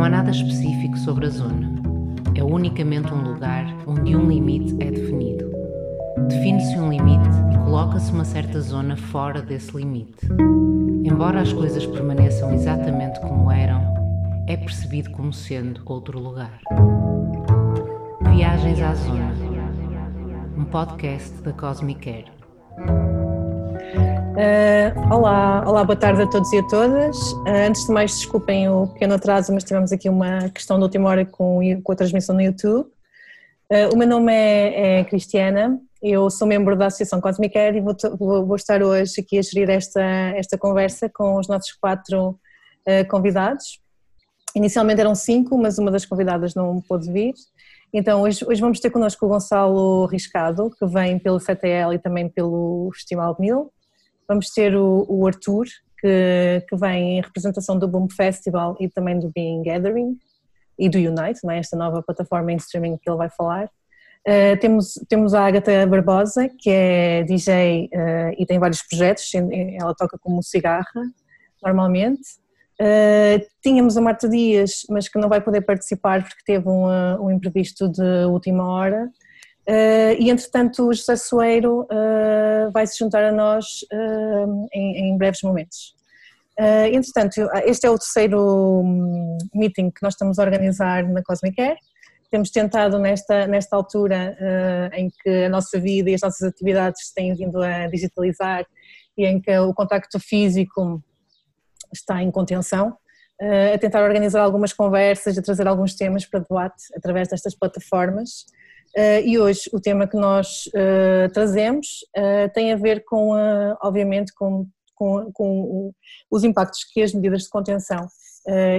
Não há nada específico sobre a zona. É unicamente um lugar onde um limite é definido. Define-se um limite e coloca-se uma certa zona fora desse limite. Embora as coisas permaneçam exatamente como eram, é percebido como sendo outro lugar. Viagens à Zona, um podcast da Cosmic Air. Uh, olá, olá, boa tarde a todos e a todas. Uh, antes de mais, desculpem o pequeno atraso, mas tivemos aqui uma questão de última hora com, com a transmissão no YouTube. Uh, o meu nome é, é, Cristiana, eu sou membro da Associação Cosmic Air e vou, vou, estar hoje aqui a gerir esta, esta conversa com os nossos quatro convidados. Inicialmente eram cinco, mas uma das convidadas não pôde vir. Então, hoje, hoje vamos ter connosco o Gonçalo Riscado, que vem pelo CTL e também pelo Festival Mil. Vamos ter o, o Arthur, que, que, vem em representação do Boom Festival e também do Being Gathering e do Unite, não é? esta nova plataforma em streaming que ele vai falar. Uh, temos, temos a Agatha Barbosa, que é DJ uh, eh, e tem vários projetos, ela toca como cigarra, normalmente. Uh, tínhamos a Marta Dias, mas que não vai poder participar porque teve um, um imprevisto de última hora. Uh, e entretanto o José Soeiro uh, vai se juntar a nós uh, em, em, breves momentos. entretanto, este é o terceiro um, meeting que nós estamos a organizar na Cosmic Air. Temos tentado nesta, nesta altura em que a nossa vida e as nossas atividades têm vindo a digitalizar e em que o contacto físico está em contenção, a tentar organizar algumas conversas, a trazer alguns temas para debate através destas plataformas. Uh, e hoje o tema que nós uh, trazemos uh, tem a ver com, obviamente, com, com, com, os impactos que as medidas de contenção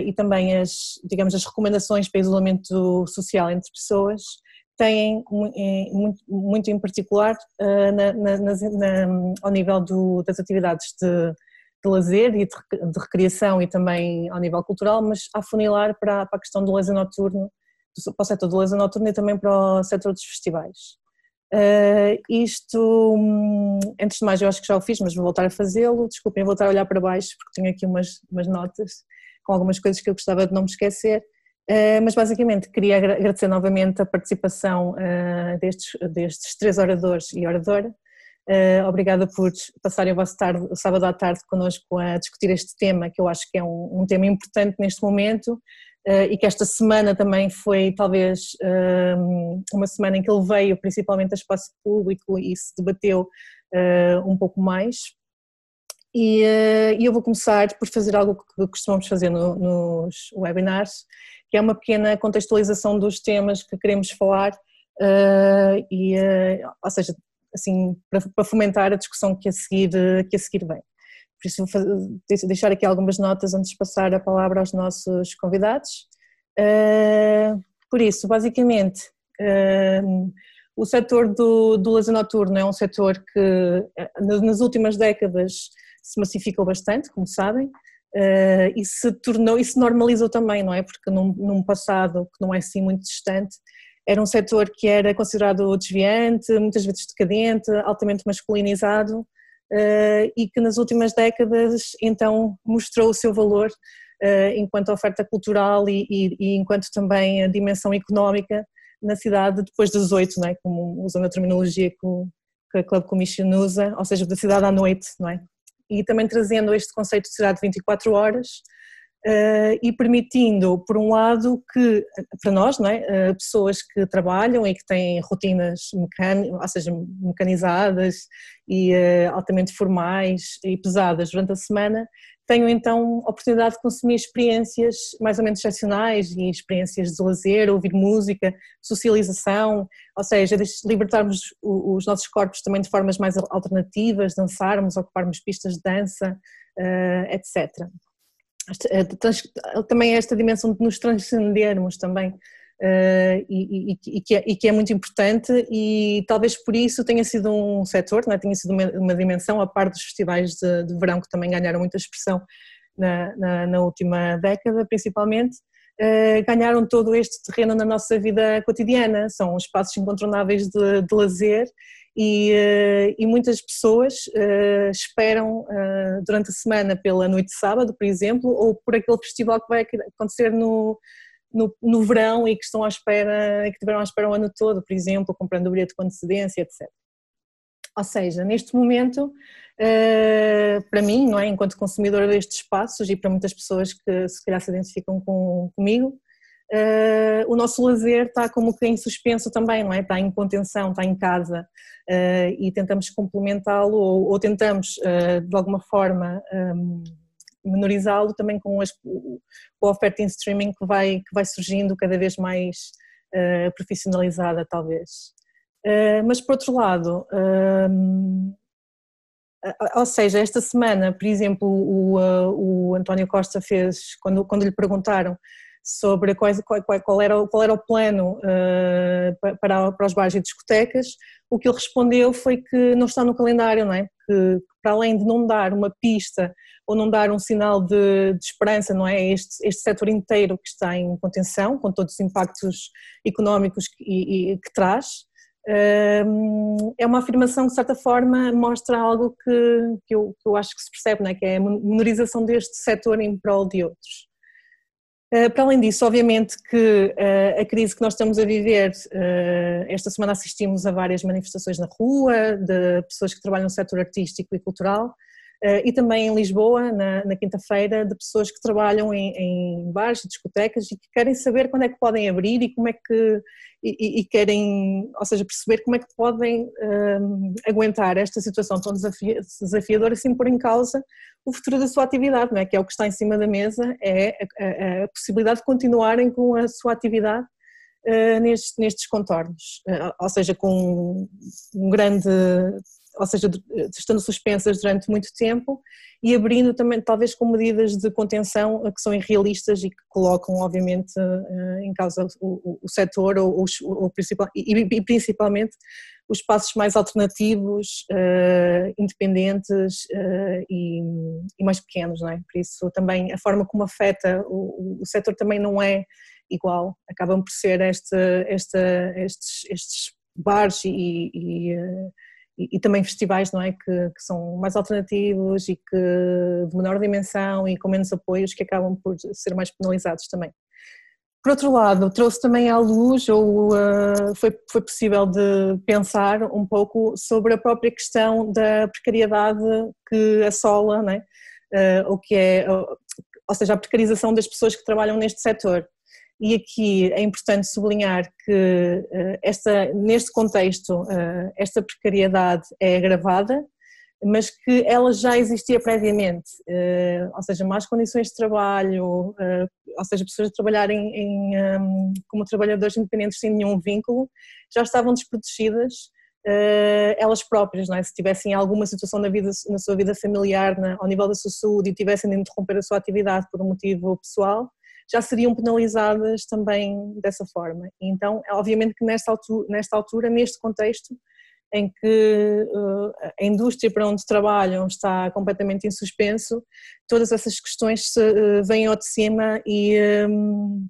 e também as, digamos, as recomendações para isolamento social entre pessoas têm muito, muito em particular na, na, na, ao nível do, das atividades de, de lazer e de, de, recreação e também ao nível cultural, mas a funilar para, para a questão do lazer noturno para o setor do laser noturno e também para o setor dos festivais. Uh, isto, hum, antes de mais, eu acho que já o fiz, mas vou voltar a fazê-lo. Desculpem, vou voltar a olhar para baixo porque tenho aqui umas, umas notas com algumas coisas que eu gostava de não me esquecer. Uh, mas basicamente queria agradecer novamente a participação uh, destes, destes três oradores e oradora. obrigada por passarem o vosso tarde, sábado à tarde connosco a discutir este tema, que eu acho que é um, um tema importante neste momento, Uh, e que esta semana também foi talvez uh, uma semana em que ele veio principalmente a espaço público e se debateu uh, um pouco mais. E, e, eu vou começar por fazer algo que costumamos fazer no, nos webinars, que é uma pequena contextualização dos temas que queremos falar, e, ou seja, assim, para, para, fomentar a discussão que a seguir, que a seguir vem. Por isso vou deixar aqui algumas notas antes de passar a palavra aos nossos convidados. Uh, por isso, basicamente, uh, o setor do, do lazer noturno é um setor que eh, nas últimas décadas se massificou bastante, como sabem, e se tornou, e se normalizou também, não é? Porque num, num passado que não é assim muito distante, era um setor que era considerado desviante, muitas vezes decadente, altamente masculinizado, e que nas últimas décadas então mostrou o seu valor uh, enquanto oferta cultural e, e, e, enquanto também a dimensão económica na cidade depois das oito, não é? como usando a terminologia que, o, a Club Commission usa, ou seja, da cidade à noite, não é? E também trazendo este conceito de cidade de 24 horas, Uh, e permitindo, por um lado, que para nós, não é, uh, pessoas que trabalham e que têm rotinas ou seja, mecanizadas e uh, altamente formais e pesadas durante a semana, tenham então oportunidade de consumir experiências mais ou menos excepcionais e experiências de lazer, ouvir música, socialização, ou seja, libertarmos os nossos corpos também de formas mais alternativas, dançarmos, ocuparmos pistas de dança, etc. Eh, também esta dimensão de nos transcendermos também Uh, e, e, e, que é, e, que é, muito importante e talvez por isso tenha sido um setor, é? tenha sido uma, uma, dimensão, a par dos festivais de, de, verão que também ganharam muita expressão na, na, na última década principalmente, uh, ganharam todo este terreno na nossa vida cotidiana, são espaços incontornáveis de, de lazer e, uh, e muitas pessoas uh, esperam uh, durante a semana pela noite de sábado, por exemplo, ou por aquele festival que vai acontecer no, no, no verão e que estão à espera, que tiveram à espera o ano todo, por exemplo, comprando o bilhete com antecedência, etc. Ou seja, neste momento, para mim, não é, enquanto consumidora destes espaços e para muitas pessoas que se calhar se identificam com, comigo, uh, o nosso lazer está como que em suspenso também, não é? Está em contenção, está em casa uh, e tentamos complementá-lo ou, ou, tentamos uh, de alguma forma um, menorizá-lo também com, as, com a oferta em streaming que vai, que vai surgindo cada vez mais profissionalizada talvez. mas por outro lado, ou seja, esta semana, por exemplo, o, o António Costa fez, quando, quando lhe perguntaram sobre qual, qual, qual, era, qual era o plano uh, para, para os bares e discotecas, o que ele respondeu foi que não está no calendário, não é? Que para além de não dar uma pista ou não dar um sinal de, de esperança, não é? Este, este setor inteiro que está em contenção, com todos os impactos económicos que, e, que traz, uh, é uma afirmação que de certa forma mostra algo que, que, eu, que eu acho que se percebe, não é? Que é a menorização deste setor em prol de outros. Eh, para além disso, obviamente que uh, a crise que nós estamos a viver, uh, esta semana assistimos a várias manifestações na rua, de pessoas que trabalham no setor artístico e cultural, e também em Lisboa, na, na quinta-feira, de pessoas que trabalham em, em bares discotecas e que querem saber quando é que podem abrir e como é que, e, e querem, ou seja, perceber como é que podem aguentar esta situação tão desafiadora sem pôr em causa o futuro da sua atividade, não é? que é o que está em cima da mesa, é a, a, a possibilidade de continuarem com a sua atividade uh, nestes, nestes contornos, uh, ou seja, com um grande, ou seja, estando suspensas durante muito tempo e abrindo também, talvez com medidas de contenção que são irrealistas e que colocam, obviamente, uh, em causa o, o, setor ou, ou, e, principalmente os espaços mais alternativos, uh, independentes e, mais pequenos, não é? Por isso também a forma como afeta o, o setor também não é igual, acabam por ser este, este, estes, estes bares e, e, e, também festivais, não é? Que, que, são mais alternativos e que de menor dimensão e com menos apoios que acabam por ser mais penalizados também. Por outro lado, trouxe também à luz, ou uh, foi, foi possível de pensar um pouco sobre a própria questão da precariedade que assola, né? Uh, o que é, ou seja, a precarização das pessoas que trabalham neste setor. E aqui é importante sublinhar que uh, esta, neste contexto esta precariedade é agravada, mas que ela já existia previamente, uh, ou seja, más condições de trabalho, ou seja, pessoas a trabalharem em, um, como trabalhadores independentes sem nenhum vínculo, já estavam desprotegidas elas próprias, é? se tivessem alguma situação na, vida, na sua vida familiar, na, ao nível da sua saúde e tivessem de interromper a sua atividade por um motivo pessoal, já seriam penalizadas também dessa forma. Então, obviamente que nesta altura, nesta, altura, neste contexto, em que uh, a indústria para onde trabalham está completamente em suspenso, todas essas questões se, uh, vêm ao de cima e, um,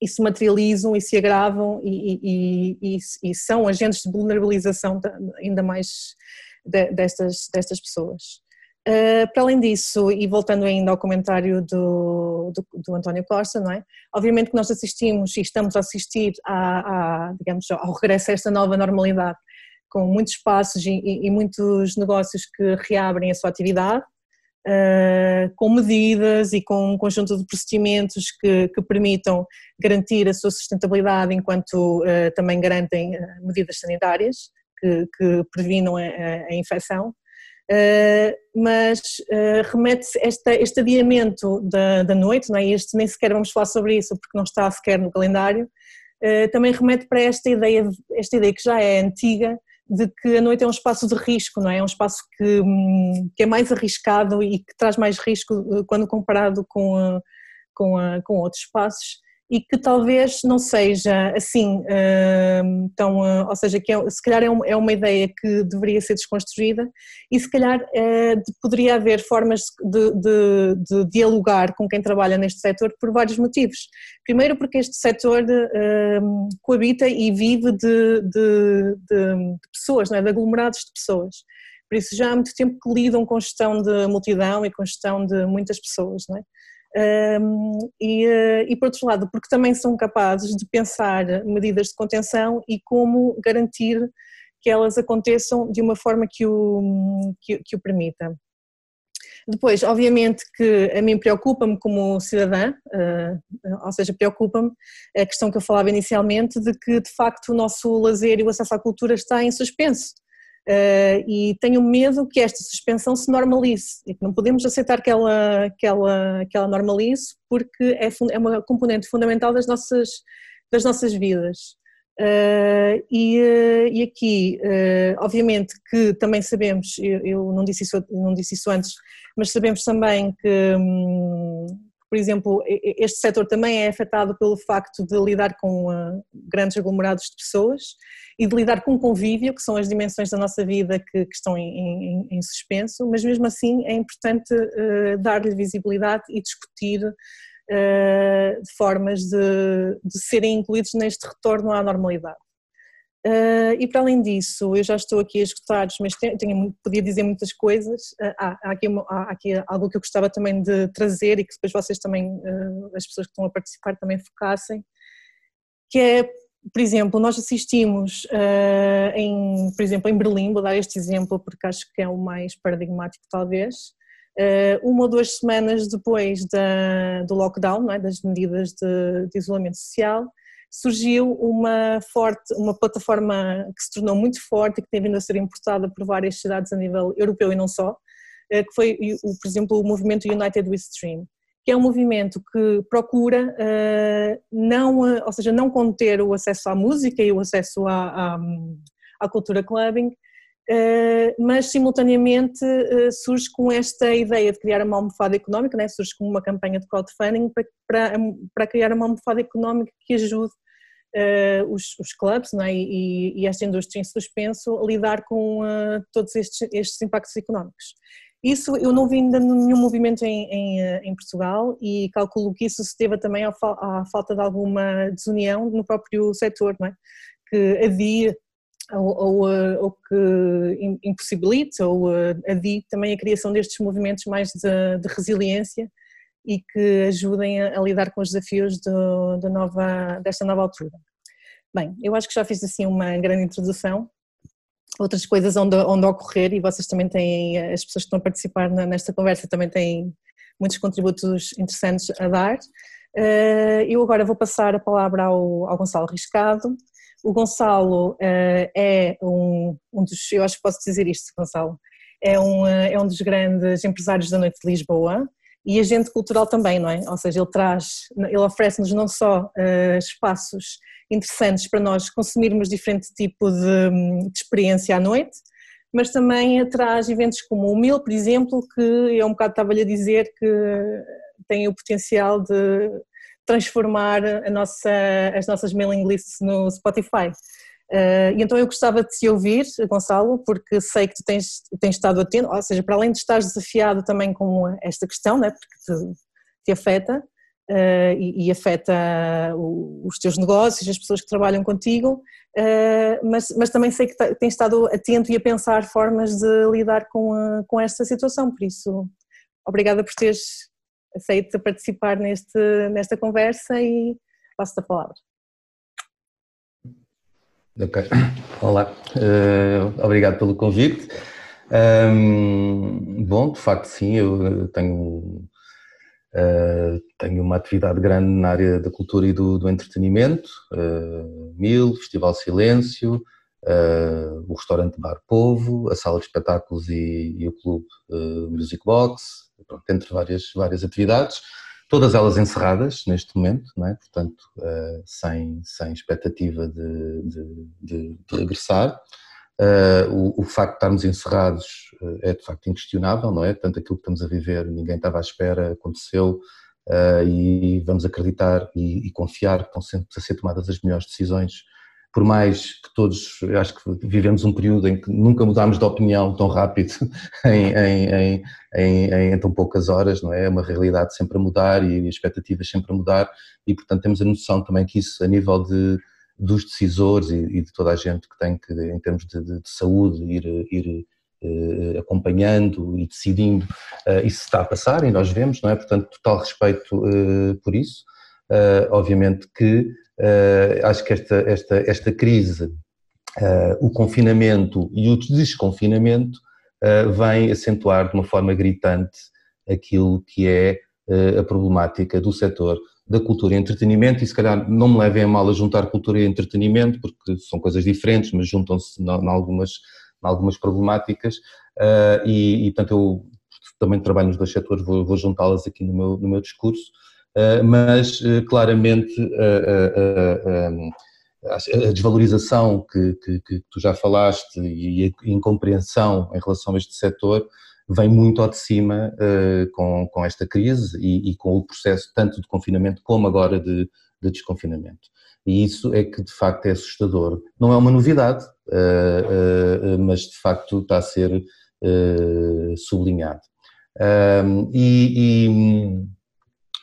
e se materializam e se agravam e, e, e, e são agentes de vulnerabilização ainda mais de, destas, destas pessoas. Uh, para além disso, e voltando ainda ao comentário do, do, do, António Costa, não é? Obviamente que nós assistimos e estamos a assistir a, a, digamos, ao regresso a esta nova normalidade com muitos espaços e, e, muitos negócios que reabrem a sua atividade, uh, com medidas e com um conjunto de procedimentos que, que permitam garantir a sua sustentabilidade enquanto uh, também garantem medidas sanitárias que, que previnam a, a, a infecção. mas remete-se este adiamento da, da noite, não é? este nem sequer vamos falar sobre isso porque não está sequer no calendário, também remete para esta ideia, esta ideia que já é antiga de que a noite é um espaço de risco, não é? É um espaço que, hum, que é mais arriscado e que traz mais risco quando comparado com, a, com, a, com outros espaços e que talvez não seja assim uh, tão, uh, ou seja, que é, se calhar é, um, é, uma ideia que deveria ser desconstruída e se calhar uh, poderia haver formas de, de, de, dialogar com quem trabalha neste setor por vários motivos. Primeiro porque este setor coabita e vive de, de, pessoas, não é? de aglomerados de pessoas. Por isso já há muito tempo que lidam com gestão de multidão e com gestão de muitas pessoas, não é? Um, e, eh, e, por outro lado, porque também são capazes de pensar medidas de contenção e como garantir que elas aconteçam de uma forma que o, que, que o permita. Depois, obviamente que a mim preocupa-me como cidadã, uh, ou seja, preocupa-me a questão que eu falava inicialmente de que de facto o nosso lazer e o acesso à cultura está em suspenso. Uh, e tenho medo que esta suspensão se normalize e que não podemos aceitar que ela, que ela, que ela normalize porque é, é uma componente fundamental das nossas, das nossas vidas. Uh, e, uh, e, aqui, obviamente que também sabemos, eu, eu, não, disse isso, não disse isso antes, mas sabemos também que, um, por exemplo, este setor também é afetado pelo facto de lidar com grandes aglomerados de pessoas e de lidar com convívio, que são as dimensões da nossa vida que, que estão em, em, em, suspenso, mas mesmo assim é importante uh, dar-lhe visibilidade e discutir uh, formas de, de, serem incluídos neste retorno à normalidade. Uh, e para além disso, eu já estou aqui a escutar, mas tenho, podia dizer muitas coisas. Uh, há, há, aqui uma, há, aqui algo que eu gostava também de trazer e que depois vocês também, uh, as pessoas que estão a participar, também focassem, que é por exemplo, nós assistimos em, por exemplo, em Berlim, vou dar este exemplo porque acho que é o mais paradigmático talvez, uma ou duas semanas depois da, do lockdown, é, das medidas de, de, isolamento social, surgiu uma forte, uma plataforma que se tornou muito forte e que tem vindo a ser importada por várias cidades a nível europeu e não só, uh, que foi, por exemplo, o movimento United We Stream que é um movimento que procura uh, não, ou seja, não conter o acesso à música e o acesso à, à, à cultura clubbing, mas simultaneamente uh, surge com esta ideia de criar uma almofada económica, né? surge com uma campanha de crowdfunding para, para, para criar uma almofada económica que ajude os, os clubes né? e, e, esta indústria em suspenso a lidar com todos estes, estes impactos económicos. Isso eu não vi ainda nenhum movimento em, em, em, Portugal e calculo que isso se deva também à, à falta de alguma desunião no próprio setor, é? que adia ou, ou, eh, ou que impossibilite ou eh, adie também a criação destes movimentos mais de, de resiliência e que ajudem a, a lidar com os desafios do, de nova, desta nova altura. Bem, eu acho que já fiz assim uma grande introdução outras coisas onde, onde ocorrer e vocês também têm, as pessoas que estão a participar nesta conversa também têm muitos contributos interessantes a dar. Eh, eu agora vou passar a palavra ao, ao Gonçalo Riscado. O Gonçalo eh, é um, um dos, eu acho que posso dizer isto, Gonçalo, é um, eh, é um dos grandes empresários da Noite de Lisboa e agente cultural também, não é? Ou seja, ele traz, ele oferece-nos não só espaços interessantes para nós consumirmos diferente tipo de, de experiência à noite, mas também traz eventos como o Mil, por exemplo, que eu um bocado estava-lhe a dizer que tem o potencial de transformar nossa, as nossas mailing lists no Spotify. Uh, e então eu gostava de te ouvir, Gonçalo, porque sei que tu tens, tens estado atento, ou seja, para além de estar desafiado também com esta questão, né, porque te, te afeta, uh, e, e, afeta os teus negócios, as pessoas que trabalham contigo, uh, mas, mas também sei que tens estado atento e a pensar formas de lidar com, a, com esta situação, por isso obrigada por teres aceito participar neste, nesta conversa e passo-te a palavra. Ok, olá, uh, obrigado pelo convite. Um, bom, de facto, sim, eu tenho Uh, tenho uma atividade grande na área da cultura e do, do entretenimento, uh, Mil, Festival Silêncio, uh, o restaurante Bar Povo, a sala de espetáculos e, e o clube Music Box, pronto, entre várias, várias atividades, todas elas encerradas neste momento, é? portanto, sem, sem expectativa de, de, de, de regressar. Uh, o, o, facto de estarmos encerrados uh, é de facto inquestionável, não é? Tanto aquilo que estamos a viver, ninguém estava à espera, aconteceu, e vamos acreditar e, e confiar que estão sempre a ser tomadas as melhores decisões por mais que todos, acho que vivemos um período em que nunca mudámos de opinião tão rápido em, em, em, em, tão poucas horas, não é? É uma realidade sempre a mudar e expectativas sempre a mudar e, portanto, temos a noção também que isso, a nível de, dos decisores e, e de toda a gente que tem que, em termos de, de, de saúde, ir, ir uh, acompanhando e decidindo, uh, isso está a passar e nós vemos, não é? Portanto, total respeito uh, por isso. Obviamente que Uh, acho que esta, esta, esta crise, uh, o confinamento e o desconfinamento uh, vem acentuar de uma forma gritante aquilo que é a problemática do setor da cultura e entretenimento. E se calhar não me levem a mal a juntar cultura e entretenimento porque são coisas diferentes, mas juntam-se em algumas, algumas problemáticas. E, e, portanto eu também trabalho nos dois setores, vou, vou juntá-las aqui no meu, no meu discurso mas eh, claramente eh, a desvalorização que, que, que, tu já falaste e a incompreensão em relação a este setor vem muito ao de cima uh, com, com esta crise e, e, com o processo tanto de confinamento como agora de, de, desconfinamento. E isso é que de facto é assustador. Não é uma novidade, uh, uh, mas de facto está a ser sublinhado. e, e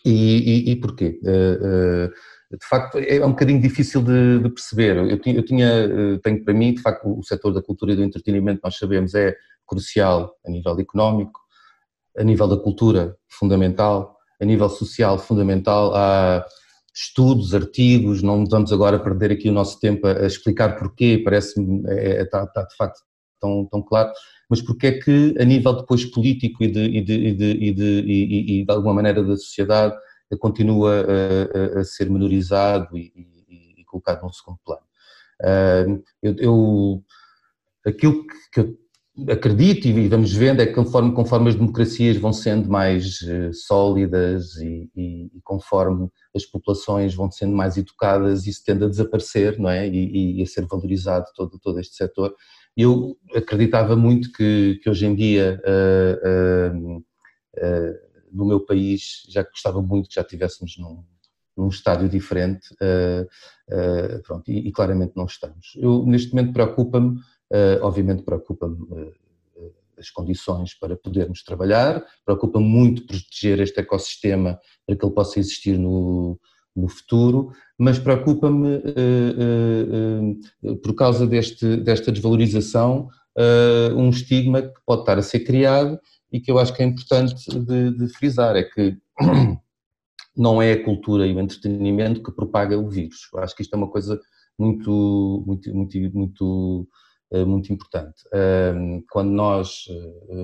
e, e, e porquê? Uh, uh, de facto, é um bocadinho difícil de, de perceber. Eu, tinha, eu tinha, eh, tenho para mim, de facto, o setor da cultura e do entretenimento, nós sabemos, é crucial a nível económico, a nível da cultura, fundamental, a nível social, fundamental. Há estudos, artigos, não vamos agora perder aqui o nosso tempo a, explicar porquê, parece-me, é, está, está de facto tão, tão claro, mas porque é que a nível depois político e de, e de, e de, e de, e, de alguma maneira da sociedade continua a, a ser menorizado e, e, colocado num segundo plano. Eu, eu, aquilo que eu acredito e vamos vendo é que conforme, conforme as democracias vão sendo mais eh, sólidas e, e, e, conforme as populações vão sendo mais educadas, isso tende a desaparecer, não é? E, e a ser valorizado todo, todo este setor. Eu acreditava muito que, que hoje em dia, uh, uh, uh, no meu país, já gostava muito que já estivéssemos num, num estádio diferente, pronto, e, e, claramente não estamos. Eu, neste momento, preocupa-me, obviamente, preocupa-me as condições para podermos trabalhar, preocupa-me muito proteger este ecossistema para que ele possa existir no, no futuro, mas preocupa-me, uh, uh, por causa deste, desta desvalorização, um estigma que pode estar a ser criado e que eu acho que é importante de, de frisar, é que não é a cultura e o entretenimento que propaga o vírus. Eu acho que isto é uma coisa muito, muito, muito, muito, muito importante. Quando nós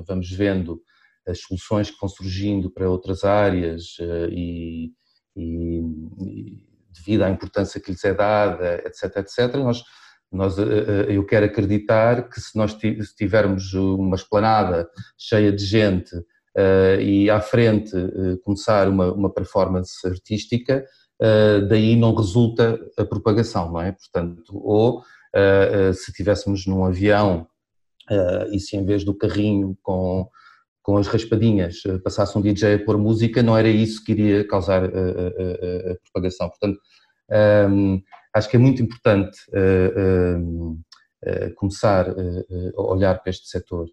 vamos vendo as soluções que vão surgindo para outras áreas e, e, e devido à importância que lhes é dada, etc, etc, nós, nós, eh, eh, eu quero acreditar que se nós tivermos uma esplanada cheia de gente uh, e à frente começar uma, uma performance artística, daí não resulta a propagação, não é? Portanto, ou se tivéssemos num avião e se em vez do carrinho com com as raspadinhas eh, passasse um DJ a pôr música, não era isso que iria causar a, a, a, a propagação. Portanto, um, ehm, acho que é muito importante uh, uh, começar a olhar para este setor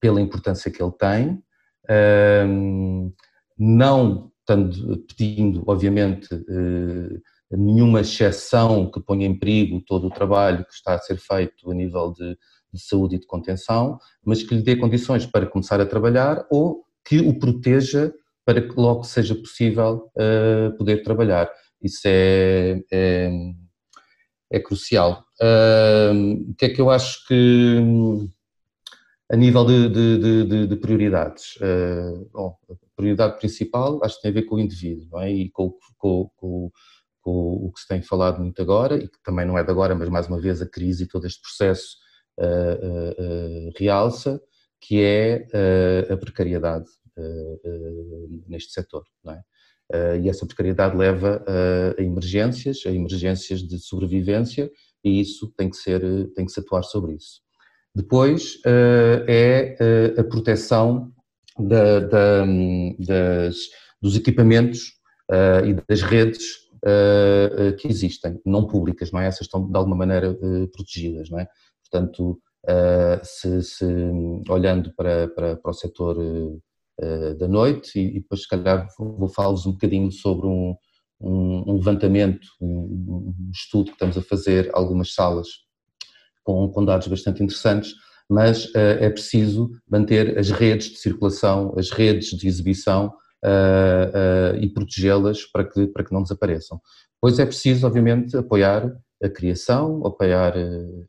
pela importância que ele tem, ehm, não estando, pedindo, obviamente, nenhuma exceção que ponha em perigo todo o trabalho que está a ser feito a nível de de saúde e de contenção, mas que lhe dê condições para começar a trabalhar ou que o proteja para que logo seja possível uh, poder trabalhar. Isso é, é, é crucial. Uh, o que é que eu acho que, a nível de, de, de, de prioridades? Uh, bom, a prioridade principal acho que tem a ver com o indivíduo não é? e com, com, com, o que se tem falado muito agora, e que também não é de agora, mas mais uma vez a crise e todo este processo realça, que é a precariedade neste setor. É? e essa precariedade leva a emergências, a emergências de sobrevivência, e isso tem que ser, tem que se atuar sobre isso. Depois é a proteção da, da, das, dos equipamentos e das redes que existem, não públicas, não é? Essas estão de alguma maneira protegidas, não é? Portanto, se, se, olhando para, para, para o setor da noite e, e, depois se calhar vou falar-vos um bocadinho sobre um, um, um levantamento, um, um, estudo que estamos a fazer, algumas salas com, com dados bastante interessantes, mas uh, é preciso manter as redes de circulação, as redes de exibição uh, uh, e protegê-las para que, para que não desapareçam. Pois é preciso, obviamente, apoiar a criação, apoiar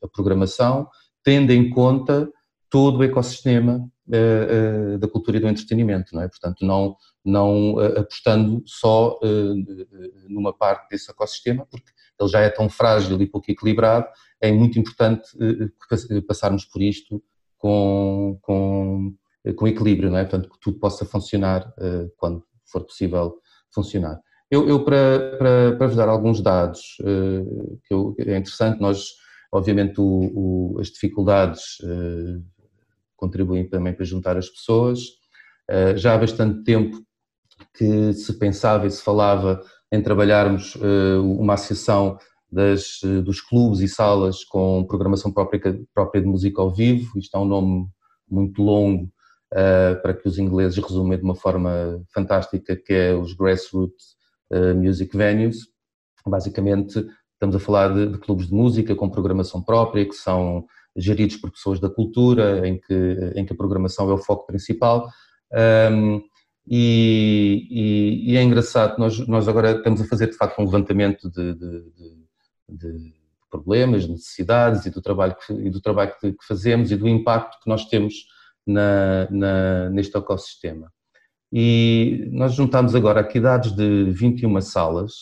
a programação, tendo em conta todo o ecossistema da cultura e do entretenimento, não é? Portanto, não, não apostando só numa parte desse ecossistema, porque ele já é tão frágil e pouco equilibrado é muito importante eh, passarmos por isto com, com, eh, com equilíbrio, não é? Portanto, que tudo possa funcionar eh, quando for possível funcionar. Eu, eu para, para, para, vos dar alguns dados que eu, é interessante, nós, obviamente, o, o, as dificuldades contribuem também para juntar as pessoas. Já há bastante tempo que se pensava e se falava em trabalharmos uma associação das, dos clubes e salas com programação própria, própria de música ao vivo. Isto é um nome muito longo para que os ingleses resumem de uma forma fantástica, que é os Grassroots uh, Music Venues. Basicamente, estamos a falar de, de, clubes de música com programação própria, que são geridos por pessoas da cultura, em que, em que a programação é o foco principal. Um, e, e, e, é engraçado, nós, nós agora estamos a fazer de facto um levantamento de, de, de de problemas, necessidades e do trabalho que, e do trabalho que, que, fazemos e do impacto que nós temos na, na, neste ecossistema. E nós juntamos agora aqui dados de 21 salas,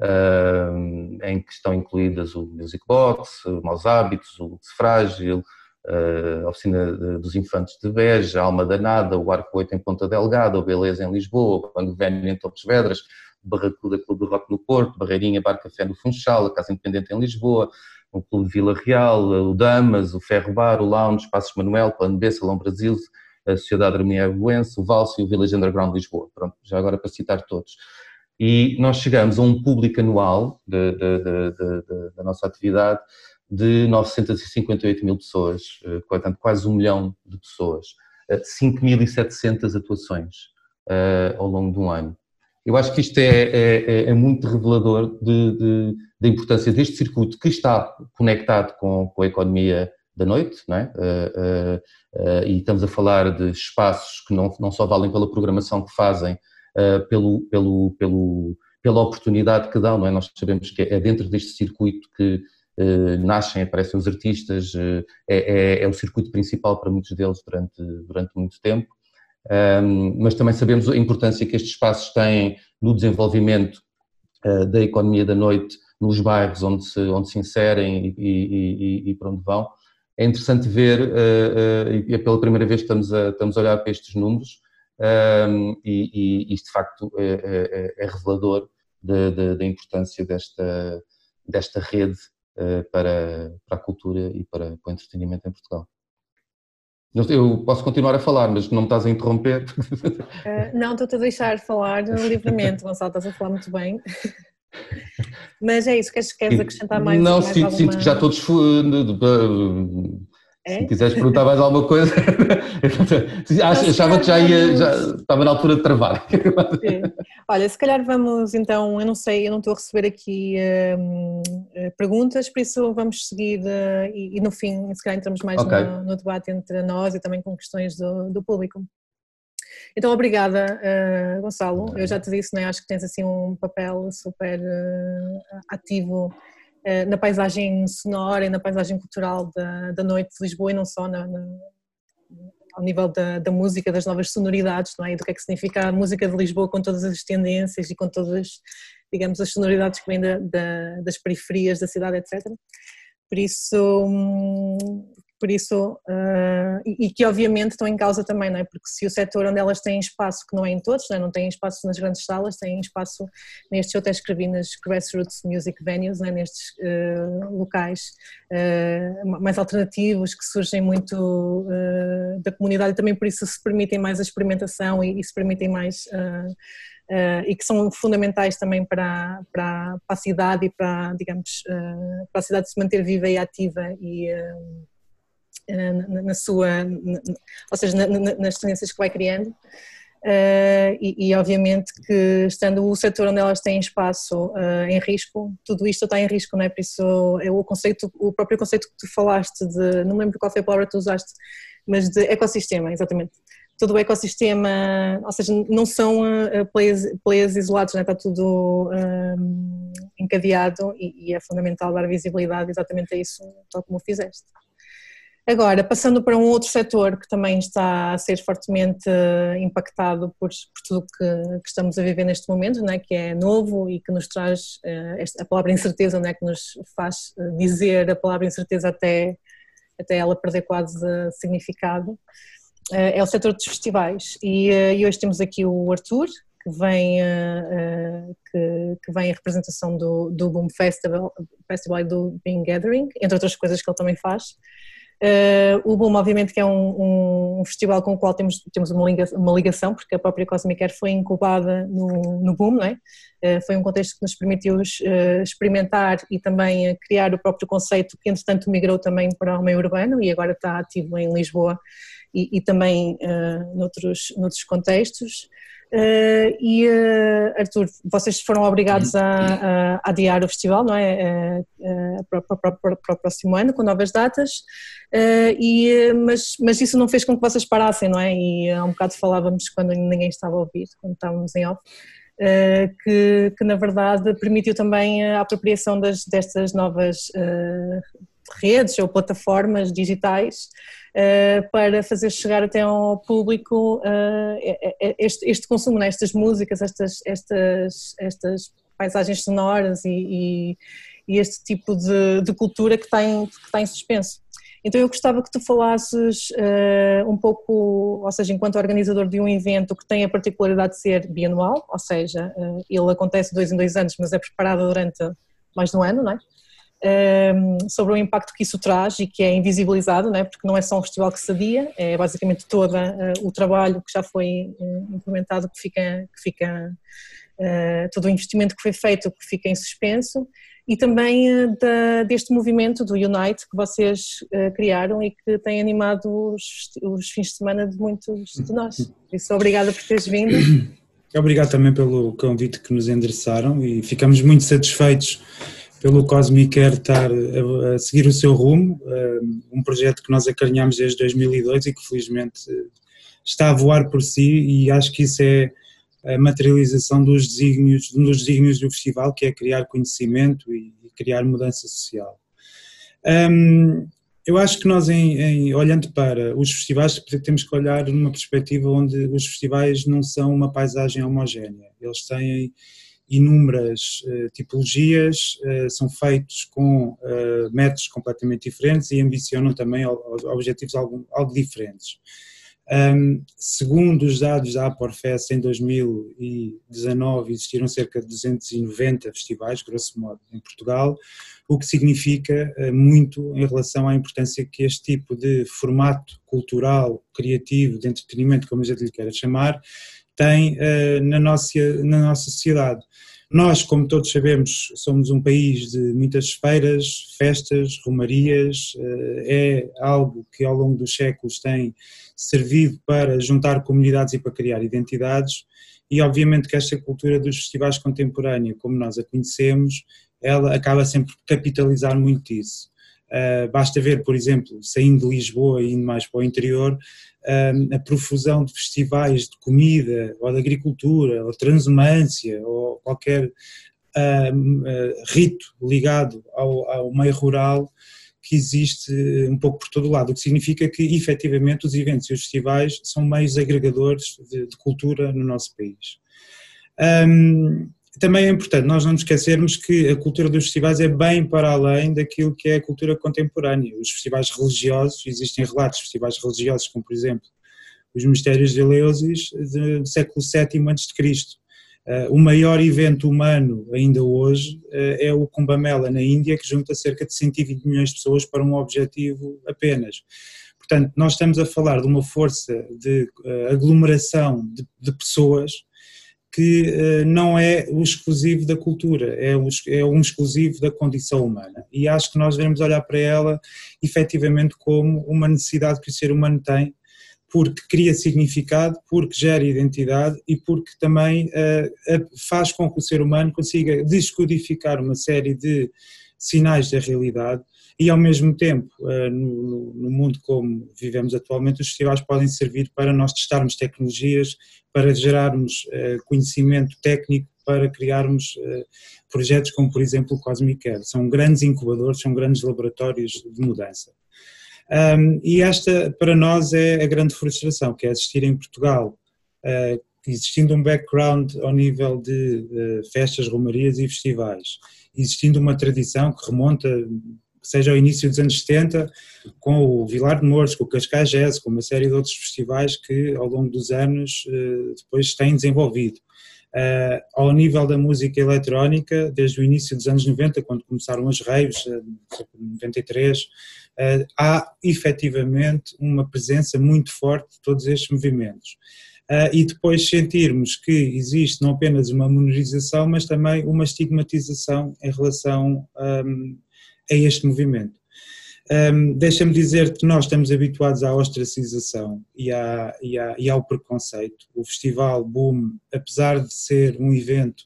uh, em que estão incluídas o Music Box, o Maus Hábitos, o Frágil, uh, a Oficina dos Infantes de Beja, a Alma Danada, o Arco 8 em Ponta Delgada, o Beleza em Lisboa, o Banco Velho em Torres Vedras, Barracuda Clube do Rock no Porto, Barreirinha Bar Café no Funchal, a Casa Independente em Lisboa, o Clube Vila Real, o Damas, o Ferro Bar, o Lounge, Passos Manuel, Plano B, Salão Brasil, a Sociedade Harmonia Buense, o Valse e o Village Underground Lisboa. Pronto, já agora para citar todos. E nós chegamos a um público anual de, de, de, da nossa atividade de 958 mil pessoas, eh, portanto quase um milhão de pessoas, 5.700 eh, atuações uh, ao longo de um ano. Eu acho que isto é, é, é, é muito revelador de, de, da importância deste circuito que está conectado com, com a economia da noite, não é? Uh, uh, uh, e estamos a falar de espaços que não, não só valem pela programação que fazem, pelo, pelo, pelo, pela oportunidade que dão, não é? Nós sabemos que é dentro deste circuito que nascem, aparecem os artistas, é, é, é, o circuito principal para muitos deles durante, durante muito tempo um, mas também sabemos a importância que estes espaços têm no desenvolvimento uh, da economia da noite nos bairros onde se, onde se inserem e, e, e, e para onde vão. É interessante ver, uh, uh, e é pela primeira vez que estamos a, estamos a olhar para estes números, um, e, isto de facto é, é, é revelador da importância desta, desta rede para, para a cultura e para, para o entretenimento em Portugal. Eu posso continuar a falar, mas não me estás a interromper. Uh, não, estou-te a deixar falar livremente, Gonçalo, estás a falar muito bem. Mas é isso, queres, queres acrescentar mais? Não, mais sinto, alguma... sinto que já todos é? Se quiseres perguntar mais alguma coisa, achava que já ia, já estava na altura de travar. Sim. Olha, se calhar vamos então, eu não sei, eu não estou a receber aqui uh, perguntas, por isso vamos seguir uh, e, e, no fim, se calhar entramos mais okay. no, no, debate entre nós e também com questões do, do público. Então, obrigada, uh, Gonçalo. Eu já te disse, né, acho que tens assim um papel super ativo eh, na paisagem sonora e na paisagem cultural da, da noite de Lisboa e não só na, na, ao nível da, da, música, das novas sonoridades, não é? E do que é que significa a música de Lisboa com todas as tendências e com todas, digamos, as sonoridades que vêm da, da, das periferias da cidade, etc. Por isso, hum, por isso, uh, e, e, que obviamente estão em causa também, não é? Porque se o setor onde elas têm espaço, que não é em todos, não, é? não têm espaço nas grandes salas, têm espaço nestes, eu até escrevi nas grassroots music venues, é? nestes uh, locais uh, mais alternativos, que surgem muito da comunidade também por isso se permitem mais a experimentação e, e se permitem mais... Uh, e que são fundamentais também para, para, para, a cidade e para, digamos, uh, para a cidade se manter viva e ativa e, na, na, sua, na, ou seja, nas tendências que vai criando. Uh, e, e, obviamente que estando o setor onde elas têm espaço uh, em risco, tudo isto está em risco, não é? Por isso é o conceito, o próprio conceito que tu falaste de, não me lembro qual foi a palavra que tu usaste, mas de ecossistema, exatamente. Todo o ecossistema, ou seja, não são uh, players, players isolados, é? está tudo encadeado e, e é fundamental dar visibilidade exatamente a isso, tal como o fizeste. Agora, passando para um outro setor que também está a ser fortemente eh, impactado por, por tudo que, que, estamos a viver neste momento, né, que é novo e que nos traz uh, esta, a palavra incerteza, né, que nos faz eh, dizer a palavra incerteza até, até ela perder quase significado, uh, é o setor dos festivais. E, uh, e, hoje temos aqui o Arthur, que vem, que, que, vem a representação do, do Boom Festival, Festival e do Being Gathering, entre outras coisas que ele também faz. Uh, o Boom, obviamente, que é um, um, festival com o qual temos, temos uma, ligação, uma ligação, porque a própria Cosmic Air foi incubada no, no Boom, não é? Uh, foi um contexto que nos permitiu uh, experimentar e também criar o próprio conceito, que entretanto migrou também para o meio urbano e agora está ativo em Lisboa e, e também noutros, noutros contextos. Uh, e uh, Arthur, vocês foram obrigados a, a, adiar o festival, não é? Uh, para, para, para, para, o próximo ano, com novas datas, e, mas, mas isso não fez com que vocês parassem, não é? E há um bocado falávamos quando ninguém estava a ouvir, quando estávamos em off. que, que na verdade permitiu também a apropriação das, destas novas redes ou plataformas digitais uh, para fazer chegar até ao público uh, este, este, consumo, né? estas músicas, estas, estas, estas paisagens sonoras e, e, e este tipo de, de, cultura que está, em, que está em suspenso. Então eu gostava que tu falasses uh, um pouco, ou seja, enquanto organizador de um evento que tem a particularidade de ser bianual, ou seja, uh, ele acontece dois em dois anos, mas é preparado durante mais de um ano, não é? Ehm, sobre o impacto que isso traz e que é invisibilizado, né? porque não é só um festival que se adia, é basicamente todo uh, o trabalho que já foi uh, implementado que fica, que fica uh, todo o investimento que foi feito que fica em suspenso e também da, deste movimento do Unite que vocês criaram e que tem animado os, os, fins de semana de muitos de nós. Por isso, obrigada por teres vindo. Obrigado também pelo convite que nos endereçaram e ficamos muito satisfeitos pelo Cosmic quer estar a, a, seguir o seu rumo, um projeto que nós acarinhamos desde 2002 e que felizmente está a voar por si e acho que isso é a materialização dos desígnios, um dos desígnios do festival, que é criar conhecimento e, e criar mudança social. Um, eu acho que nós, em, em, olhando para os festivais, temos que olhar numa perspectiva onde os festivais não são uma paisagem homogénea. Eles têm inúmeras uh, tipologias, uh, são feitos com uh, métodos completamente diferentes e ambicionam também objetivos algo, algo diferentes. Um, segundo os dados da Aporfest, em 2019 existiram cerca de 290 festivais, grosso modo, em Portugal, o que significa muito em relação à importância que este tipo de formato cultural, criativo, de entretenimento, como a gente lhe queira chamar, tem uh, na, nossa, na nossa sociedade. Nós, como todos sabemos, somos um país de muitas feiras, festas, romarias, uh, é algo que ao longo dos séculos tem servido para juntar comunidades e para criar identidades, e obviamente que esta cultura dos festivais contemporânea, como nós a conhecemos, ela acaba sempre por capitalizar muito isso. Uh, basta ver, por exemplo, saindo de Lisboa e indo mais para o interior, a profusão de festivais de comida, ou de agricultura, ou transumância, ou qualquer rito ligado ao, ao meio rural que existe um pouco por todo o lado, o que significa que efetivamente os eventos e os festivais são meios agregadores de, de cultura no nosso país. Um, também é importante nós não nos esquecermos que a cultura dos festivais é bem para além daquilo que é a cultura contemporânea. Os festivais religiosos, existem relatos de festivais religiosos, como por exemplo os Mistérios de Eleusis, do século VII a.C. Uh, o maior evento humano ainda hoje uh, é o Kumbh Mela na Índia, que junta cerca de 120 milhões de pessoas para um objetivo apenas. Portanto, nós estamos a falar de uma força de uh, aglomeração de, de pessoas que uh, não é o exclusivo da cultura, é, é um exclusivo da condição humana. E acho que nós devemos olhar para ela efetivamente como uma necessidade que o ser humano tem, porque cria significado, porque gera identidade e porque também uh, faz com que o ser humano consiga descodificar uma série de sinais da realidade e ao mesmo tempo, uh, no, no, mundo como vivemos atualmente, os festivais podem servir para nós testarmos tecnologias, para gerarmos uh, conhecimento técnico, para criarmos uh, projetos como, por exemplo, o Cosmic Care. São grandes incubadores, são grandes laboratórios de mudança. Um, e esta, para nós, é a grande frustração, que é assistir em Portugal, existindo um background ao nível de festas, romarias e festivais, existindo uma tradição que remonta seja ao início dos anos 70, com o Vilar de Mouros, com o Cascais Jazz, com uma série de outros festivais que ao longo dos anos eh, depois têm desenvolvido. Uh, ao nível da música eletrónica, desde o início dos anos 90, quando começaram as raves, uh, 93, uh, há efetivamente uma presença muito forte de todos estes movimentos. Uh, e depois sentirmos que existe não apenas uma monorização, mas também uma estigmatização em relação um, a este movimento. Um, Deixa-me dizer que nós estamos habituados à ostracização e, à, e, à, e, ao preconceito. O Festival Boom, apesar de ser um evento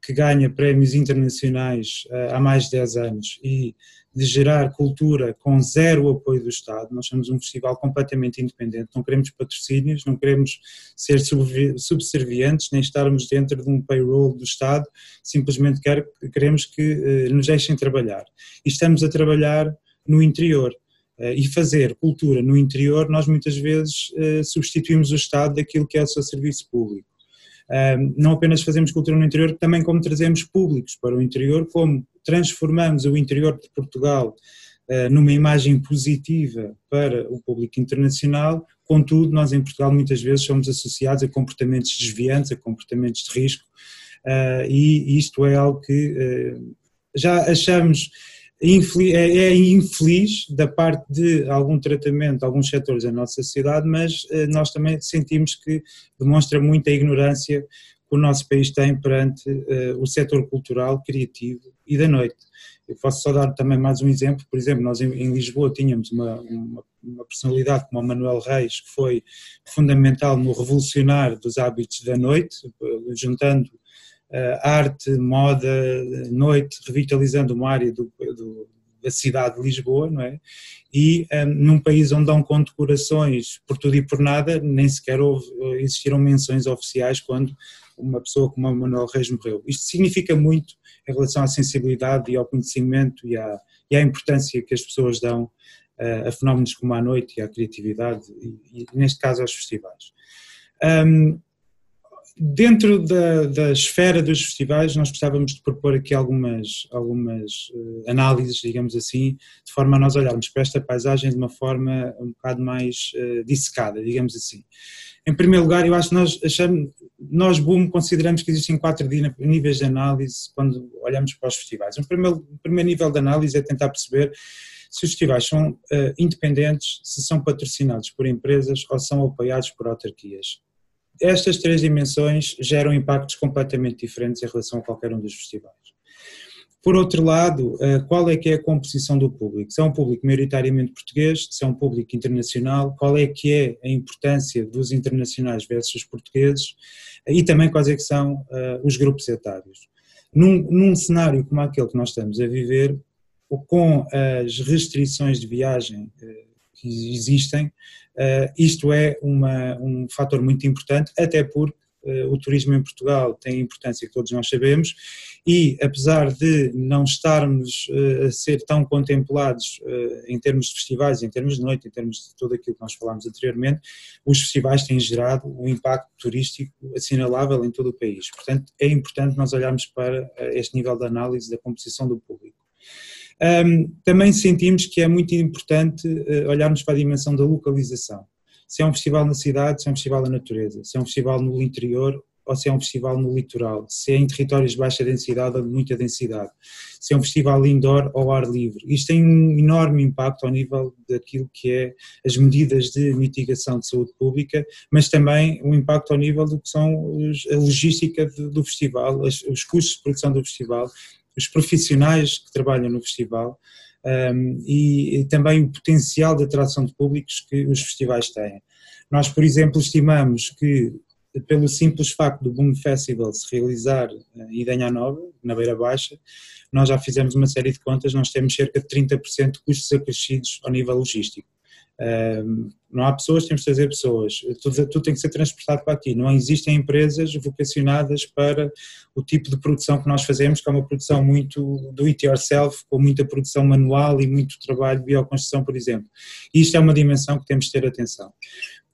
que ganha prémios internacionais uh, há mais de 10 anos e de gerar cultura com zero apoio do Estado. Nós somos um festival completamente independente, não queremos patrocínios, não queremos ser subservientes, nem estarmos dentro de um payroll do Estado, simplesmente quer, queremos que uh, nos deixem trabalhar. E estamos a trabalhar no interior. Uh, e fazer cultura no interior, nós muitas vezes uh, substituímos o Estado daquilo que é o seu serviço público não apenas fazemos cultura no interior, também como trazemos públicos para o interior, como transformamos o interior de Portugal ah, numa imagem positiva para o público internacional, contudo, nós em Portugal muitas vezes somos associados a comportamentos desviantes, a comportamentos de risco, ah, e isto é algo que ah, já achamos é, é infeliz da parte de algum tratamento, alguns setores da nossa sociedade, mas eh, nós também sentimos que demonstra muita ignorância que o nosso país tem perante uh, o setor cultural, criativo e da noite. Eu posso só dar também mais um exemplo, por exemplo, nós em, em Lisboa tínhamos uma, uma, uma, personalidade como o Manuel Reis, que foi fundamental no revolucionar dos hábitos da noite, juntando uh, arte, moda, noite, revitalizando uma área do, do, da cidade de Lisboa, não é? E um, eh, num país onde dão condecorações por tudo e por nada, nem sequer houve, eh, existiram menções oficiais quando uma pessoa como o Manuel Reis morreu. Isto significa muito em relação à sensibilidade e ao conhecimento e à, e à importância que as pessoas dão uh, a fenómenos como a noite e à criatividade, e, e neste caso aos festivais. Um, Dentro da, da, esfera dos festivais, nós gostávamos de propor aqui algumas, algumas uh, análises, digamos assim, de forma a nós olharmos para esta paisagem de uma forma um bocado mais uh, dissecada, digamos assim. Em primeiro lugar, eu acho que nós achamos, nós, Boom, consideramos que existem quatro níveis de análise quando olhamos para os festivais. O primeiro, o primeiro nível de análise é tentar perceber se os festivais são uh, independentes, se são patrocinados por empresas ou são apoiados por autarquias estas três dimensões geram impactos completamente diferentes em relação a qualquer um dos festivais. Por outro lado, eh, qual é que é a composição do público? Se é um público maioritariamente português, se é um público internacional, qual é que é a importância dos internacionais versus portugueses e também quais é que são uh, os grupos etários. Num, num cenário como aquele que nós estamos a viver, com as restrições de viagem uh, que existem, isto é uma, um fator muito importante, até porque o turismo em Portugal tem importância que todos nós sabemos e, apesar de não estarmos a ser tão contemplados em termos de festivais, em termos de noite, em termos de tudo aquilo que nós falámos anteriormente, os festivais têm gerado um impacto turístico assinalável em todo o país. Portanto, é importante nós olharmos para este nível de análise da composição do público. Um, também sentimos que é muito importante uh, olharmos para a dimensão da localização. Se é um festival na cidade, se é um festival na natureza, se é um festival no interior ou se é um festival no litoral, se é em territórios de baixa densidade ou de muita densidade, se é um festival indoor ou ar livre. Isto tem um enorme impacto ao nível daquilo que é as medidas de mitigação de saúde pública, mas também um impacto ao nível do que são a logística do, festival, os custos de produção do festival os profissionais que trabalham no festival um, e, e, também o potencial de atração de públicos que os festivais têm. Nós, por exemplo, estimamos que, pelo simples facto do Boom Festival se realizar eh, em Idanha Nova, na Beira Baixa, nós já fizemos uma série de contas, nós temos cerca de 30% de custos acrescidos ao nível logístico não há pessoas, temos de trazer pessoas. Tudo, tudo, tem que ser transportado para aqui. Não existem empresas vocacionadas para o tipo de produção que nós fazemos, que é uma produção muito do it yourself, com muita produção manual e muito trabalho de bioconstrução, por exemplo. E isto é uma dimensão que temos de ter atenção.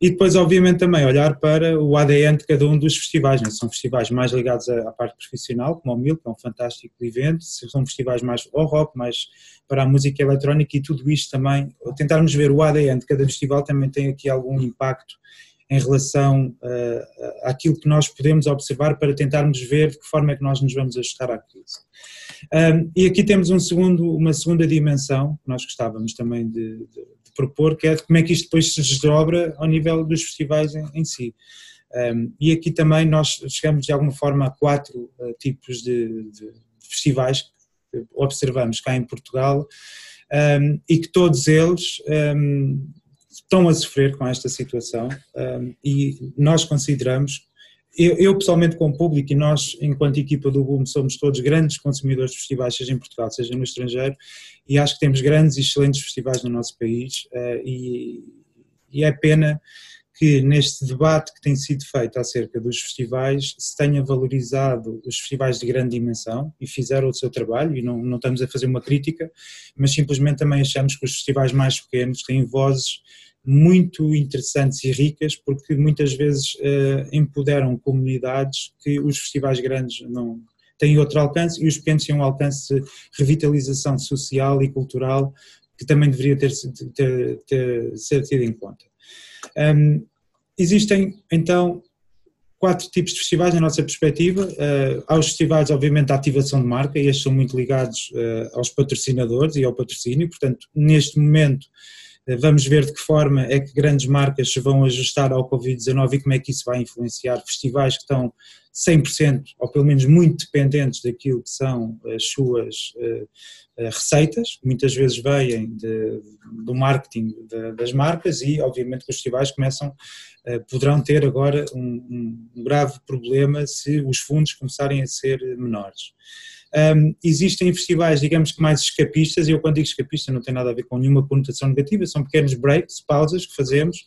E depois, obviamente, também olhar para o ADN de cada um dos festivais. Né? São festivais mais ligados à, parte profissional, como o MIL, que é um fantástico evento, são festivais mais ao rock, mais para a música eletrónica e tudo isto também, tentarmos ver o ADN de cada festival também tem aqui algum impacto em relação uh, àquilo que nós podemos observar para tentarmos ver de que forma é que nós nos vamos ajustar à crise. Um, e aqui temos um segundo, uma segunda dimensão que nós gostávamos também de, de propor, que é como é que isto depois se desdobra ao nível dos festivais em, em si. Um, e aqui também nós chegamos de alguma forma a quatro uh, tipos de, de, festivais que observamos cá em Portugal um, e que todos eles um, estão a sofrer com esta situação e nós consideramos eu, eu, pessoalmente como público e nós enquanto equipa do Boom somos todos grandes consumidores de festivais, seja em Portugal, seja no estrangeiro e acho que temos grandes e excelentes festivais no nosso país uh, e, e, é pena que neste debate que tem sido feito acerca dos festivais se tenha valorizado os festivais de grande dimensão e fizeram o seu trabalho e não, não estamos a fazer uma crítica, mas simplesmente também achamos que os festivais mais pequenos têm vozes muito interessantes e ricas, porque muitas vezes uh, empoderam comunidades que os festivais grandes não têm outro alcance e os pequenos têm um alcance de revitalização social e cultural que também deveria ter, ter, ter tido em conta. Um, existem então quatro tipos de festivais na nossa perspectiva. Uh, aos festivais, obviamente, a ativação de marca, e estes são muito ligados uh, aos patrocinadores e ao patrocínio, portanto, neste momento vamos ver de que forma é que grandes marcas se vão ajustar ao Covid-19 e como é que isso vai influenciar festivais que estão 100% ou pelo menos muito dependentes daquilo que são as suas uh, receitas, muitas vezes vêm de, do marketing das marcas e obviamente que os festivais começam, poderão ter agora um, um grave problema se os fundos começarem a ser menores. Um, existem festivais, digamos que mais escapistas, e eu quando digo escapista não tem nada a ver com nenhuma conotação negativa, são pequenos breaks, pausas que fazemos,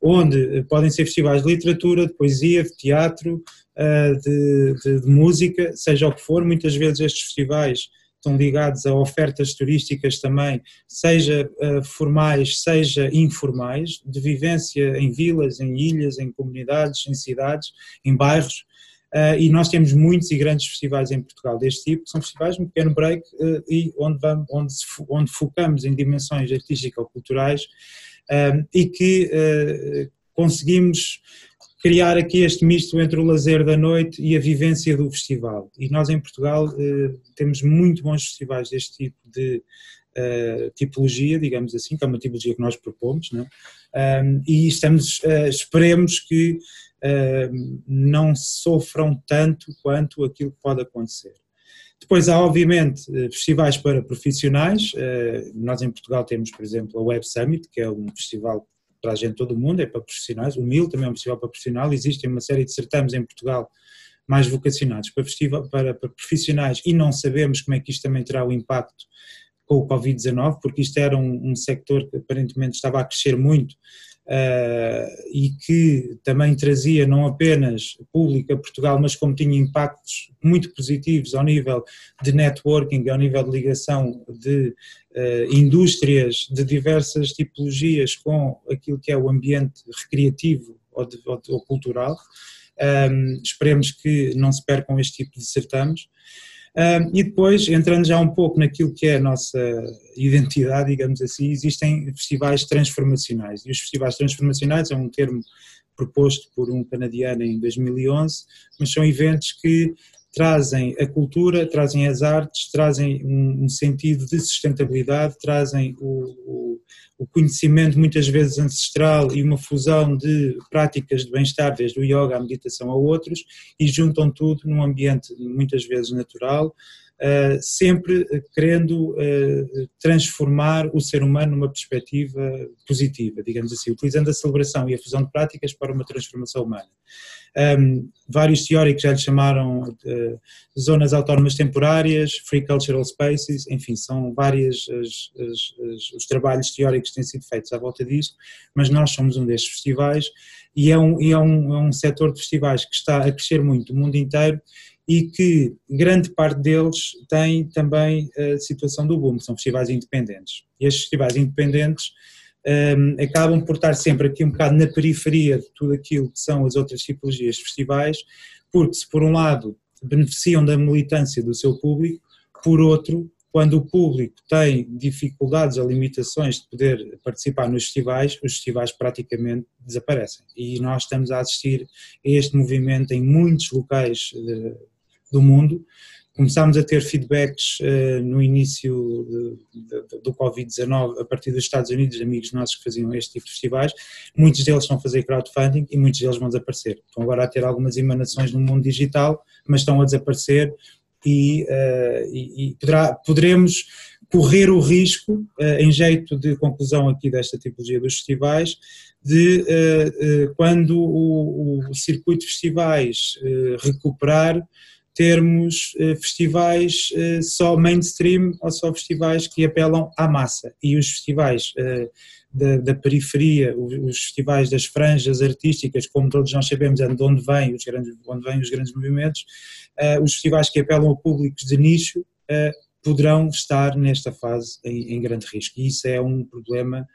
onde eh, podem ser festivais de literatura, de poesia, de teatro, uh, de, de, de, música, seja o que for, muitas vezes estes festivais estão ligados a ofertas turísticas também, seja uh, formais, seja informais, de vivência em vilas, em ilhas, em comunidades, em cidades, em bairros, Uh, e nós temos muitos e grandes festivais em Portugal deste tipo, que são festivais um pequeno break uh, e onde, vamos, onde, onde, focamos em dimensões artístico-culturais uh, e que conseguimos criar aqui este misto entre o lazer da noite e a vivência do festival. E nós em Portugal temos muito bons festivais deste tipo de tipologia, digamos assim, que é uma tipologia que nós propomos, não é? e estamos, esperemos que não sofram tanto quanto aquilo que pode acontecer. Depois há, obviamente, eh, festivais para profissionais. Eh, nós em Portugal temos, por exemplo, a Web Summit, que é um festival para a gente todo o mundo, é para profissionais. O MIL também é um festival para profissional. Existem uma série de certames em Portugal mais vocacionados para, festival, para, para profissionais e não sabemos como é que isto também terá o impacto com o Covid-19, porque isto era um, um sector que aparentemente estava a crescer muito Uh, e que também trazia não apenas público a Portugal, mas como tinha impactos muito positivos ao nível de networking, ao nível de ligação de uh, indústrias de diversas tipologias com aquilo que é o ambiente recreativo ou, de, ou, ou cultural. Um, esperemos que não se percam este tipo de certames. E depois, entrando já um pouco naquilo que é a nossa identidade, digamos assim, existem festivais transformacionais. E os festivais transformacionais é um termo proposto por um canadiano em 2011, mas são eventos que trazem a cultura, trazem as artes, trazem um, um sentido de sustentabilidade, trazem o, o, o, conhecimento muitas vezes ancestral e uma fusão de práticas de bem-estar, desde o yoga à meditação a outros, e juntam tudo num ambiente muitas vezes natural, sempre querendo uh, transformar o ser humano numa perspectiva positiva, digamos assim, utilizando a celebração e a fusão de práticas para uma transformação humana. Um, vários teóricos já lhe chamaram uh, zonas autónomas temporárias, free cultural spaces, enfim, são vários os trabalhos teóricos que têm sido feitos à volta disto, mas nós somos um destes festivais e é um, é um, é um setor de festivais que está a crescer muito no mundo inteiro e que grande parte deles tem também a situação do boom, são festivais independentes. E estes festivais independentes um, acabam por estar sempre aqui um bocado na periferia de tudo aquilo que são as outras tipologias de festivais, porque se por um lado beneficiam da militância do seu público, por outro, quando o público tem dificuldades ou limitações de poder participar nos festivais, os festivais praticamente desaparecem. E nós estamos a assistir a este movimento em muitos locais de, do mundo. Começámos a ter feedbacks uh, no início de, de, do Covid-19 a partir dos Estados Unidos, amigos nossos que faziam este tipo de festivais. Muitos deles estão a fazer crowdfunding e muitos deles vão desaparecer. Estão agora a ter algumas emanações no mundo digital, mas estão a desaparecer e, uh, e, e poderá, poderemos correr o risco, uh, em jeito de conclusão aqui desta tipologia dos festivais, de quando o, o, circuito de festivais recuperar termos eh, festivais eh, só mainstream ou só festivais que apelam à massa. E os festivais eh, da, da, periferia, os, festivais das franjas artísticas, como todos nós sabemos, é de onde vêm os grandes, onde vêm os grandes movimentos, os festivais que apelam a públicos de nicho poderão estar nesta fase em, em grande risco. E isso é um problema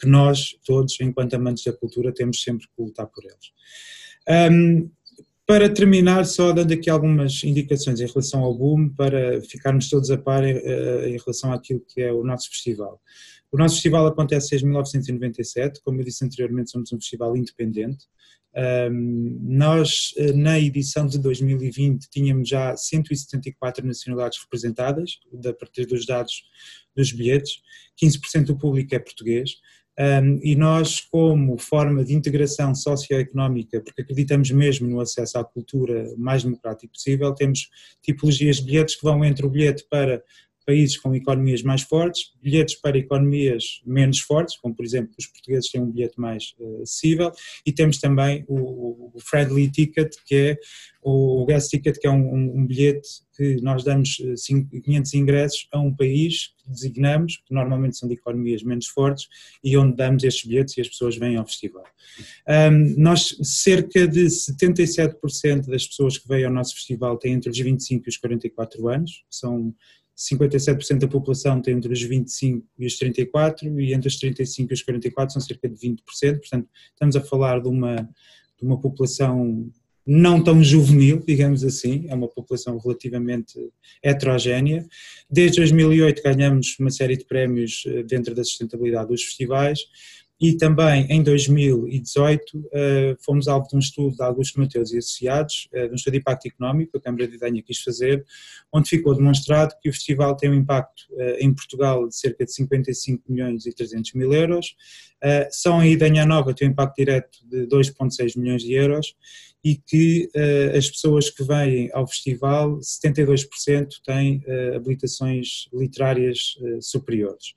que nós todos, enquanto amantes da cultura, temos sempre que lutar por eles. Um, para terminar, só dando aqui algumas indicações em relação ao boom, para ficarmos todos a par em, eh, em relação àquilo que é o nosso festival. O nosso festival acontece desde 1997, como eu disse anteriormente, somos um festival independente. Nós, eh, na edição de 2020, tínhamos já 174 nacionalidades representadas, a partir dos dados dos bilhetes, 15% do público é português, um, e nós, como forma de integração socioeconómica, porque acreditamos mesmo no acesso à cultura mais democrático possível, temos tipologias de bilhetes que vão entre o bilhete para países com economias mais fortes, bilhetes para economias menos fortes, como por exemplo os portugueses têm um bilhete mais uh, acessível, e temos também o, o, friendly ticket, que é o, guest ticket, que é um, um, um bilhete que nós damos 500 eh, ingressos a um país que designamos, que normalmente são de economias menos fortes, e onde damos estes bilhetes e as pessoas vêm ao festival. Um, nós, cerca de 77% das pessoas que vêm ao nosso festival têm entre os 25 e os 44 anos, são 57% da população tem entre os 25 e os 34 e entre os 35 e os 44 são cerca de 20%, portanto estamos a falar de uma, de uma população não tão juvenil, digamos assim, é uma população relativamente heterogénea. Desde 2008 ganhamos uma série de prémios eh, dentro da sustentabilidade dos festivais, e também em 2018 eh, fomos alvo de um estudo de Augusto Mateus e Associados, eh, de um estudo de impacto económico que a Câmara de Idanha quis fazer, onde ficou demonstrado que o festival tem um impacto eh, em Portugal de cerca de 55 milhões e 300 mil euros, só em Idanha Nova tem um impacto direto de 2,6 milhões de euros e que uh, as pessoas que vêm ao festival, 72% têm uh, habilitações literárias uh, superiores.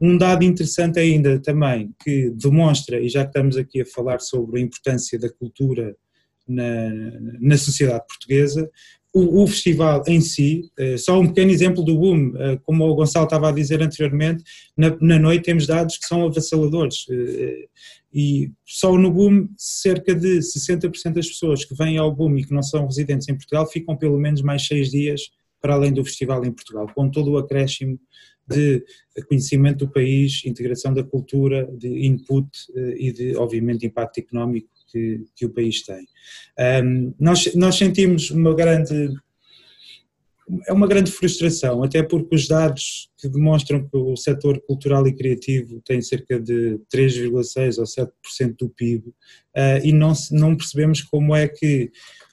Um dado interessante ainda também que demonstra, e já que estamos aqui a falar sobre a importância da cultura na, na sociedade portuguesa, o, o, festival em si, uh, só um pequeno exemplo do boom, uh, como o Gonçalo estava a dizer anteriormente, na, na noite temos dados que são avassaladores. e só no boom, cerca de 60% das pessoas que vêm ao boom e que não são residentes em Portugal ficam pelo menos mais seis dias para além do festival em Portugal, com todo o acréscimo de conhecimento do país, integração da cultura, de input e de, obviamente, impacto económico que, que o país tem. Um, nós, nós sentimos uma grande é uma grande frustração, até porque os dados que demonstram que o setor cultural e criativo tem cerca de 3,6% ou 7% do PIB uh, e não, não percebemos como é que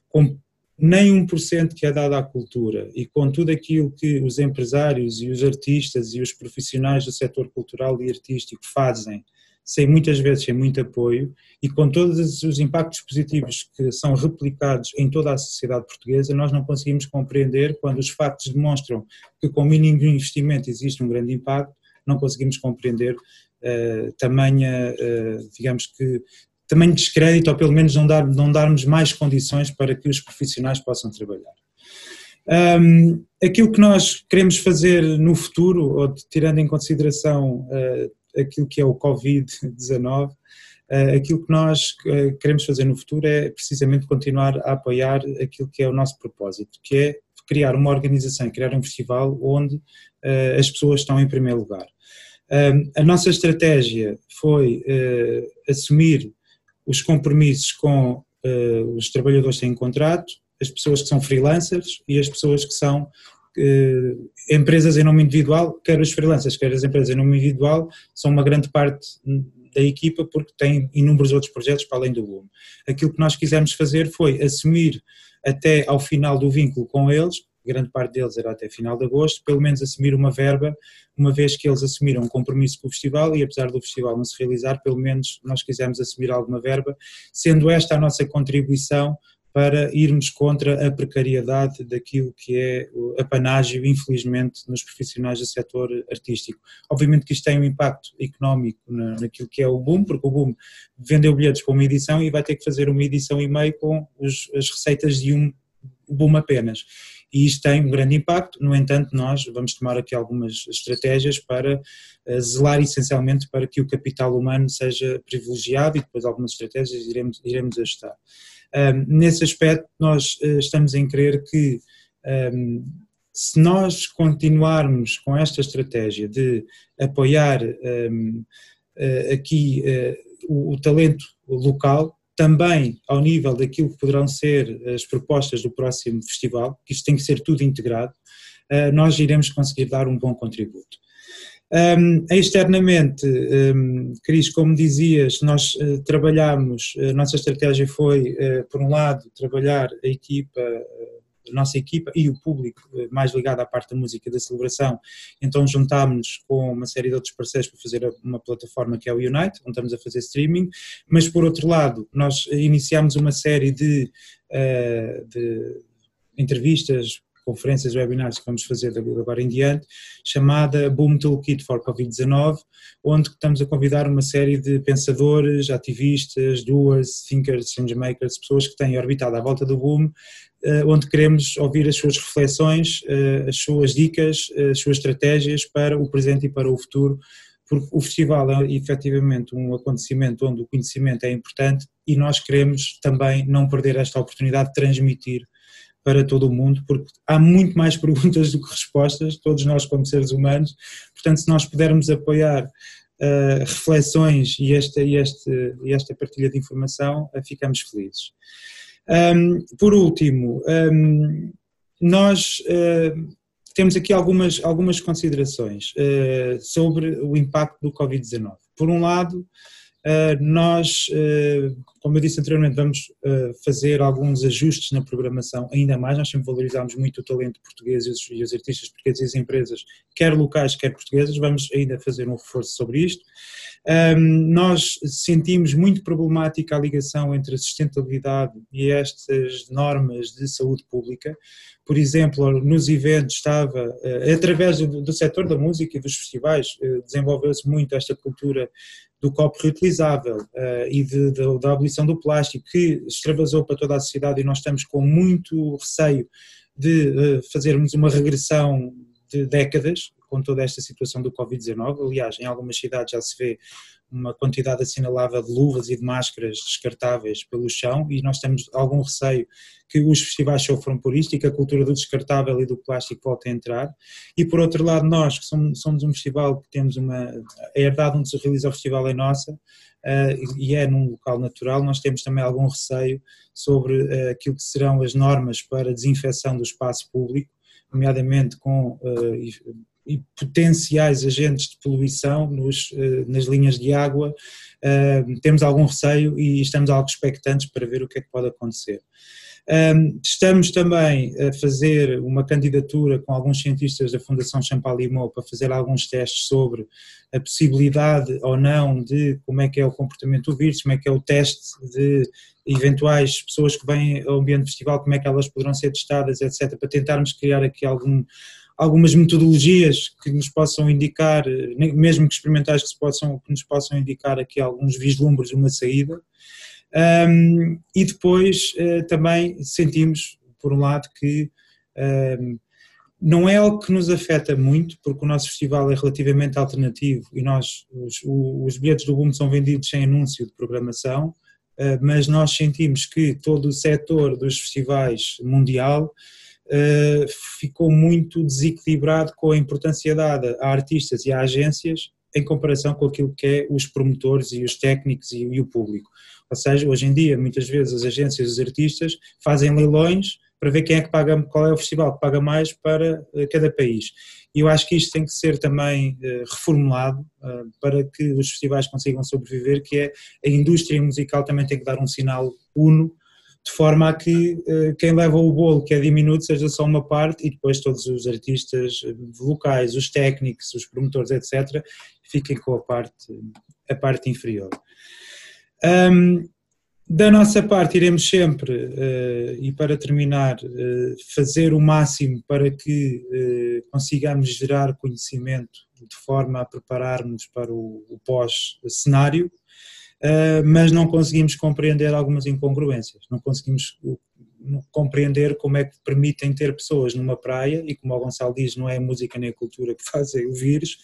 com nem 1% que é dado à cultura e com tudo aquilo que os empresários e os artistas e os profissionais do setor cultural e artístico fazem sem muitas vezes sem muito apoio e com todos os impactos positivos que são replicados em toda a sociedade portuguesa, nós não conseguimos compreender quando os factos demonstram que com mínimo investimento existe um grande impacto, não conseguimos compreender uh, tamanha, uh, digamos que, tamanho descrédito ou pelo menos não, dar, não darmos mais condições para que os profissionais possam trabalhar. Um, aquilo que nós queremos fazer no futuro, ou tirando em consideração uh, aquilo que é o Covid-19, eh, aquilo que nós eh, queremos fazer no futuro é precisamente continuar a apoiar aquilo que é o nosso propósito, que é criar uma organização, criar um festival onde eh, as pessoas estão em primeiro lugar. A nossa estratégia foi assumir os compromissos com os trabalhadores têm contrato, as pessoas que são freelancers e as pessoas que são empresas em nome individual, quer os freelancers, quer as empresas em nome individual, são uma grande parte da equipa porque têm inúmeros outros projetos para além do Boom. Aquilo que nós quisemos fazer foi assumir até ao final do vínculo com eles, grande parte deles era até final de agosto, pelo menos assumir uma verba, uma vez que eles assumiram um compromisso com o festival e apesar do festival não se realizar, pelo menos nós quisemos assumir alguma verba, sendo esta a nossa contribuição para irmos contra a precariedade daquilo que é a panágio, infelizmente, nos profissionais do setor artístico. Obviamente que isto tem um impacto económico naquilo que é o boom, porque o boom vendeu bilhetes para uma edição e vai ter que fazer uma edição e meio com os, as receitas de um boom apenas. E isto tem um grande impacto, no entanto, nós vamos tomar aqui algumas estratégias para eh, zelar essencialmente para que o capital humano seja privilegiado e depois algumas estratégias iremos, iremos ajustar. Um, nesse aspecto, nós uh, estamos em crer que um, se nós continuarmos com esta estratégia de apoiar um, eh, aqui uh, o, o, talento local, também ao nível daquilo que poderão ser as propostas do próximo festival, que isto tem que ser tudo integrado, nós iremos conseguir dar um bom contributo. Um, externamente, um, Cris, como dizias, nós uh, trabalhamos, a nossa estratégia foi, uh, por um lado, trabalhar a equipa, uh, a nossa equipa e o público mais ligado à parte da música da celebração, então juntámos-nos com uma série de outros parceiros para fazer uma plataforma que é o Unite, onde estamos a fazer streaming, mas por outro lado, nós iniciámos uma série de, de entrevistas, conferências, webinars que vamos fazer agora em diante, chamada Boom Toolkit for Covid-19, onde estamos a convidar uma série de pensadores, ativistas, doers, thinkers, changemakers, pessoas que têm orbitado à volta do boom, eh, onde queremos ouvir as suas reflexões, eh, as suas dicas, eh, as suas estratégias para o presente e para o futuro, porque o festival é efetivamente um acontecimento onde o conhecimento é importante e nós queremos também não perder esta oportunidade de transmitir para todo o mundo, porque há muito mais perguntas do que respostas, todos nós como seres humanos, portanto se nós pudermos apoiar uh, reflexões e esta, e, este, e esta partilha de informação, uh, ficamos felizes. Um, por último, um, nós uh, temos aqui algumas, algumas considerações sobre o impacto do Covid-19. Por um lado, nós, eh, como eu disse anteriormente, vamos eh, fazer alguns ajustes na programação ainda mais. Nós sempre valorizamos muito o talento português e os artistas portugueses e as empresas, quer locais, quer portuguesas. Vamos ainda fazer um reforço sobre isto. nós sentimos muito problemática a ligação entre a sustentabilidade e estas normas de saúde pública. Por exemplo, nos eventos estava, através do, do setor da música e dos festivais, desenvolveu-se muito esta cultura do copo reutilizável uh, e de, de, da abolição do plástico, que extravasou para toda a sociedade e nós estamos com muito receio de fazermos uma regressão de décadas com toda esta situação do Covid-19. Aliás, em algumas cidades já se vê uma quantidade assinalável de luvas e de máscaras descartáveis pelo chão e nós temos algum receio que os festivais sofram por isto e que a cultura do descartável e do plástico volte a entrar. E por outro lado, nós que somos, somos um festival que temos uma. A herdade onde se realiza o festival é nossa uh, e é num local natural, nós temos também algum receio sobre uh, aquilo que serão as normas para desinfecção do espaço público nomeadamente com uh, e potenciais agentes de poluição nos, eh, nas linhas de água, eh, temos algum receio e estamos algo expectantes para ver o que é que pode acontecer. Estamos também a fazer uma candidatura com alguns cientistas da Fundação Champalimau para fazer alguns testes sobre a possibilidade ou não de como é que é o comportamento do vírus, como é que é o teste de eventuais pessoas que vêm ao ambiente festival, como é que elas poderão ser testadas, etc., para tentarmos criar aqui algum, algumas metodologias que nos possam indicar, mesmo que experimentais que, possam, que nos possam indicar aqui alguns vislumbres de uma saída. Um, e depois uh, também sentimos, por um lado, que um, não é algo que nos afeta muito, porque o nosso festival é relativamente alternativo e nós, os, os bilhetes do Boom são vendidos sem anúncio de programação, uh, mas nós sentimos que todo o setor dos festivais mundial uh, ficou muito desequilibrado com a importância dada a artistas e a agências em comparação com aquilo que é os promotores e os técnicos e, e o público. Ou seja, hoje em dia, muitas vezes as agências e os artistas fazem leilões para ver quem é que paga, qual é o festival que paga mais para uh, cada país. E eu acho que isto tem que ser também uh, reformulado para que os festivais consigam sobreviver, que é a indústria musical também tem que dar um sinal uno de forma a que uh, quem leva o bolo, que é diminuto, seja só uma parte e depois todos os artistas eh, locais, os técnicos, os promotores, etc., fiquem com a parte, a parte inferior. Um, da nossa parte, iremos sempre, uh, e para terminar, uh, fazer o máximo para que consigamos gerar conhecimento de forma a prepararmos para o, o pós-cenário uh, mas não conseguimos compreender algumas incongruências, não conseguimos compreender como é que permitem ter pessoas numa praia, e como o Gonçalo diz, não é a música nem a cultura que fazem o vírus,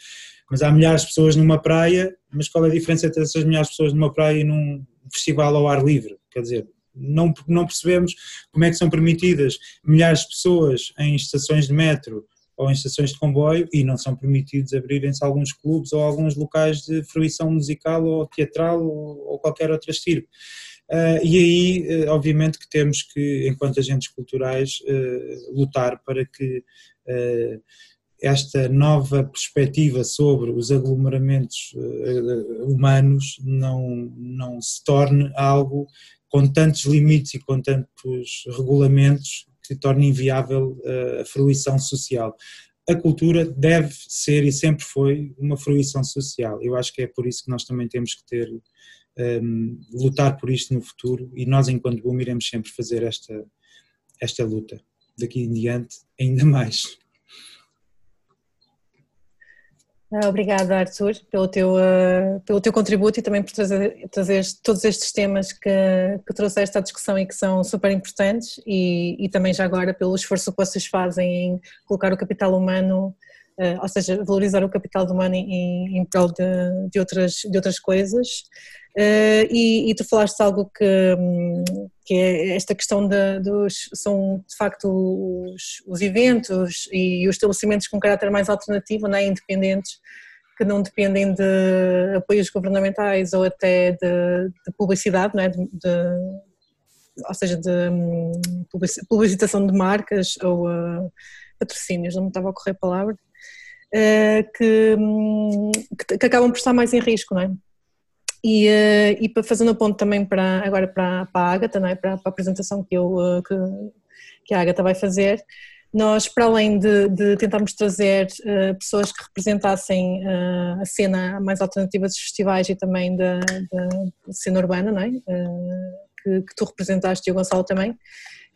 mas há milhares de pessoas numa praia, mas qual é a diferença entre essas milhares de pessoas numa praia e num festival ao ar livre? Quer dizer, não, não percebemos como é que são permitidas milhares de pessoas em estações de metro ou em estações de comboio e não são permitidos abrirem-se alguns clubes ou alguns locais de fruição musical ou teatral ou, ou qualquer outra estirpe. Uh, e aí, uh, obviamente, que temos que, enquanto agentes culturais, uh, lutar para que esta nova perspectiva sobre os aglomeramentos humanos não, não se torne algo com tantos limites e com tantos regulamentos que torne inviável eh, a fruição social. A cultura deve ser e sempre foi uma fruição social. Eu acho que é por isso que nós também temos que ter um, ehm, lutar por isto no futuro e nós enquanto Boom iremos sempre fazer esta esta luta daqui em diante ainda mais. Ah, obrigada, Arthur, pelo teu, uh, pelo teu contributo e também por trazer, trazer todos estes temas que, que trouxeste à discussão e que são super importantes e, e também já agora pelo esforço que vocês fazem em colocar o capital humano, ou seja, valorizar o capital humano em, em prol de, de, outras, de outras coisas. Uh, e, e, tu falaste algo que, que é esta questão de, dos, são de facto os, os, eventos e os estabelecimentos com caráter mais alternativo, não é? independentes, que não dependem de apoios governamentais ou até de, de publicidade, não é? de, ou seja, de hum, publicitação de marcas ou uh, patrocínios, não me estava a ocorrer a palavra, que, hum, que, que acabam por estar mais em risco, não é? E, uh, e fazendo a ponto também para, agora para, para a Ágata, não é? para, para a apresentação que, eu, uh, que, que, a Ágata vai fazer, nós, para além de, de tentarmos trazer uh, pessoas que representassem a cena mais alternativa dos festivais e também da, da cena urbana, não é? que, que, tu representaste e o Gonçalo também,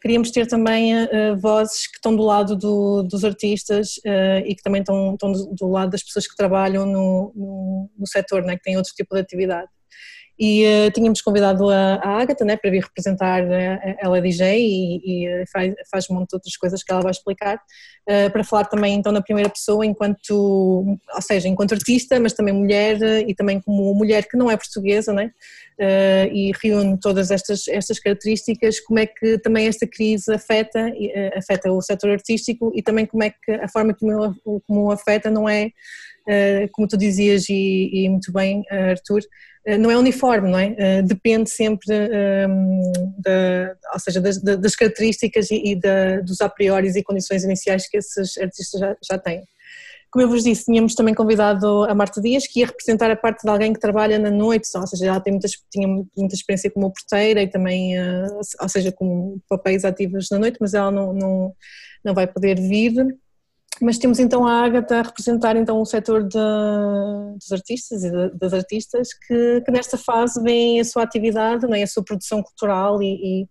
queríamos ter também vozes que estão do lado do, dos artistas e que também estão, estão do, do, lado das pessoas que trabalham no, no, no setor, não é? que têm outro tipo de atividade e uh, tínhamos convidado a, a Agatha né, para vir representar, ela é DJ e, e faz, faz um monte de outras coisas que ela vai explicar, uh, para falar também então na primeira pessoa enquanto, ou seja, enquanto artista, mas também mulher e também como mulher que não é portuguesa, né, e reúne todas estas, estas características, como é que também esta crise afeta, afeta o setor artístico e também como é que a forma como, como afeta não é, como tu dizias e, e muito bem, Arthur, eh, não é uniforme, não é? Eh, depende sempre, ehm, ou seja, das, das características e, dos a priori e condições iniciais que esses artistas já, já têm. Como eu vos disse, tínhamos também convidado a Marta Dias, que ia representar a parte de alguém que trabalha na noite, ou seja, ela tem muitas, tinha muita experiência como porteira e também, eh, ou seja, com papéis ativos na noite, mas ela não, não, não vai poder vir. Mas temos então a Agatha a representar então o setor de, dos artistas e de, das artistas que, que, nesta fase vem a sua atividade, não é? a sua produção cultural e, e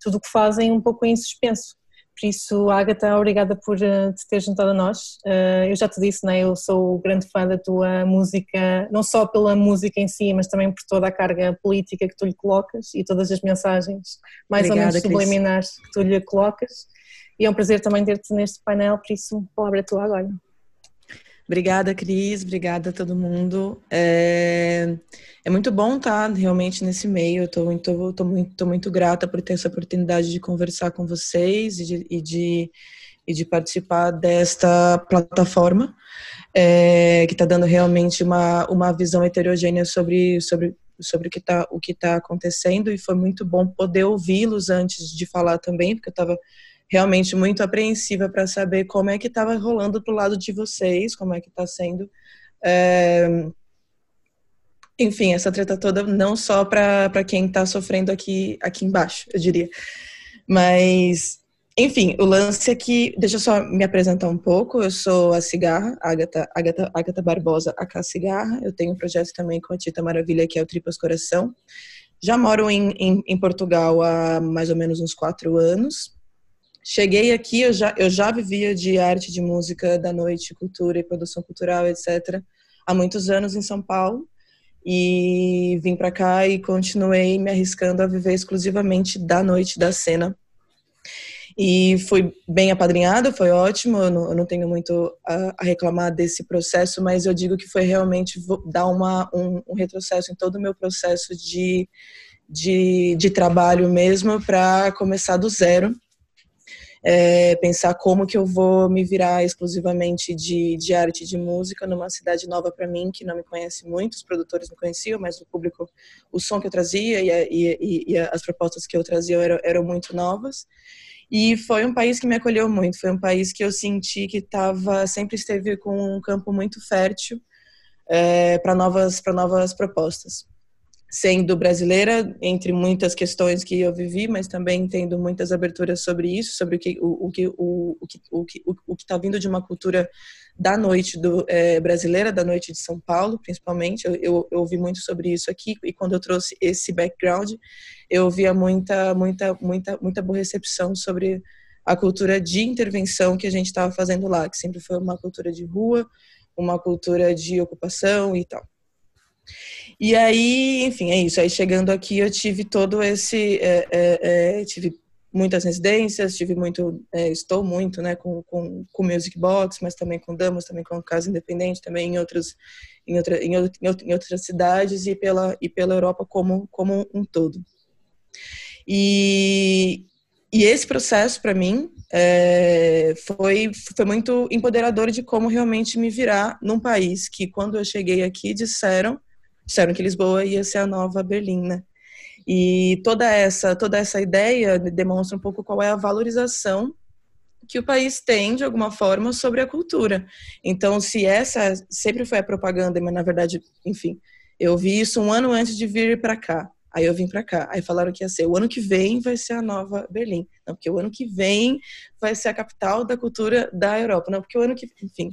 tudo o que fazem um pouco em suspenso. Por isso, Agatha, obrigada por uh, te ter juntado a nós. Uh, eu já te disse, né, eu sou grande fã da tua música, não só pela música em si, mas também por toda a carga política que tu lhe colocas e todas as mensagens mais obrigada, ou menos subliminares que tu lhe colocas. E é um prazer também ter-te neste painel, por isso, palavra tua agora. Obrigada, Cris. Obrigada a todo mundo. É, é muito bom estar realmente nesse meio. Estou muito, tô muito, tô muito grata por ter essa oportunidade de conversar com vocês e de, e de, e de participar desta plataforma, é, que está dando realmente uma, uma visão heterogênea sobre, sobre, sobre o que está tá acontecendo. E foi muito bom poder ouvi-los antes de falar também, porque eu estava realmente muito apreensiva para saber como é que estava rolando do lado de vocês, como é que está sendo. É... Enfim, essa treta toda não só para quem está sofrendo aqui, aqui embaixo, eu diria. Mas, enfim, o lance aqui, deixa eu só me apresentar um pouco. Eu sou a Cigarra, Agatha, Agatha, Agatha Barbosa, a Cigarra. Eu tenho um projeto também com a Tita Maravilha, que é o Tripas Coração. Já moro em, em, em Portugal há mais ou menos uns quatro anos. Cheguei aqui, eu já, eu já vivia de arte, de música, da noite, cultura e produção cultural, etc., há muitos anos em São Paulo. E vim para cá e continuei me arriscando a viver exclusivamente da noite, da cena. E fui bem apadrinhada, foi ótimo, eu não, eu não tenho muito a, a, reclamar desse processo, mas eu digo que foi realmente dar uma, um, um retrocesso em todo o meu processo de, de, de trabalho mesmo para começar do zero é, pensar como que eu vou me virar exclusivamente de, de arte de música numa cidade nova para mim, que não me conhece muito, os produtores me conheciam, mas o público, o som que eu trazia e, e, e as propostas que eu trazia eram, eram muito novas. E foi um país que me acolheu muito, foi um país que eu senti que estava sempre esteve com um campo muito fértil é, para novas para novas propostas sendo brasileira, entre muitas questões que eu vivi, mas também tendo muitas aberturas sobre isso, sobre o que o, o que o, o que o que o que está vindo de uma cultura da noite do é, brasileira, da noite de São Paulo, principalmente. Eu, eu, eu, ouvi muito sobre isso aqui e quando eu trouxe esse background, eu ouvia muita muita muita muita boa recepção sobre a cultura de intervenção que a gente estava fazendo lá, que sempre foi uma cultura de rua, uma cultura de ocupação e tal. E aí, enfim, é isso. Aí chegando aqui eu tive todo esse. É, é, é, tive muitas residências, tive muito, é, estou muito, né, com, com, com Music Box, mas também com Damas, também com Casa Independente, também em outros, em, outra, em, em outras cidades e pela, e pela Europa como, como um todo. E, e esse processo, para mim, é, foi, foi muito empoderador de como realmente me virar num país que, quando eu cheguei aqui, disseram disseram que Lisboa ia ser a nova Berlim, né? E toda essa, toda essa ideia demonstra um pouco qual é a valorização que o país tem, de alguma forma, sobre a cultura. Então, se essa sempre foi a propaganda, mas na verdade, enfim, eu vi isso um ano antes de vir para cá. Aí eu vim para cá. Aí falaram que ia ser o ano que vem vai ser a nova Berlim. Não, porque o ano que vem vai ser a capital da cultura da Europa. Não, porque o ano que, enfim.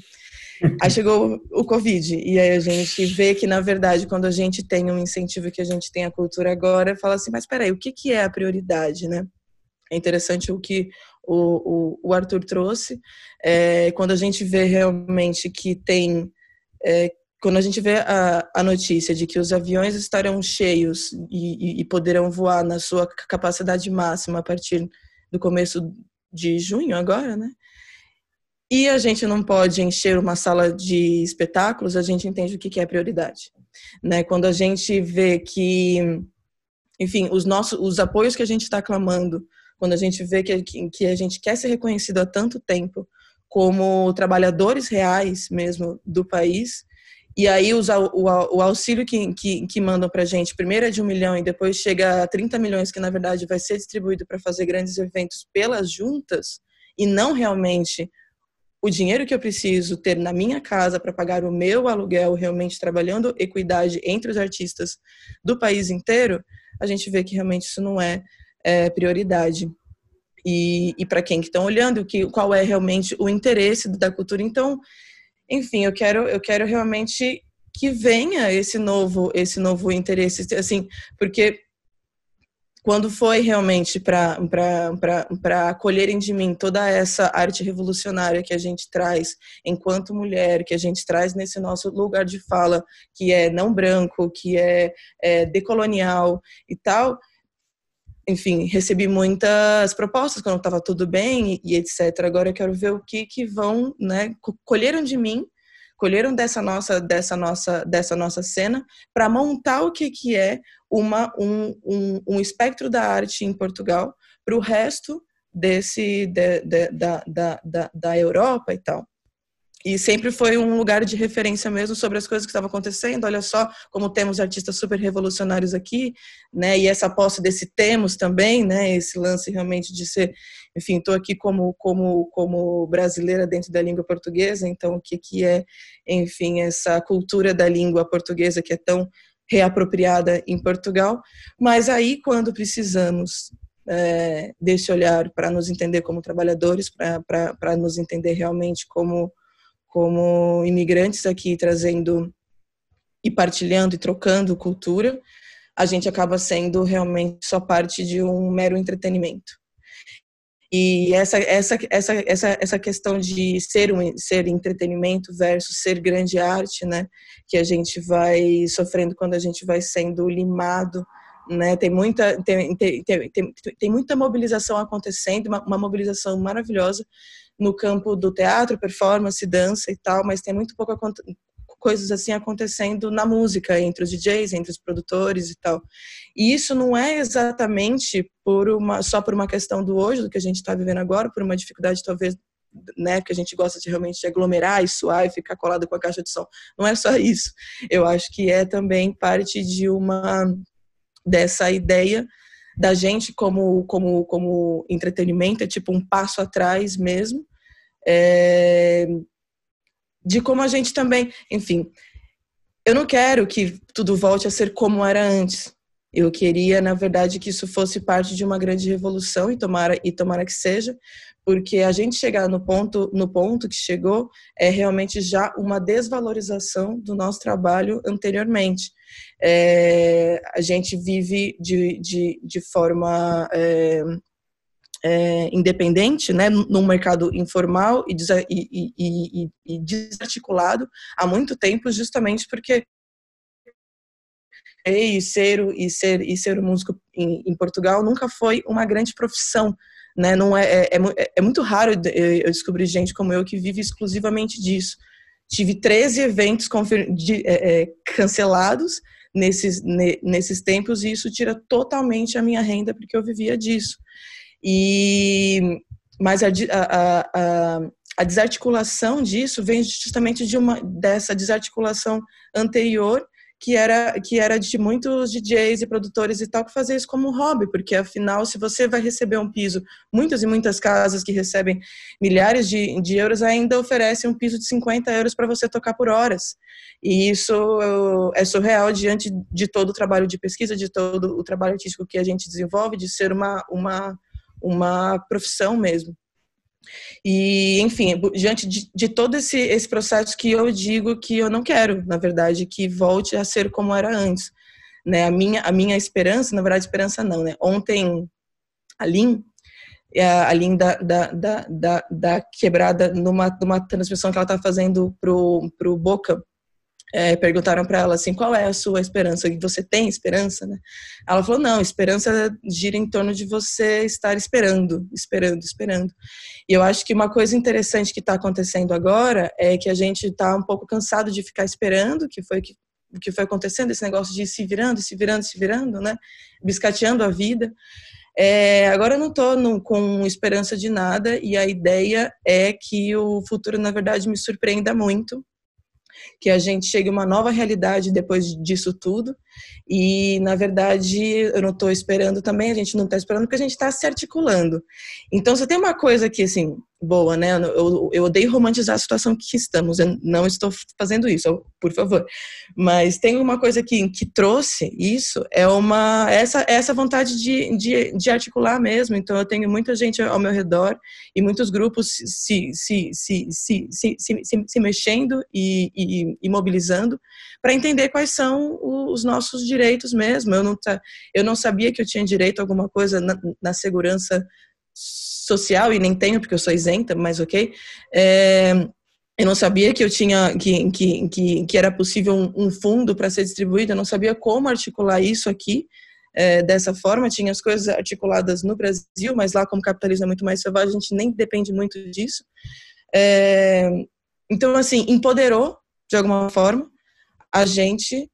Aí chegou o Covid e aí a gente vê que na verdade quando a gente tem um incentivo que a gente tem a cultura agora, fala assim, mas espera aí, o que que é a prioridade, né? É interessante o que o, o, o Arthur trouxe. É, quando a gente vê realmente que tem é, quando a gente vê a, a notícia de que os aviões estarão cheios e, e, e poderão voar na sua capacidade máxima a partir do começo de junho agora, né? E a gente não pode encher uma sala de espetáculos, a gente entende o que é prioridade, né? Quando a gente vê que, enfim, os nossos, os apoios que a gente está clamando, quando a gente vê que, que a gente quer ser reconhecido há tanto tempo como trabalhadores reais mesmo do país, e aí o, o, o auxílio que, que, que mandam para gente, primeiro é de um milhão e depois chega a 30 milhões, que na verdade vai ser distribuído para fazer grandes eventos pelas juntas, e não realmente o dinheiro que eu preciso ter na minha casa para pagar o meu aluguel, realmente trabalhando equidade entre os artistas do país inteiro, a gente vê que realmente isso não é, é prioridade. E, e para quem que estão olhando, que, qual é realmente o interesse da cultura. Então, enfim, eu quero, eu quero realmente que venha esse novo, esse novo interesse, assim, porque quando foi realmente para acolherem de mim toda essa arte revolucionária que a gente traz enquanto mulher, que a gente traz nesse nosso lugar de fala, que é não branco, que é, é decolonial e tal, enfim, recebi muitas propostas quando estava tudo bem e, e, etc. Agora eu quero ver o que que vão, né, colheram de mim, colheram dessa nossa dessa nossa dessa nossa cena para montar o que que é uma um, um, um espectro da arte em Portugal para o resto desse de, de, da, da, da, da Europa e tal. E sempre foi um lugar de referência mesmo sobre as coisas que estavam acontecendo. Olha só como temos artistas super revolucionários aqui, né? E essa posse desse temos também, né? Esse lance realmente de ser, enfim, estou aqui como como como brasileira dentro da língua portuguesa. Então, o que que é, enfim, essa cultura da língua portuguesa que é tão reapropriada em Portugal? Mas aí, quando precisamos é, desse olhar para nos entender como trabalhadores, para nos entender realmente como como imigrantes aqui trazendo e partilhando e trocando cultura, a gente acaba sendo realmente só parte de um mero entretenimento. E essa essa essa essa essa questão de ser um ser entretenimento versus ser grande arte, né, que a gente vai sofrendo quando a gente vai sendo limado né? Tem muita tem, tem, tem, tem, muita mobilização acontecendo, uma, uma mobilização maravilhosa no campo do teatro, performance, dança e tal, mas tem muito pouco coisas assim acontecendo na música, entre os DJs, entre os produtores e tal. E isso não é exatamente por uma só por uma questão do hoje, do que a gente está vivendo agora, por uma dificuldade talvez né, que a gente gosta de realmente aglomerar e suar e ficar colado com a caixa de som. Não é só isso. Eu acho que é também parte de uma dessa ideia da gente como, como, como entretenimento, é tipo um passo atrás mesmo, é, de como a gente também, enfim, eu não quero que tudo volte a ser como era antes. Eu queria, na verdade, que isso fosse parte de uma grande revolução e tomara e tomara que seja, porque a gente chegar no ponto no ponto que chegou é realmente já uma desvalorização do nosso trabalho anteriormente. É, a gente vive de, de, de forma é, é, independente, né, num mercado informal e, e, e, e, desarticulado há muito tempo, justamente porque e ser e ser e ser músico em, em Portugal nunca foi uma grande profissão né? Não é, é, é, é muito raro eu descobrir gente como eu que vive exclusivamente disso. Tive 13 eventos de, é, é, cancelados nesses, ne, nesses tempos e isso tira totalmente a minha renda porque eu vivia disso. E mas a, a, a, a desarticulação disso vem justamente de uma dessa desarticulação anterior que era que era de muitos DJs e produtores e tal que fazer isso como um hobby, porque afinal, se você vai receber um piso, muitas e muitas casas que recebem milhares de, de euros ainda oferecem um piso de 50 euros para você tocar por horas. E isso é surreal diante de todo o trabalho de pesquisa, de todo o trabalho artístico que a gente desenvolve, de ser uma, uma, uma profissão mesmo. E, enfim, diante de, de, todo esse, esse processo que eu digo que eu não quero, na verdade, que volte a ser como era antes. Né? A, minha, a minha esperança, na verdade, esperança não, né? Ontem, a Lin, a Lin da, da, da, da, da quebrada, numa, numa transmissão que ela está fazendo pro, pro Boca, é, perguntaram para ela assim, qual é a sua esperança? Você tem esperança, né? Ela falou, não, esperança gira em torno de você estar esperando, esperando, esperando. E eu acho que uma coisa interessante que está acontecendo agora é que a gente está um pouco cansado de ficar esperando, que foi que o que foi acontecendo, esse negócio de se virando, se virando, se virando, né? Biscateando a vida. É, agora eu não estou com esperança de nada e a ideia é que o futuro, na verdade, me surpreenda muito que a gente chegue a uma nova realidade depois disso tudo. E, na verdade, eu não estou esperando também, a gente não está esperando porque a gente está se articulando. Então, você tem uma coisa que, assim, boa, né? Eu, eu odeio romantizar a situação que estamos, eu não estou fazendo isso, por favor. Mas tem uma coisa que, que trouxe isso, é uma essa, essa vontade de, de, de articular mesmo. Então, eu tenho muita gente ao meu redor e muitos grupos se, se, se, se, se, se, se, se mexendo e, e, e mobilizando para entender quais são os nossos direitos mesmo. Eu não, eu não sabia que eu tinha direito a alguma coisa na, na segurança social e nem tenho porque eu sou isenta, mas ok. É, eu não sabia que eu tinha que, que, que, que era possível um, um fundo para ser distribuído, eu não sabia como articular isso aqui é, dessa forma. Tinha as coisas articuladas no Brasil, mas lá, como o capitalismo é muito mais selvagem, a gente nem depende muito disso. É, então, assim, empoderou, de alguma forma, a gente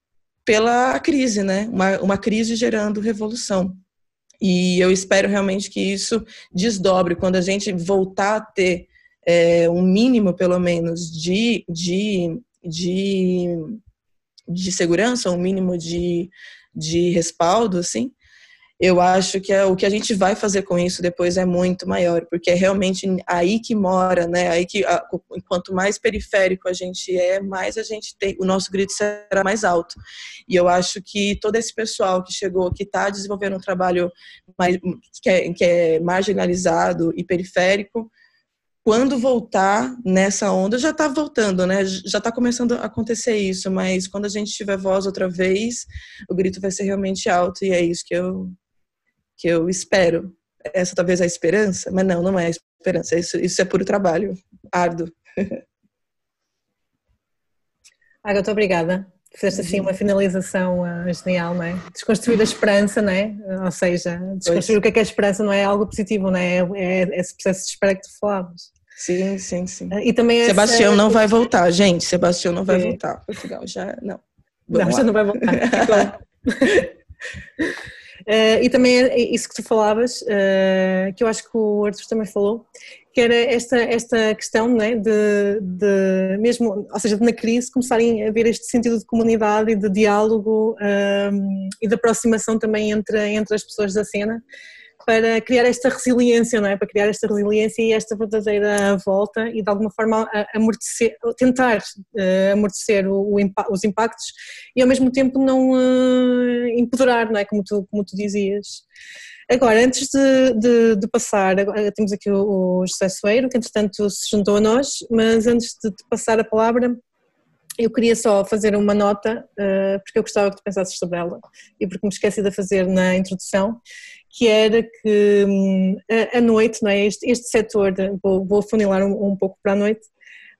pela crise, né? Uma, uma crise gerando revolução. E eu espero realmente que isso desdobre quando a gente voltar a ter é, um mínimo, pelo menos, de, de, de, de segurança, um mínimo de, de respaldo, assim, eu acho que é, o que a gente vai fazer com isso depois é muito maior, porque é realmente aí que mora, né? Aí que a, quanto mais periférico a gente é, mais a gente tem, o nosso grito será mais alto. E eu acho que todo esse pessoal que chegou, que está desenvolvendo um trabalho mais, que, é, que é marginalizado e periférico, quando voltar nessa onda, já está voltando, né? Já está começando a acontecer isso, mas quando a gente tiver voz outra vez, o grito vai ser realmente alto e é isso que eu que eu espero. Essa talvez é a esperança, mas não, não é a esperança. Isso, isso é puro trabalho, árduo. Agatha, obrigada. Fizeste assim uma finalização uh, genial, não é? Desconstruir a esperança, não é? Ou seja, desconstruir pois. o que é que é a esperança não é algo positivo, não é? É, é esse processo de espera que tu falavas. Sim, sim, sim. Uh, e também Sebastião essa... não vai voltar, gente. Sebastião não vai sim. voltar. Portugal já não. Vamos não, lá. já não vai voltar. Uh, e também é isso que tu falavas, uh, que eu acho que o Arthur também falou, que era esta, esta questão né, de, de, mesmo, ou seja, na crise começarem a haver este sentido de comunidade e de diálogo um, ehm, e de aproximação também entre, entre as pessoas da cena para criar esta resiliência, não é? Para criar esta resiliência e esta verdadeira volta e de alguma forma amortecer, tentar uh, amortecer o, o, os impactos e ao mesmo tempo não uh, empoderar, não é? Como tu, como tu dizias. Agora, antes de, de, de passar, temos aqui o, o José Soeiro, que entretanto se juntou a nós, mas antes de te passar a palavra, eu queria só fazer uma nota, porque eu gostava que tu pensasses sobre ela e porque me esqueci de fazer na introdução, que era que hum, a, noite, não é? este, este setor, vou, vou funilar um, um, pouco para a noite,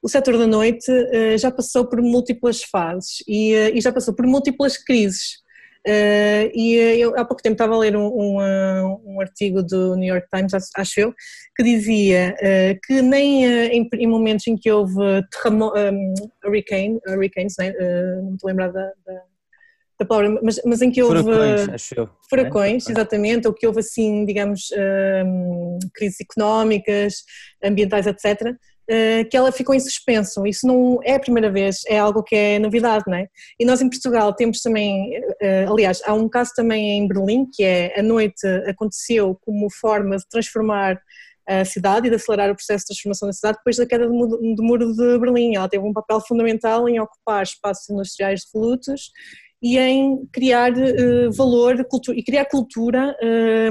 o setor da noite uh, já passou por múltiplas fases e, uh, e já passou por múltiplas crises. Uh, e eu há pouco tempo estava a ler um, um, um, artigo do New York Times, acho eu, que dizia que nem em, em, momentos em que houve terremo, um, hurricane, hurricanes, né? não me da, da, da palavra, mas, mas em que houve furacões, acho eu, furacões né? exatamente, ou que houve assim, digamos, um, crises económicas, ambientais, etc., uh, que ela ficou em suspenso. Isso não é a primeira vez, é algo que é novidade, não é? E nós em Portugal temos também, uh, aliás, há um caso também em Berlim, que é a noite aconteceu como forma de transformar a cidade e de acelerar o processo de transformação da cidade depois da queda do muro, do muro de Berlim. Ela teve um papel fundamental em ocupar espaços industriais devolutos e em criar uh, valor e criar cultura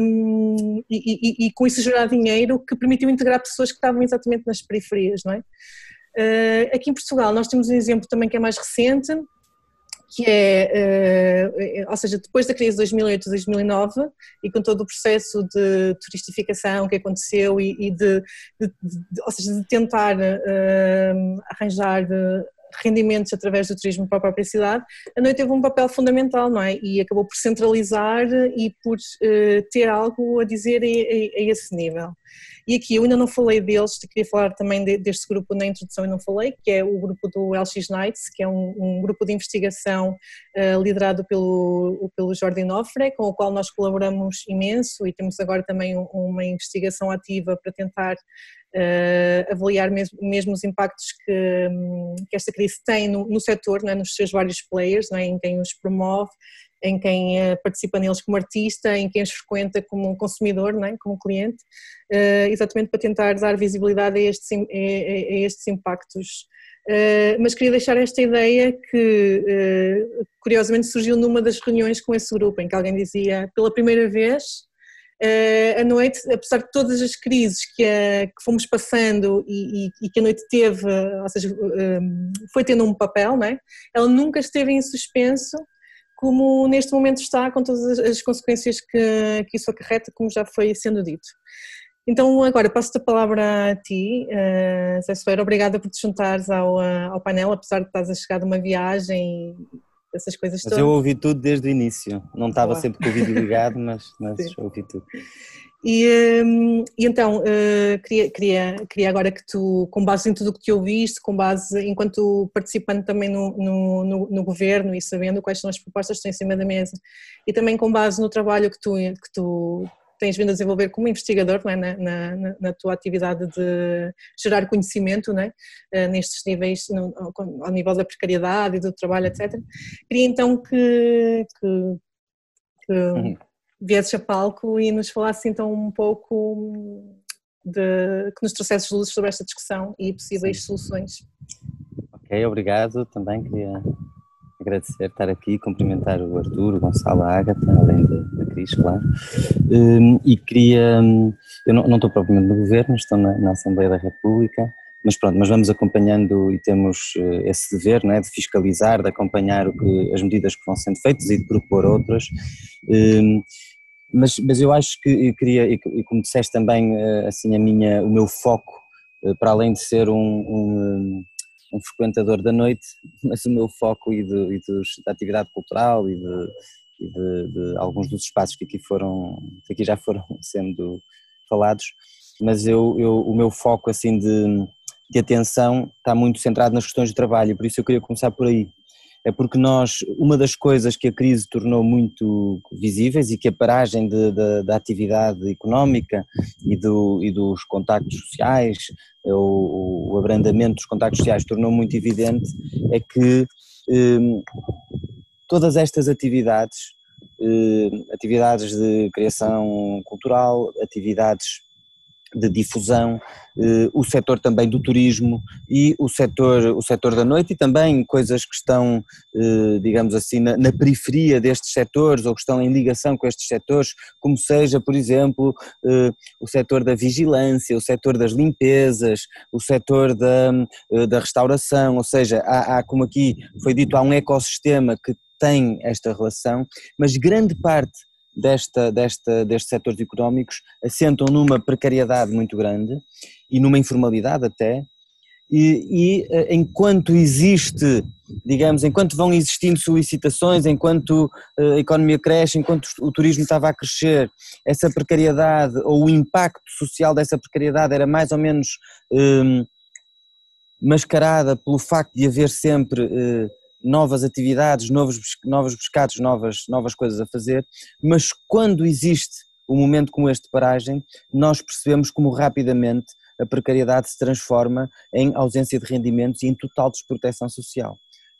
um, e, e, e, com isso gerar dinheiro que permitiu integrar pessoas que estavam exatamente nas periferias, não é? Uh, aqui em Portugal nós temos um exemplo também que é mais recente, que é, uh, ou seja, depois da crise de 2008-2009 e com todo o processo de turistificação que aconteceu e, e de, de, de, ou seja, de tentar arranjar rendimentos através do turismo para a própria cidade, a noite teve um papel fundamental, não é? E acabou por centralizar e por uh, ter algo a dizer a, a, a, esse nível. E aqui eu ainda não falei deles, queria falar também de, deste grupo na introdução e não falei, que é o grupo do LX Nights, que é um, um grupo de investigação uh, liderado pelo, pelo Jordi Nofre, com o qual nós colaboramos imenso e temos agora também uma investigação ativa para tentar uh, avaliar mesmo, mesmo, os impactos que, que esta crise tem no, no setor, é? nos seus vários players, é? em quem os promove, em quem uh, participa neles como artista, em quem os frequenta como consumidor, é? como cliente, uh, exatamente para tentar dar visibilidade a estes, a, estes impactos. Uh, mas queria deixar esta ideia que, curiosamente, surgiu numa das reuniões com esse grupo, em que alguém dizia, pela primeira vez, Uh, a noite, apesar de todas as crises que, que fomos passando e, e, e, que a noite teve, ou seja, uh, foi tendo um papel, não é? ela nunca esteve em suspenso como neste momento está, com todas as, as consequências que, que isso acarreta, como já foi sendo dito. Então, agora passo-te a palavra a ti, uh, Zé. Obrigada por te juntares ao, ao painel, apesar de estás a chegar de uma viagem essas coisas mas todas. eu ouvi tudo desde o início, não estava sempre com o vídeo ligado, mas, mas ouvi tudo. E, hum, e então, uh, queria, queria, queria agora que tu, com base em tudo o que te ouviste, com base, enquanto participando também no, no, no, no, governo e sabendo quais são as propostas que estão em cima da mesa, e também com base no trabalho que tu, que tu tens vindo a desenvolver como investigador é? na, na, na, tua atividade de gerar conhecimento é? Eh, nestes níveis, no, ao nível da precariedade e do trabalho, etc. Queria então que, que, que uhum. viesses a palco e nos falasses então um pouco de, que nos trouxesses luzes sobre esta discussão e possíveis soluções. Ok, obrigado. Também queria agradecer estar aqui, cumprimentar o Arturo, o Gonçalo, a Agatha, além da Cris, claro. Um, e queria, hum, eu não, não, estou propriamente no governo, estou na, na, Assembleia da República, mas pronto, mas vamos acompanhando e temos eh, esse dever né, de fiscalizar, de acompanhar o que, as medidas que vão sendo feitas e de propor outras. Um, mas, mas eu acho que eu queria, e como disseste também, eh, assim, a minha, o meu foco, eh, para além de ser um, um um frequentador da noite, mas o meu foco e, e dos, da atividade cultural e, de, e de, de, alguns dos espaços que aqui foram, que aqui já foram sendo falados, mas eu, eu o meu foco assim de, de atenção está muito centrado nas questões de trabalho, por isso eu queria começar por aí é porque nós, uma das coisas que a crise tornou muito visíveis e que a paragem da atividade económica e, do, e dos contactos sociais, o, o, abrandamento dos contactos sociais tornou muito evidente, é que eh, todas estas atividades, eh, atividades de criação cultural, atividades de difusão, eh, o setor também do turismo e o setor, o setor da noite e também coisas que estão, eh, digamos assim, na, na, periferia destes setores ou que estão em ligação com estes setores, como seja, por exemplo, eh, o setor da vigilância, o setor das limpezas, o setor da, da restauração, ou seja, há, há, como aqui foi dito, há um ecossistema que tem esta relação, mas grande parte desta, desta, destes setores económicos assentam numa precariedade muito grande e numa informalidade até, e, e, eh, enquanto existe, digamos, enquanto vão existindo solicitações, enquanto eh, a economia cresce, enquanto o turismo estava a crescer, essa precariedade ou o impacto social dessa precariedade era mais ou menos eh, mascarada pelo facto de haver sempre eh, novas atividades, novos, novos pescados, novas, novas coisas a fazer, mas quando existe um momento como este de paragem, nós percebemos como rapidamente a precariedade se transforma em ausência de rendimentos e em total desproteção social.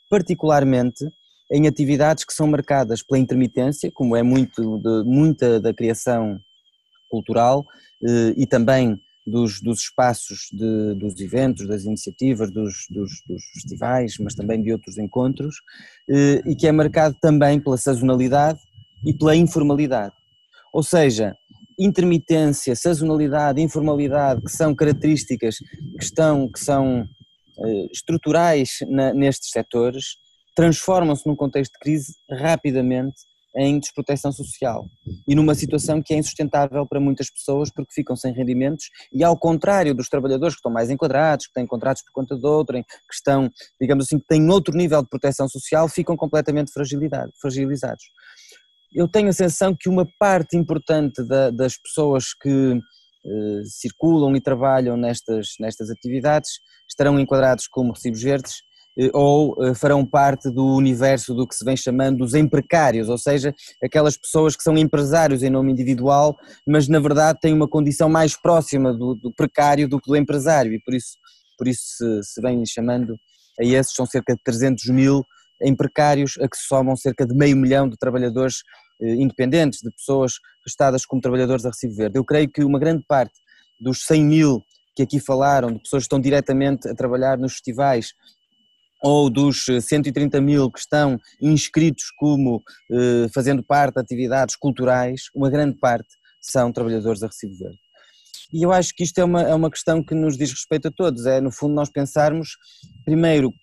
Particularmente em atividades que são marcadas pela intermitência, como é muito de, muita da criação cultural eh, e também dos, dos espaços, de, dos eventos, das iniciativas, dos, dos, dos, festivais, mas também de outros encontros, eh, e que é marcado também pela sazonalidade e pela informalidade. Ou seja, intermitência, sazonalidade, informalidade, que são características que, estão, que são eh, estruturais na, nestes setores, transformam-se num contexto de crise rapidamente em desproteção social e numa situação que é insustentável para muitas pessoas porque ficam sem rendimentos e ao contrário dos trabalhadores que estão mais enquadrados, que têm contratos por conta de outrem, que estão, digamos assim, que têm outro nível de proteção social, ficam completamente fragilizados. Eu tenho a sensação que uma parte importante da, das pessoas que eh, circulam e trabalham nestas, nestas atividades estarão enquadrados como recibos verdes ou eh, farão parte do universo do que se vem chamando os emprecários, ou seja, aquelas pessoas que são empresários em nome individual, mas na verdade têm uma condição mais próxima do, do precário do que do empresário e por isso, por isso se, se vem chamando a esses, são cerca de 300 mil em precários, a que se somam cerca de meio milhão de trabalhadores eh, independentes, de pessoas estadas como trabalhadores a recibo verde. Eu creio que uma grande parte dos 100 mil que aqui falaram, de pessoas que estão diretamente a trabalhar nos festivais, ou dos 130 eh, mil que estão inscritos como eh, fazendo parte de atividades culturais, uma grande parte são trabalhadores a recibo verde. E eu acho que isto é uma, é uma questão que nos diz respeito a todos, é no fundo nós pensarmos, primeiro,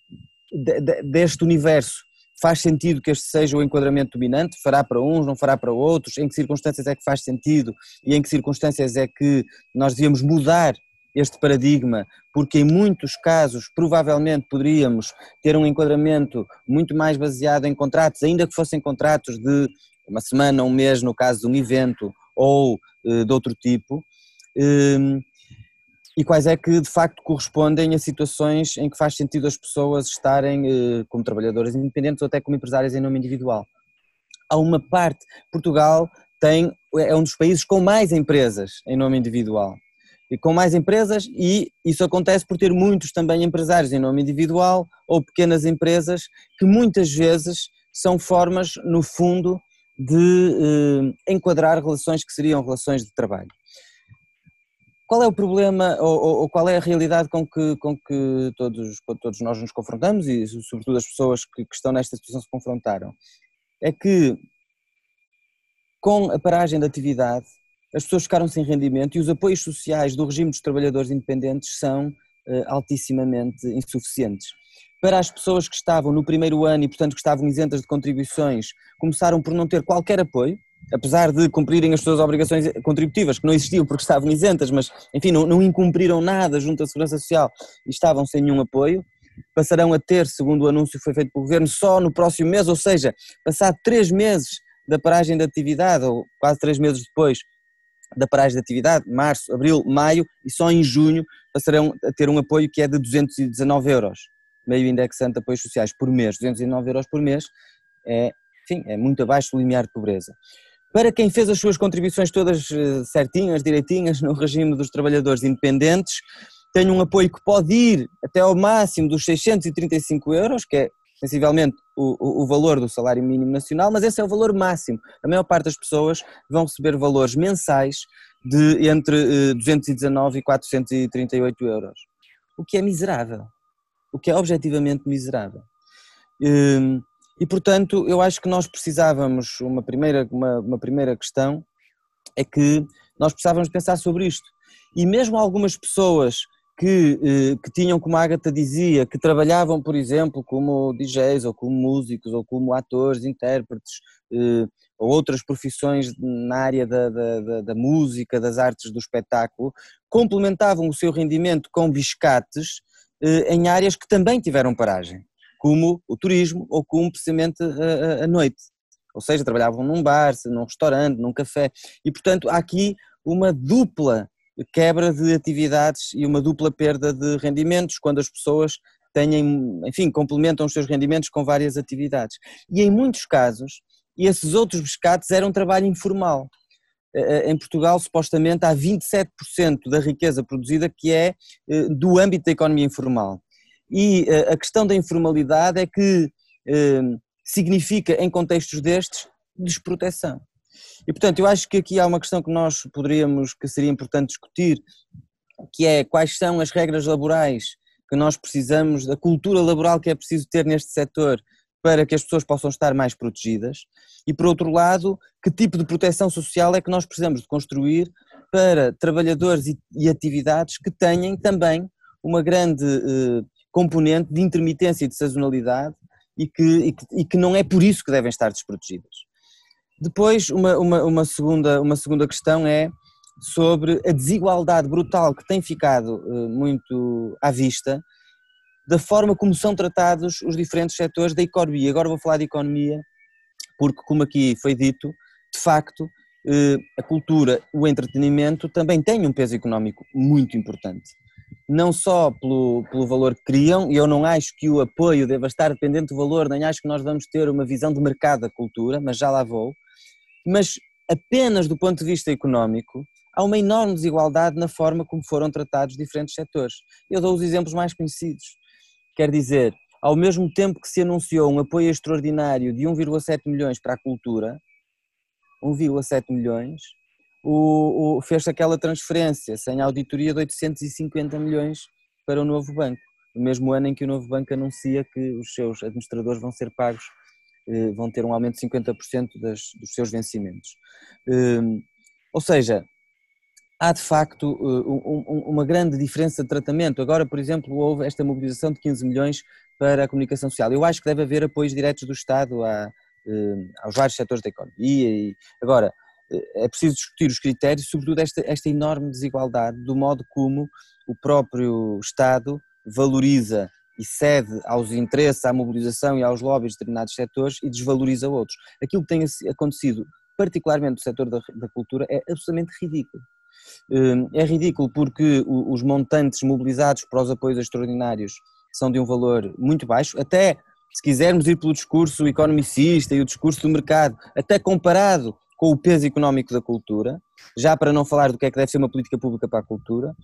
de, de, deste universo, faz sentido que este seja o enquadramento dominante, fará para uns, não fará para outros, em que circunstâncias é que faz sentido? E em que circunstâncias é que nós devíamos mudar este paradigma, porque em muitos casos provavelmente poderíamos ter um enquadramento muito mais baseado em contratos, ainda que fossem contratos de uma semana, um mês, no caso de um evento ou eh, de outro tipo, ehm, e quais é que de facto correspondem a situações em que faz sentido as pessoas estarem eh, como trabalhadoras independentes ou até como empresárias em nome individual. Há uma parte, Portugal tem, é um dos países com mais empresas em nome individual e com mais empresas, e isso acontece por ter muitos também empresários em nome individual ou pequenas empresas que muitas vezes são formas, no fundo, de eh, enquadrar relações que seriam relações de trabalho. Qual é o problema ou, ou, qual é a realidade com que, com que todos, com todos nós nos confrontamos e, sobretudo, as pessoas que, que estão nesta situação se confrontaram? É que, com a paragem da atividade, as pessoas ficaram sem rendimento e os apoios sociais do regime dos trabalhadores independentes são uh, altissimamente insuficientes. Para as pessoas que estavam no primeiro ano e, portanto, que estavam isentas de contribuições, começaram por não ter qualquer apoio, apesar de cumprirem as suas obrigações contributivas, que não existiam porque estavam isentas, mas, enfim, não, não incumpriram nada junto à Segurança Social e estavam sem nenhum apoio, passarão a ter, segundo o anúncio que foi feito pelo Governo, só no próximo mês, ou seja, passado três meses da paragem da atividade, ou quase três meses depois, da paragem de atividade, março, abril, maio, e só em junho passarão a ter um apoio que é de 219 euros, meio indexante de apoios sociais por mês, 219 euros por mês, é, enfim, é muito abaixo do limiar de pobreza. Para quem fez as suas contribuições todas eh, certinhas, direitinhas, no regime dos trabalhadores independentes, tem um apoio que pode ir até ao máximo dos 635 euros, que é sensivelmente o, o, valor do salário mínimo nacional, mas esse é o valor máximo. A maior parte das pessoas vão receber valores mensais de entre 219 eh, e 438 euros, o que é miserável, o que é objetivamente miserável. Hum, e, portanto, eu acho que nós precisávamos, uma primeira, uma, uma primeira questão é que nós precisávamos pensar sobre isto. E mesmo algumas pessoas que, eh, que tinham, como a Agatha dizia, que trabalhavam, por exemplo, como DJs, ou como músicos, ou como atores, intérpretes, eh, ou outras profissões na área da, da, da, música, das artes do espetáculo, complementavam o seu rendimento com biscates eh, em áreas que também tiveram paragem, como o turismo ou como precisamente a, a noite. Ou seja, trabalhavam num bar, num restaurante, num café, e portanto há aqui uma dupla quebra de atividades e uma dupla perda de rendimentos quando as pessoas têm, enfim, complementam os seus rendimentos com várias atividades. E em muitos casos, esses outros pescados eram trabalho informal. Eh, eh, em Portugal, supostamente, há 27% da riqueza produzida que é eh, do âmbito da economia informal. E a questão da informalidade é que significa, em contextos destes, desproteção. E portanto, eu acho que aqui há uma questão que nós poderíamos, que seria importante discutir, que é quais são as regras laborais que nós precisamos, da cultura laboral que é preciso ter neste setor para que as pessoas possam estar mais protegidas e, por outro lado, que tipo de proteção social é que nós precisamos de construir para trabalhadores e, e atividades que tenham também uma grande eh, componente de intermitência e de sazonalidade e que, e que, e que não é por isso que devem estar desprotegidas. Depois, uma, uma, uma, segunda, uma segunda questão é sobre a desigualdade brutal que tem ficado uh, muito à vista da forma como são tratados os diferentes setores da economia. Agora vou falar de economia, porque, como aqui foi dito, de facto, uh, a cultura, o entretenimento também tem um peso económico muito importante não só pelo, pelo valor que criam, e eu não acho que o apoio deva estar dependente do valor, nem acho que nós vamos ter uma visão de mercado da cultura, mas já lá vou, mas apenas do ponto de vista económico, há uma enorme desigualdade na forma como foram tratados diferentes setores. Eu dou os exemplos mais conhecidos. Quer dizer, ao mesmo tempo que se anunciou um apoio extraordinário de 1,7 milhões para a cultura, 1,7 milhões, o, o, fez aquela transferência sem auditoria de 850 milhões para o novo banco, no mesmo ano em que o novo banco anuncia que os seus administradores vão ser pagos, vão ter um aumento de 50% das, dos seus vencimentos. Eh, ou seja, há de facto eh, uma grande diferença de tratamento. Agora, por exemplo, houve esta mobilização de 15 milhões para a comunicação social. Eu acho que deve haver apoios diretos do Estado a, aos vários setores da economia. E, agora, é preciso discutir os critérios, sobretudo esta, esta enorme desigualdade do modo como o próprio Estado valoriza e cede aos interesses, à mobilização e aos lobbies de determinados setores e desvaloriza outros. Aquilo que tem acontecido, particularmente no setor da, da cultura, é absolutamente ridículo. Hum, é ridículo porque os montantes mobilizados para os apoios extraordinários são de um valor muito baixo, até se quisermos ir pelo discurso economicista e o discurso do mercado, até comparado com o peso económico da cultura, já para não falar do que é que deve ser uma política pública para a cultura,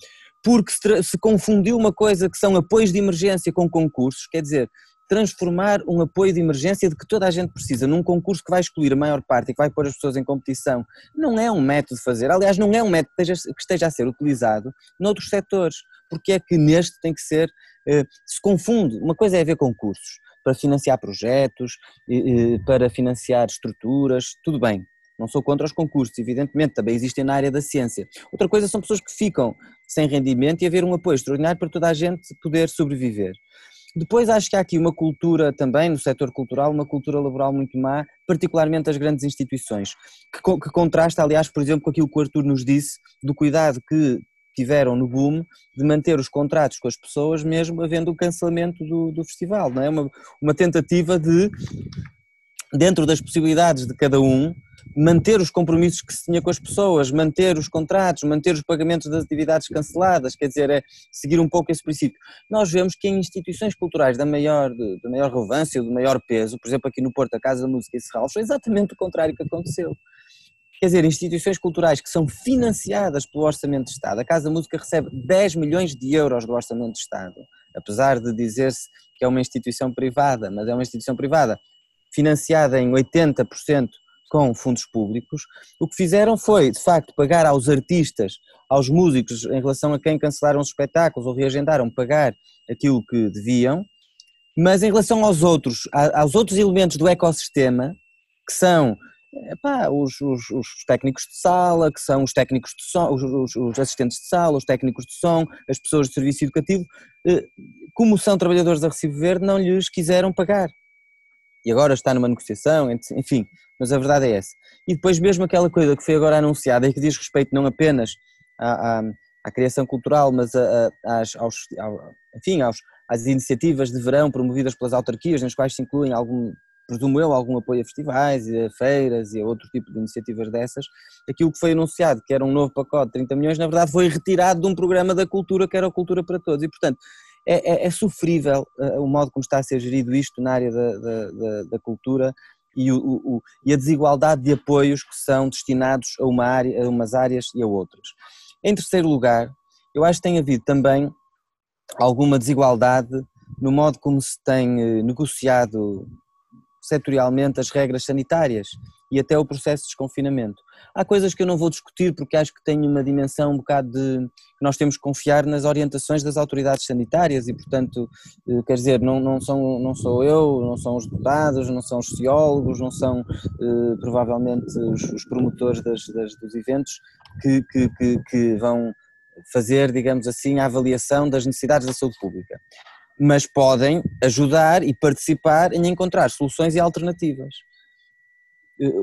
porque se, se confundiu uma coisa que são apoios de emergência com concursos, quer dizer, transformar um apoio de emergência de que toda a gente precisa num concurso que vai excluir a maior parte e que vai pôr as pessoas em competição, não é um método de fazer, aliás, não é um método que esteja, que esteja a ser utilizado noutros setores, porque é que neste tem que ser, eh, se confunde, uma coisa é haver concursos para financiar projetos, para financiar estruturas, tudo bem, não sou contra os concursos, evidentemente, também existem na área da ciência. Outra coisa são pessoas que ficam sem rendimento e haver um apoio extraordinário para toda a gente poder sobreviver. Depois acho que há aqui uma cultura também, no setor cultural, uma cultura laboral muito má, particularmente as grandes instituições, que, que contrasta, aliás, por exemplo, com aquilo que o Arthur nos disse, do cuidado que tiveram no boom de manter os contratos com as pessoas, mesmo havendo o cancelamento do, do festival, não é? Uma, uma tentativa de, dentro das possibilidades de cada um, manter os compromissos que se tinha com as pessoas, manter os contratos, manter os pagamentos das atividades canceladas, quer dizer, é seguir um pouco esse princípio. Nós vemos que em instituições culturais da maior, de, de maior relevância, do maior peso, por exemplo aqui no Porto, a Casa da Música e Serral, foi exatamente o contrário que aconteceu. Quer dizer, instituições culturais que são financiadas pelo Orçamento de Estado, a Casa da Música recebe 10 milhões de euros do Orçamento de Estado, apesar de dizer-se que é uma instituição privada, mas é uma instituição privada financiada em 80% com fundos públicos, o que fizeram foi, de facto, pagar aos artistas, aos músicos, em relação a quem cancelaram os espetáculos ou reagendaram, pagar aquilo que deviam, mas em relação aos outros, aos outros elementos do ecossistema, que são epá, os, os, os, técnicos de sala, que são os técnicos de som, os, os, assistentes de sala, os técnicos de som, as pessoas de serviço educativo, eh, como são trabalhadores da Recife Verde, não lhes quiseram pagar e agora está numa negociação, enfim, mas a verdade é essa. E depois mesmo aquela coisa que foi agora anunciada e que diz respeito não apenas à, à, à criação cultural, mas a, a, às, aos, ao, enfim, aos, às iniciativas de verão promovidas pelas autarquias, nas quais se incluem algum, presumo eu, algum apoio a festivais, a feiras e a outro tipo de iniciativas dessas, aquilo que foi anunciado, que era um novo pacote de 30 milhões, na verdade foi retirado de um programa da cultura que era a Cultura para Todos, e portanto é, é, é sofrível uh, o modo como está a ser gerido isto na área da, da, da, cultura e, o, o, e, a desigualdade de apoios que são destinados a, uma área, a umas áreas e a outras. Em terceiro lugar, eu acho que tem havido também alguma desigualdade no modo como se tem eh, negociado setorialmente as regras sanitárias e até o processo de desconfinamento. Há coisas que eu não vou discutir porque acho que tem uma dimensão um bocado de nós temos que confiar nas orientações das autoridades sanitárias e, portanto, eh, quer dizer, não, não, são, não sou eu, não são os deputados, não são os sociólogos, não são eh, provavelmente os, os promotores das, das, dos eventos que, que, que, que vão fazer, digamos assim, a avaliação das necessidades da saúde pública mas podem ajudar e participar em encontrar soluções e alternativas.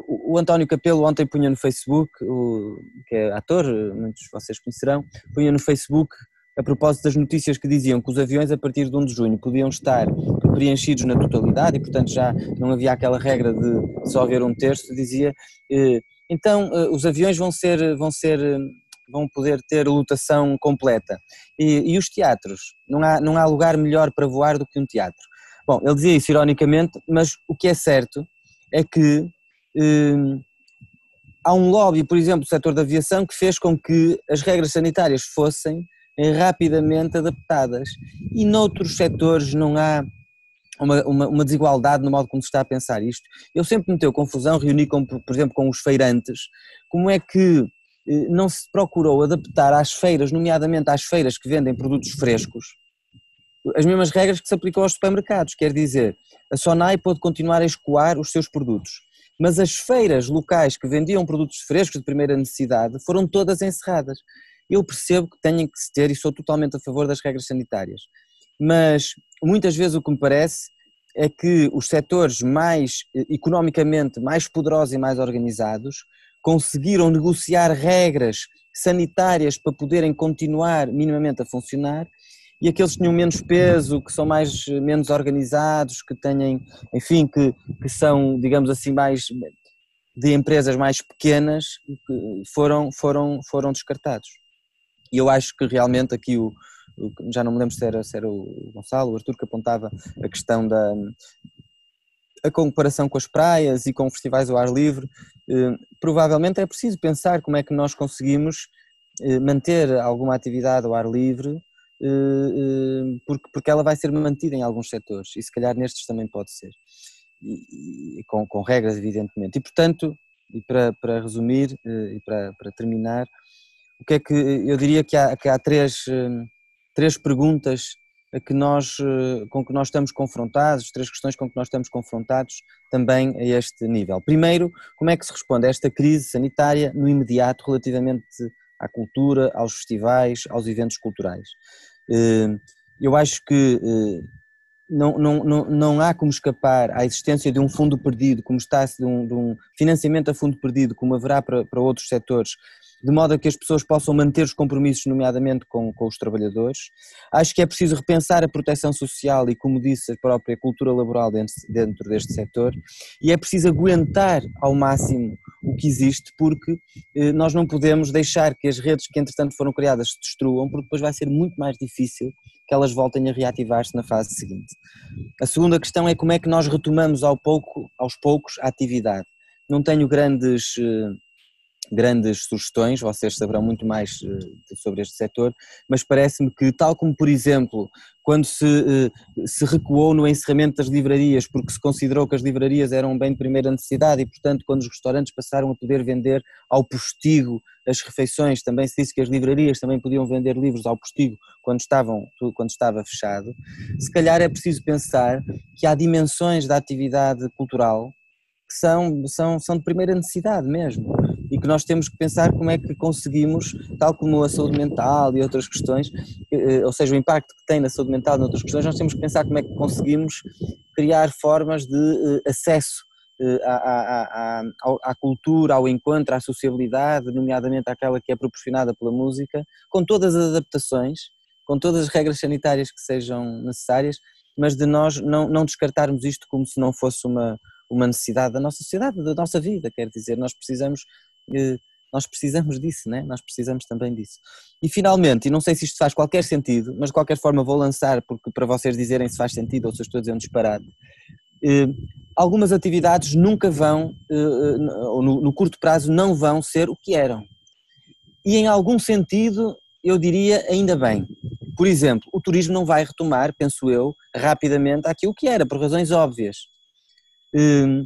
O António Capelo ontem punha no Facebook, o, que é ator, muitos de vocês conhecerão, punha no Facebook a propósito das notícias que diziam que os aviões a partir de 1 de junho podiam estar preenchidos na totalidade e portanto já não havia aquela regra de só haver um terço, dizia eh, então eh, os aviões vão ser, vão ser vão poder ter lotação completa. E, e, os teatros? Não há, não há lugar melhor para voar do que um teatro. Bom, ele dizia isso ironicamente, mas o que é certo é que eh, há um lobby, por exemplo, do setor da aviação, que fez com que as regras sanitárias fossem eh, rapidamente adaptadas. E noutros setores não há uma, uma, uma, desigualdade no modo como se está a pensar isto. Eu sempre me tenho confusão, reuni, com, por exemplo, com os feirantes, como é que eh, não se procurou adaptar às feiras, nomeadamente às feiras que vendem produtos frescos, as mesmas regras que se aplicam aos supermercados, quer dizer, a Sonai pode continuar a escoar os seus produtos, mas as feiras locais que vendiam produtos frescos de primeira necessidade foram todas encerradas. Eu percebo que têm que se ter e sou totalmente a favor das regras sanitárias, mas muitas vezes o que me parece é que os setores mais eh, economicamente mais poderosos e mais organizados conseguiram negociar regras sanitárias para poderem continuar minimamente a funcionar e aqueles que tinham menos peso, que são mais menos organizados, que têm, enfim, que, que são, digamos assim, mais de empresas mais pequenas, foram, foram, foram descartados. E eu acho que realmente aqui o, já não me lembro se era, se era o Gonçalo, o Artur que apontava a questão da a comparação com as praias e com festivais ao ar livre, eh, provavelmente é preciso pensar como é que nós conseguimos eh, manter alguma atividade ao ar livre, porque, porque ela vai ser mantida em alguns setores e se calhar nestes também pode ser, e, e com, com regras evidentemente. E portanto, e para, para resumir e para, para terminar, o que é que eu diria que há, que há três, três perguntas que nós, eh, com que nós estamos confrontados, três questões com que nós estamos confrontados também a este nível. Primeiro, como é que se responde a esta crise sanitária no imediato relativamente à cultura, aos festivais, aos eventos culturais? Eh, eu acho que eh, não, não, não, não há como escapar à existência de um fundo perdido, como está-se de, um, de um financiamento a fundo perdido, como haverá para, para outros setores, de modo a que as pessoas possam manter os compromissos, nomeadamente com, com os trabalhadores. Acho que é preciso repensar a proteção social e, como disse, a própria cultura laboral dentro, dentro deste setor, e é preciso aguentar ao máximo o que existe, porque eh, nós não podemos deixar que as redes que entretanto foram criadas se destruam, porque depois vai ser muito mais difícil que elas voltem a reativar-se na fase seguinte. A segunda questão é como é que nós retomamos ao pouco, aos poucos a atividade. Não tenho grandes eh, grandes sugestões, vocês saberão muito mais eh, sobre este setor, mas parece-me que, tal como, por exemplo, quando se, eh, se recuou no encerramento das livrarias, porque se considerou que as livrarias eram um bem de primeira necessidade e, portanto, quando os restaurantes passaram a poder vender ao postigo as refeições, também se disse que as livrarias também podiam vender livros ao postigo quando, estavam, quando estava fechado, se calhar é preciso pensar que há dimensões da atividade cultural que são, são, são de primeira necessidade mesmo e que nós temos que pensar como é que conseguimos, tal como a saúde mental e outras questões, eh, ou seja, o impacto que tem na saúde mental e outras questões, nós temos que pensar como é que conseguimos criar formas de eh, acesso eh, à, à, à, à, cultura, ao encontro, à sociabilidade, nomeadamente àquela que é proporcionada pela música, com todas as adaptações, com todas as regras sanitárias que sejam necessárias, mas de nós não, não descartarmos isto como se não fosse uma, uma necessidade da nossa sociedade, da nossa vida, quer dizer, nós precisamos nós precisamos disso, né? nós precisamos também disso. E finalmente, e não sei se isto faz qualquer sentido, mas de qualquer forma vou lançar porque para vocês dizerem se faz sentido ou se eu estou a dizer um disparate. Eh, algumas atividades nunca vão, eh, ou no, no curto prazo, não vão ser o que eram. E em algum sentido, eu diria ainda bem. Por exemplo, o turismo não vai retomar, penso eu, rapidamente aquilo que era, por razões óbvias. Eh,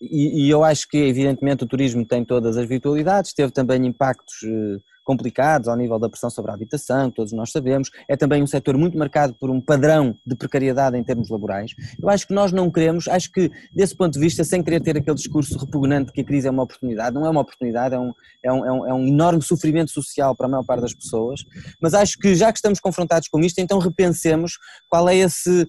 e, e, eu acho que, evidentemente, o turismo tem todas as virtualidades, teve também impactos eh, complicados ao nível da pressão sobre a habitação, todos nós sabemos. É também um setor muito marcado por um padrão de precariedade em termos laborais. Eu acho que nós não queremos, acho que, desse ponto de vista, sem querer ter aquele discurso repugnante que a crise é uma oportunidade, não é uma oportunidade, é um, é um, é um, é um enorme sofrimento social para a maior parte das pessoas, mas acho que, já que estamos confrontados com isto, então repensemos qual é esse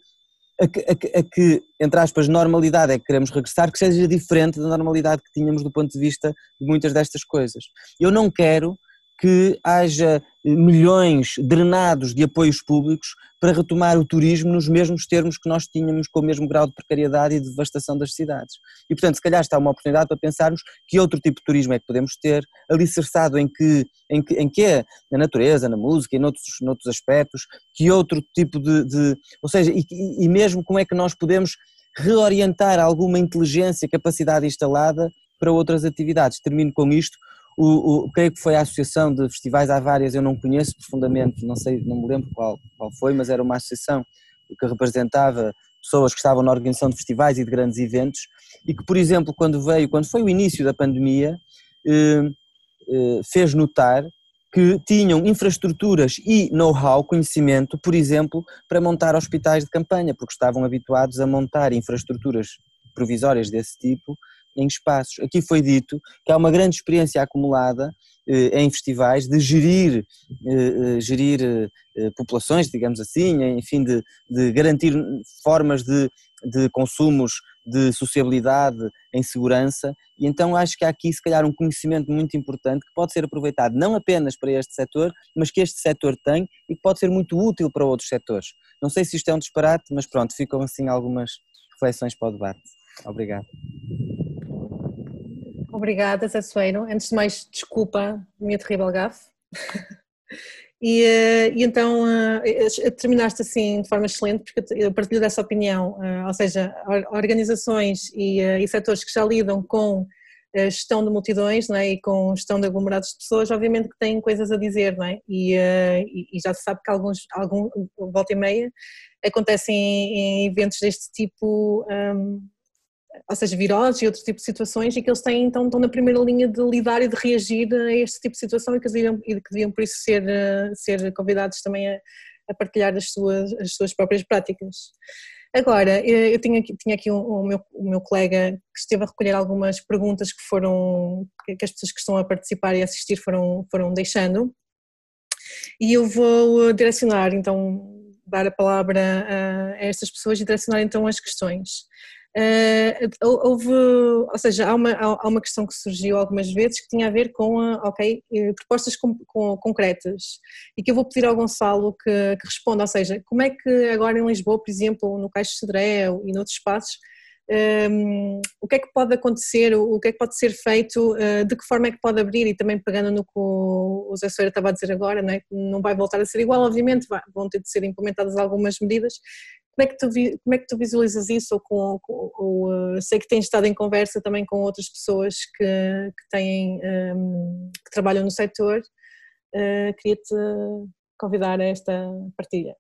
a que, a, que, a que, entre aspas, normalidade é que queremos regressar, que seja diferente da normalidade que tínhamos do ponto de vista de muitas destas coisas. Eu não quero que haja milhões drenados de apoios públicos para retomar o turismo nos mesmos termos que nós tínhamos com o mesmo grau de precariedade e de devastação das cidades. E, portanto, se calhar está uma oportunidade para pensarmos que outro tipo de turismo é que podemos ter, alicerçado em que, em que, em que é na natureza, na música e noutros, noutros aspectos, que outro tipo de, de ou seja, e, e mesmo como é que nós podemos reorientar alguma inteligência, capacidade instalada para outras atividades. Termino com isto, o, o, creio que foi a associação de festivais, há várias, eu não conheço profundamente, não sei, não me lembro qual, qual foi, mas era uma associação que representava pessoas que estavam na organização de festivais e de grandes eventos e que, por exemplo, quando veio, quando foi o início da pandemia, eh, eh, fez notar que tinham infraestruturas e know-how, conhecimento, por exemplo, para montar hospitais de campanha, porque estavam habituados a montar infraestruturas provisórias desse tipo em espaços. Aqui foi dito que há uma grande experiência acumulada eh, em festivais de gerir, eh, eh, gerir populações, digamos assim, enfim, de, de garantir formas de, de consumos de sociabilidade em segurança e então acho que há aqui se calhar um conhecimento muito importante que pode ser aproveitado não apenas para este setor, mas que este setor tem e que pode ser muito útil para outros setores. Não sei se isto é um disparate, mas pronto, ficam assim algumas reflexões para o debate. Obrigado. Obrigada, Soeiro. Antes de mais, desculpa minha terrível gafe. e, eh, e, então uh, terminaste assim de forma excelente, porque eu partilho dessa opinião, ou seja, organizações e, e setores que já lidam com gestão de multidões não é? e com gestão de aglomerados de pessoas, obviamente que têm coisas a dizer, não é? E, e já se sabe que alguns, algum, volta e meia, acontecem em, em eventos deste tipo um, ou seja, viroses e outro tipo de situações, e que eles têm, então, estão na primeira linha de lidar e de reagir a este tipo de situação e que deviam, e que deviam por isso ser, eh, ser convidados também a, a partilhar as suas, as suas próprias práticas. Agora, eu tinha aqui, tinha aqui o, meu, o meu colega que esteve a recolher algumas perguntas que foram, que as pessoas que estão a participar e assistir foram, foram deixando, e eu vou direcionar, então, dar a palavra a, a estas pessoas e direcionar então as questões. Uh, houve, ou seja, há uma, há uma questão que surgiu algumas vezes que tinha a ver com, ok, eh, propostas com, com, concretas e que eu vou pedir ao Gonçalo que, que, responda, ou seja, como é que agora em Lisboa, por exemplo, no Caixo de Cedré e noutros espaços, um, ehm, o que é que pode acontecer, o que é que pode ser feito, uh, de que forma é que pode abrir e também pegando no que o Zé Soeira estava a dizer agora, não, é? vai voltar a ser igual, obviamente, vão ter de ser implementadas algumas medidas, como é que tu, como é que tu visualizas isso? Ou, com, ou, eh, sei que tens estado em conversa também com outras pessoas que, que têm, ehm, que trabalham no setor. Uh, Queria-te convidar a esta partilha.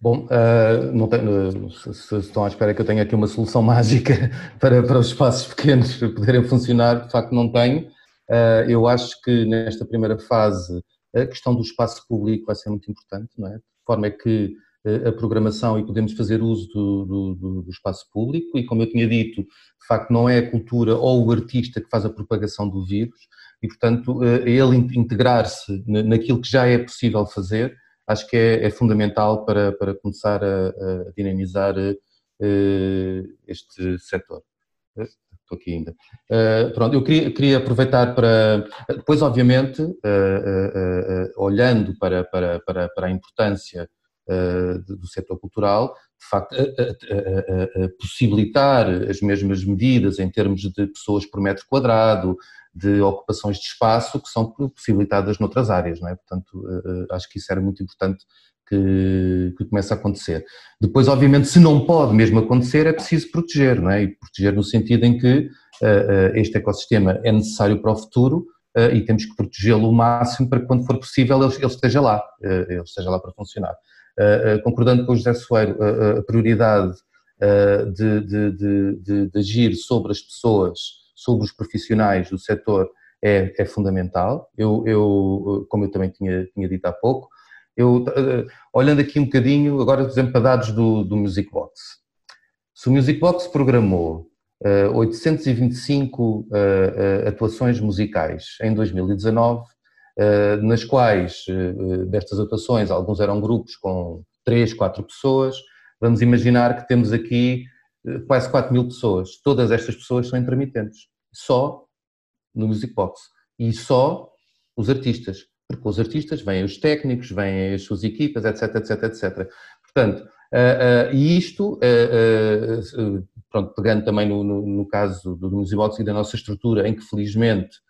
Bom, uh, tenho, se, se, estão à espera que eu tenha aqui uma solução mágica para, para os espaços pequenos poderem funcionar, de facto não tenho. Uh, eu acho que nesta primeira fase a questão do espaço público vai ser muito importante, não é? De forma é que eh, a programação e podemos fazer uso do, do, do, espaço público e como eu tinha dito, de facto não é a cultura ou o artista que faz a propagação do vírus e portanto eh, ele integrar-se naquilo que já é possível fazer acho que é, é fundamental para, para começar a, a dinamizar eh, este setor estou aqui ainda. Uh, pronto, eu queria, queria, aproveitar para, depois obviamente, uh, uh, olhando para, para, para, para, a importância do setor cultural, de facto, possibilitar as mesmas medidas em termos de pessoas por metro quadrado, de ocupações de espaço que são possibilitadas noutras áreas, não é? Portanto, acho que isso era muito importante que, que começa a acontecer. Depois, obviamente, se não pode mesmo acontecer, é preciso proteger, não é? E proteger no sentido em que uh, uh, este ecossistema é necessário para o futuro uh, e temos que protegê-lo o máximo para que, quando for possível, ele, ele esteja lá, ele esteja lá para funcionar. concordando com o José Soeiro, a prioridade de, de, de, de, agir sobre as pessoas, sobre os profissionais do setor é, é fundamental. Eu, eu, como eu também tinha, tinha dito há pouco, eu, uh, olhando aqui um bocadinho, agora, por exemplo, para dados do, do Music Box. Se o Music Box programou uh, 825 uh, atuações musicais em 2019, nas quais, destas atuações, alguns eram grupos com três, quatro pessoas, vamos imaginar que temos aqui quase 4 mil pessoas. Todas estas pessoas são intermitentes, só no Music Box. E só os artistas, porque os artistas vêm os técnicos, vêm as suas equipas, etc, etc, etc. Portanto, uh, uh, e isto, uh, pronto, pegando também no, no, no caso do, Music Box e da nossa estrutura, em que felizmente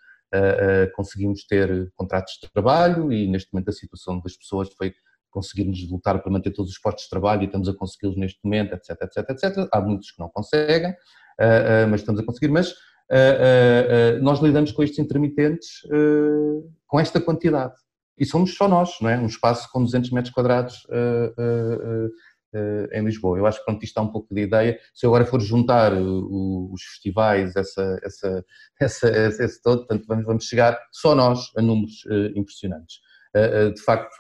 conseguimos ter contratos de trabalho e neste momento a situação das pessoas foi conseguirmos lutar para manter todos os postos de trabalho e estamos a consegui-los neste momento, etc, etc, etc. Há muitos que não conseguem, mas estamos a conseguir, mas uh, uh, nós lidamos com estes intermitentes com esta quantidade. E somos só nós, não é? Um espaço com 200 metros quadrados em Lisboa. Eu acho que pronto, isto dá um pouco de ideia. Se eu agora for juntar os festivais, essa, essa, essa, esse todo, portanto, vamos, vamos chegar só nós a números impressionantes. De facto,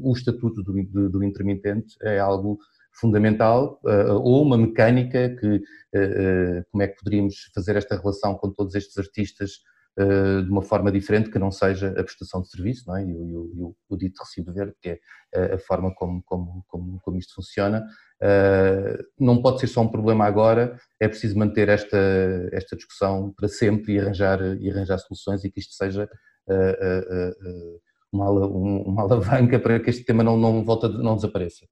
o estatuto do intermitente é algo fundamental uh, ou uma mecânica que uh, como é que poderíamos fazer esta relação com todos estes artistas de uma forma diferente que não seja a prestação de serviço não é? e, o, e o, o dito recibo verde, que é a forma como, como, como, como isto funciona. não pode ser só um problema agora, é preciso manter esta, esta discussão para sempre e arranjar, e arranjar soluções e que isto seja uma, uma alavanca para que este tema não, não, volta, não desapareça.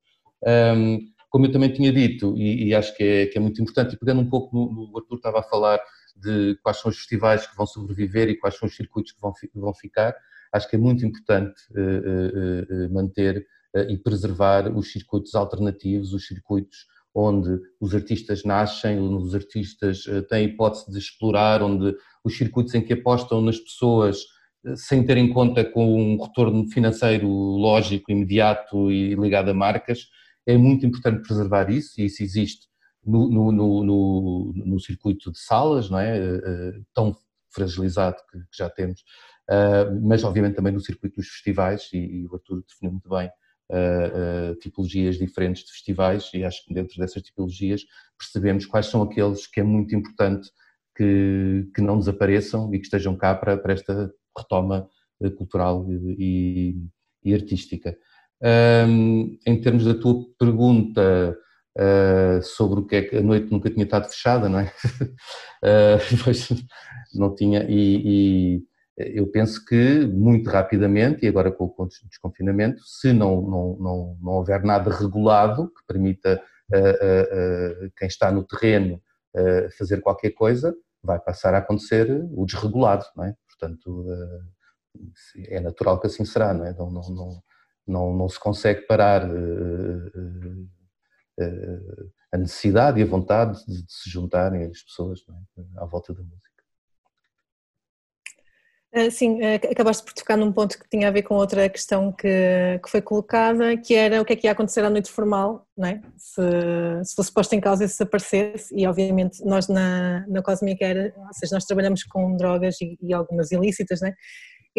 Um, como eu também tinha dito, e, e acho que é, que é, muito importante, e pegando um pouco no, no Arthur estava a falar de quais são os festivais que vão sobreviver e quais são os circuitos que vão, vão ficar, acho que é muito importante uh, uh, uh, manter e preservar os circuitos alternativos, os circuitos onde os artistas nascem, onde os artistas têm hipótese de explorar, onde os circuitos em que apostam nas pessoas sem ter em conta com um retorno financeiro lógico, imediato e ligado a marcas, é muito importante preservar isso, e isso existe no, no, no, no circuito de salas, não é? Eh, eh, tão fragilizado que, já temos, eh, mas obviamente também no circuito dos festivais, e, o Arthur definiu muito bem tipologias diferentes de festivais, e acho que dentro dessas tipologias percebemos quais são aqueles que é muito importante que, que não desapareçam e que estejam cá para, para esta retoma cultural e, e artística. Um, em termos da tua pergunta uh, sobre o que é que a noite nunca tinha estado fechada, não é? uh, não tinha, e, e, eu penso que muito rapidamente, e agora com o desconfinamento, se não, não, não, não houver nada regulado que permita uh, quem está no terreno fazer qualquer coisa, vai passar a acontecer o desregulado, não é? Portanto, é natural que assim será, não é? Não, não, não, não, não se consegue parar uh, uh, a necessidade e a vontade de, de se juntarem as pessoas é? à volta da música. Sim, acabaste por tocar num ponto que tinha a ver com outra questão que, que foi colocada, que era o que é que ia acontecer à noite formal, não é? se, se fosse posto em causa se aparecesse, e obviamente nós na, na Cosmic era, ou seja, nós trabalhamos com drogas e, e algumas ilícitas, não é?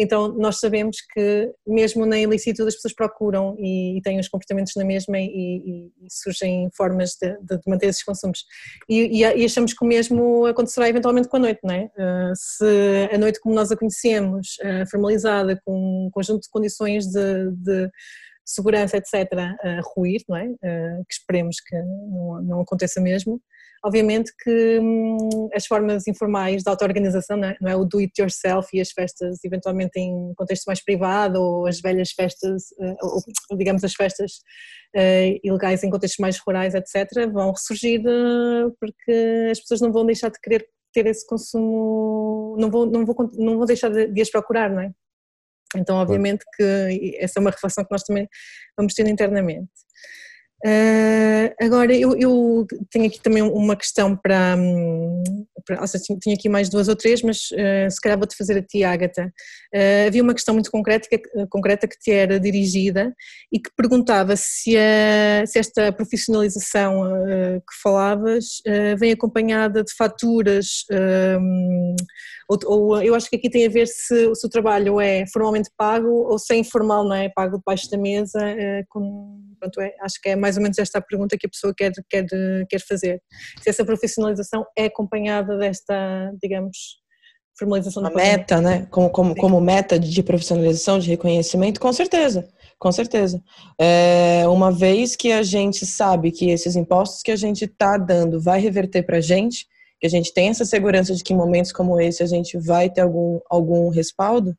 Então, nós sabemos que, mesmo na ilicitude, as pessoas procuram e, e têm os comportamentos na mesma e, e, e surgem formas de, de, manter esses consumos. E, achamos que o mesmo acontecerá eventualmente com a noite, não é? Uh, se a noite, como nós a conhecemos, uh, formalizada, com um conjunto de condições de, de segurança, etc., uh, ruir, não é? Que esperemos que não, não aconteça mesmo Obviamente que hum, as formas informais de auto-organização, não, é? não é o do it yourself e as festas eventualmente em contexto mais privado ou as velhas festas, eh, ou digamos as festas uh, ilegais em contextos mais rurais, etc., vão ressurgir uh, porque as pessoas não vão deixar de querer ter esse consumo, não vão, não vão, não vão deixar de, de as procurar, não é? Então, obviamente que essa é uma reflexão que nós também vamos ter internamente. Uh, agora, eu, eu, tenho aqui também uma questão para, para seja, tinha aqui mais duas ou três, mas uh, se calhar vou-te fazer a ti, Ágata. Uh, havia uma questão muito concreta que, concreta que te era dirigida e que perguntava se, a, se esta profissionalização que falavas vem acompanhada de faturas hum, ou, ou, eu acho que aqui tem a ver se, se, o trabalho é formalmente pago ou se é informal, não é? Pago debaixo da mesa, com, pronto, é, acho que é mais ou menos esta a pergunta que a pessoa quer, quer, quer fazer. Se essa profissionalização é acompanhada desta, digamos, formalização uma meta, né? Como, como, como meta de profissionalização, de reconhecimento, com certeza, com certeza. É, uma vez que a gente sabe que esses impostos que a gente está dando vai reverter para a gente, que a gente tem essa segurança de que em momentos como esse a gente vai ter algum, algum respaldo,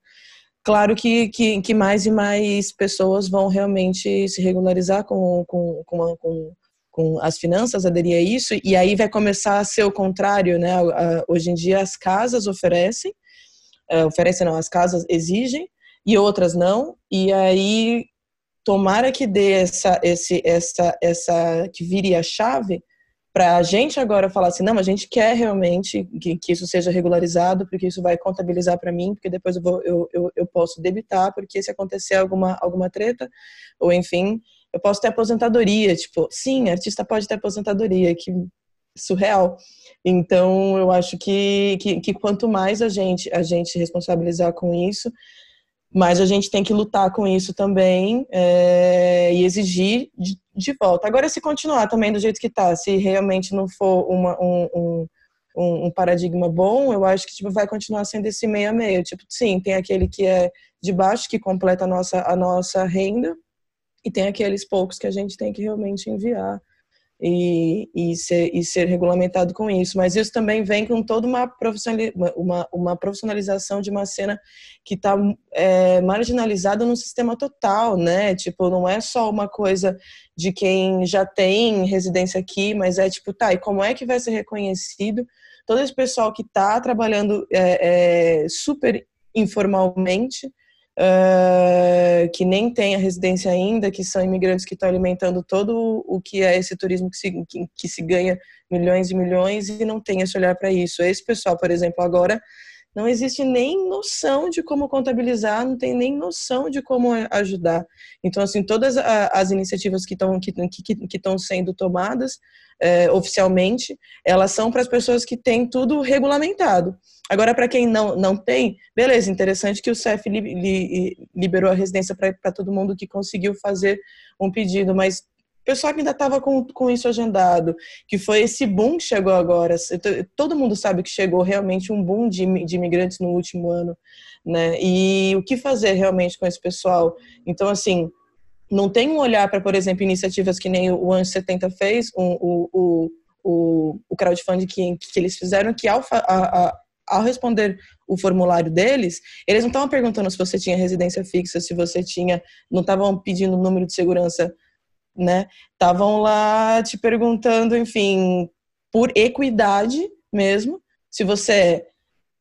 claro que, que, que mais e mais pessoas vão realmente se regularizar com, com, com, com com as finanças, aderir a isso, e aí vai começar a ser o contrário, né? Hoje em dia as casas oferecem, é, oferecem não, as casas exigem, e outras não, e aí tomara que dê essa, esse, essa, essa, que vire a chave para a gente agora falar assim, não, a gente quer realmente que, que isso seja regularizado, porque isso vai contabilizar para mim, porque depois eu, vou, eu, eu, eu posso debitar, porque se acontecer alguma, alguma treta, ou enfim, eu posso ter aposentadoria, tipo, sim, artista pode ter aposentadoria, que surreal. Então, eu acho que, que, que, quanto mais a gente a gente responsabilizar com isso, mais a gente tem que lutar com isso também é, e exigir de, de, volta. Agora, se continuar também do jeito que está, se realmente não for uma, um, um, um, paradigma bom, eu acho que tipo, vai continuar sendo esse meio a meio. Tipo, sim, tem aquele que é de baixo, que completa a nossa, a nossa renda, e tem aqueles poucos que a gente tem que realmente enviar e, e, ser, e ser regulamentado com isso. Mas isso também vem com toda uma, uma, uma profissionalização de uma cena que está é, marginalizada no sistema total, né? Tipo, não é só uma coisa de quem já tem residência aqui, mas é tipo, tá, e como é que vai ser reconhecido todo esse pessoal que está trabalhando é, é, super informalmente uh, que nem tem a residência ainda, que são imigrantes que estão alimentando todo o que é esse turismo que se, que, que se ganha milhões e milhões e não tem esse olhar para isso. Esse pessoal, por exemplo, agora não existe nem noção de como contabilizar, não tem nem noção de como ajudar. Então, assim, todas as iniciativas que estão que, que, que sendo tomadas é, oficialmente, elas são para as pessoas que têm tudo regulamentado. Agora, para quem não, não tem, beleza, interessante que o CEF li, li, liberou a residência para todo mundo que conseguiu fazer um pedido, mas pessoal que ainda estava com, com isso agendado, que foi esse boom que chegou agora, todo mundo sabe que chegou realmente um boom de, de imigrantes no último ano, né? E o que fazer realmente com esse pessoal? Então, assim, não tem um olhar para, por exemplo, iniciativas que nem o Anjo 70 fez, o, o, o, o crowdfunding que, que eles fizeram, que ao, a, a, ao responder o formulário deles, eles não estavam perguntando se você tinha residência fixa, se você tinha, não estavam pedindo o número de segurança, né? Estavam lá te perguntando, enfim, por equidade mesmo, se você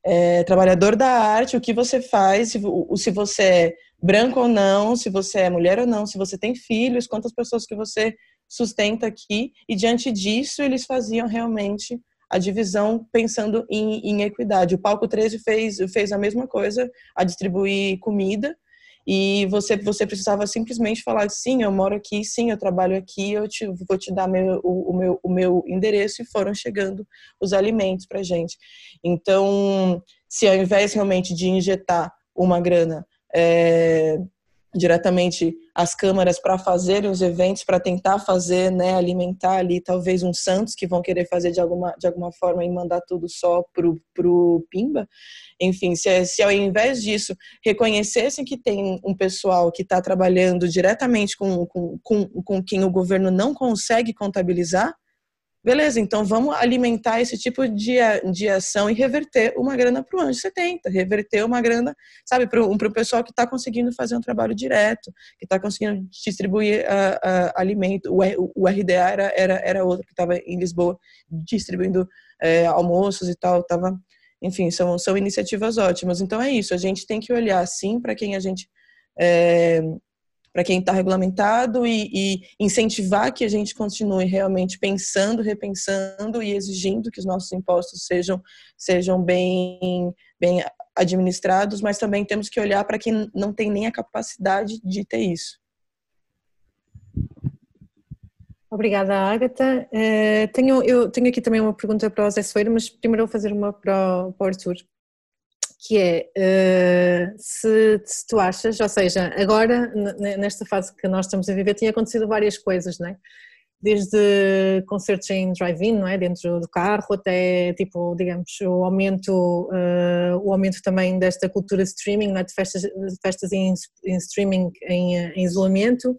é, é trabalhador da arte, o que você faz, se, se você é branco ou não, se você é mulher ou não, se você tem filhos, quantas pessoas que você sustenta aqui, e diante disso eles faziam realmente a divisão pensando em, em equidade. O Palco 13 fez, fez a mesma coisa, a distribuir comida, e você você precisava simplesmente falar sim eu moro aqui sim eu trabalho aqui eu te, vou te dar meu, o, o, meu o meu endereço. E foram chegando os alimentos para gente. Então se ao invés realmente de injetar uma grana é, diretamente as câmaras para fazerem os eventos, para tentar fazer, né, alimentar ali talvez um Santos que vão querer fazer de alguma, de alguma forma e mandar tudo só pro, pro Pimba. Enfim, se, se ao invés disso reconhecessem que tem um pessoal que está trabalhando diretamente com, com, com, com quem o governo não consegue contabilizar, Beleza, então vamos alimentar esse tipo de, de ação e reverter uma grana para o Anjo 70, reverter uma grana, sabe, para o pessoal que está conseguindo fazer um trabalho direto, que está conseguindo distribuir uh, uh, alimento. O, o RDA era, era, era outro que estava em Lisboa distribuindo uh, almoços e tal, estava, enfim, são, são iniciativas ótimas. Então é isso, a gente tem que olhar sim para quem a gente é, para quem está regulamentado e, e, incentivar que a gente continue realmente pensando, repensando e exigindo que os nossos impostos sejam, sejam bem, bem administrados, mas também temos que olhar para quem não tem nem a capacidade de ter isso. Obrigada, Agatha. Uh, tenho, eu tenho aqui também uma pergunta para o Zé Soeiro, mas primeiro vou fazer uma para o, para o Arthur que é uh, se, se, tu achas, ou seja, agora nesta fase que nós estamos a viver tinha acontecido várias coisas, não é? desde concertos em drive-in, não é, dentro do carro, até tipo, digamos, o aumento, uh, o aumento também desta cultura streaming, é? de festas, de festas em, em streaming em, em, isolamento.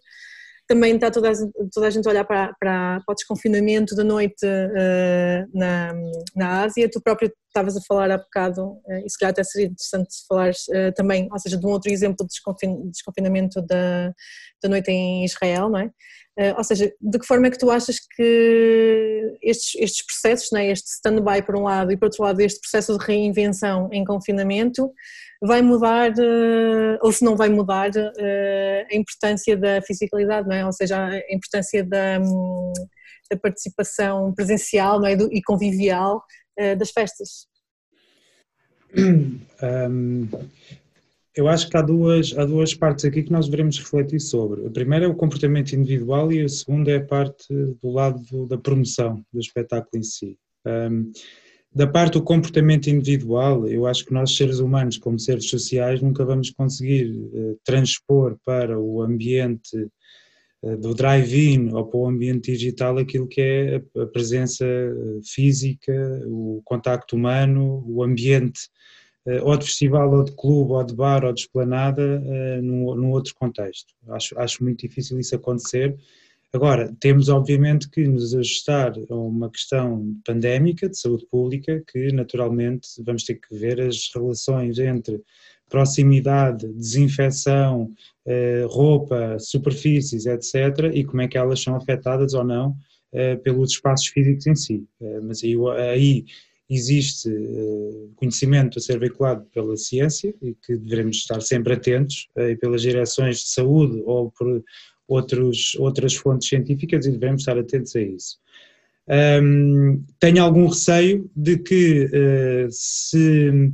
Também está toda a, toda a gente a olhar para, para, para o desconfinamento da noite uh, na, na Ásia. Tu próprio estavas a falar há bocado, uh, e se calhar até seria interessante falares também, ou seja, de um outro exemplo de desconfinamento da, da noite em Israel, não é? Uh, ou seja, de que forma é que tu achas que estes, estes processos, né, este stand-by por um lado e por outro lado este processo de reinvenção em confinamento vai mudar, ou se não vai mudar, a importância da fisicalidade, não é? ou seja, a importância da, um, da participação presencial não é? E convivial das festas? Um, eu acho que há duas, há duas partes aqui que nós devemos refletir sobre. A primeira é o comportamento individual e a segunda é a parte do lado da promoção do espetáculo em si. Um, da parte do comportamento individual, eu acho que nós, seres humanos, como seres sociais, nunca vamos conseguir uh, transpor para o ambiente do drive-in ou para o ambiente digital aquilo que é a, presença eh, física, o contacto humano, o ambiente eh, ou de festival, ou de clube, ou de bar, ou de esplanada, eh, num outro contexto. Acho, acho muito difícil isso acontecer. Agora, temos obviamente que nos ajustar a uma questão pandémica, de saúde pública, que naturalmente vamos ter que ver as relações entre proximidade, desinfecção, eh, roupa, superfícies, etc., e como é que elas são afetadas ou não pelos espaços físicos em si. Mas aí, aí existe eh, conhecimento a ser veiculado pela ciência e que devemos estar sempre atentos, eh, e pelas direções de saúde ou por outros, outras fontes científicas e devemos estar atentos a isso. Tenho algum receio de que se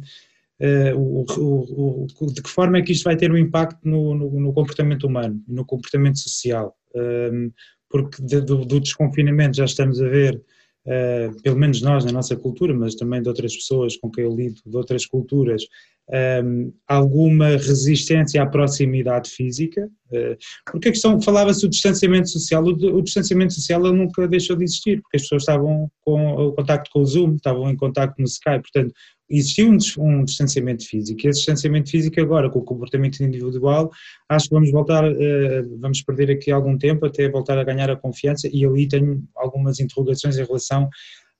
o, o, o, de que forma é que isto vai ter um impacto no, no, no comportamento humano, no comportamento social, um, porque de, do, do, desconfinamento já estamos a ver uh, pelo menos nós na nossa cultura, mas também de outras pessoas com quem eu lido, de outras culturas, um, alguma resistência à proximidade física, uh, porque a questão, falava-se do distanciamento social, o, o, distanciamento social nunca deixou de existir, porque as pessoas estavam com o contacto com o Zoom, estavam em contacto no Skype, portanto, existiu um, um, distanciamento físico. E esse distanciamento físico agora, com o comportamento individual, acho que vamos voltar, uh, vamos perder aqui algum tempo até voltar a ganhar a confiança. E eu aí tenho algumas interrogações em relação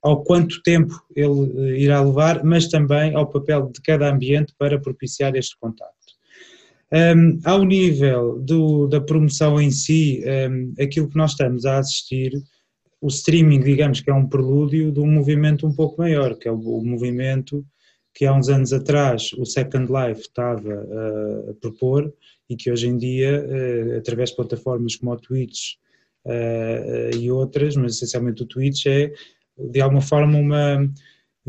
ao quanto tempo ele uh, irá levar, mas também ao papel de cada ambiente para propiciar este contacto. Um, ao nível do, da promoção em si, um, aquilo que nós estamos a assistir o streaming, digamos que é um prelúdio de um movimento um pouco maior, que é o, o movimento que há uns anos atrás o Second Life estava a, a propor e que hoje em dia, uh, através de plataformas como o Twitch uh, e outras, mas essencialmente o Twitch é de alguma forma uma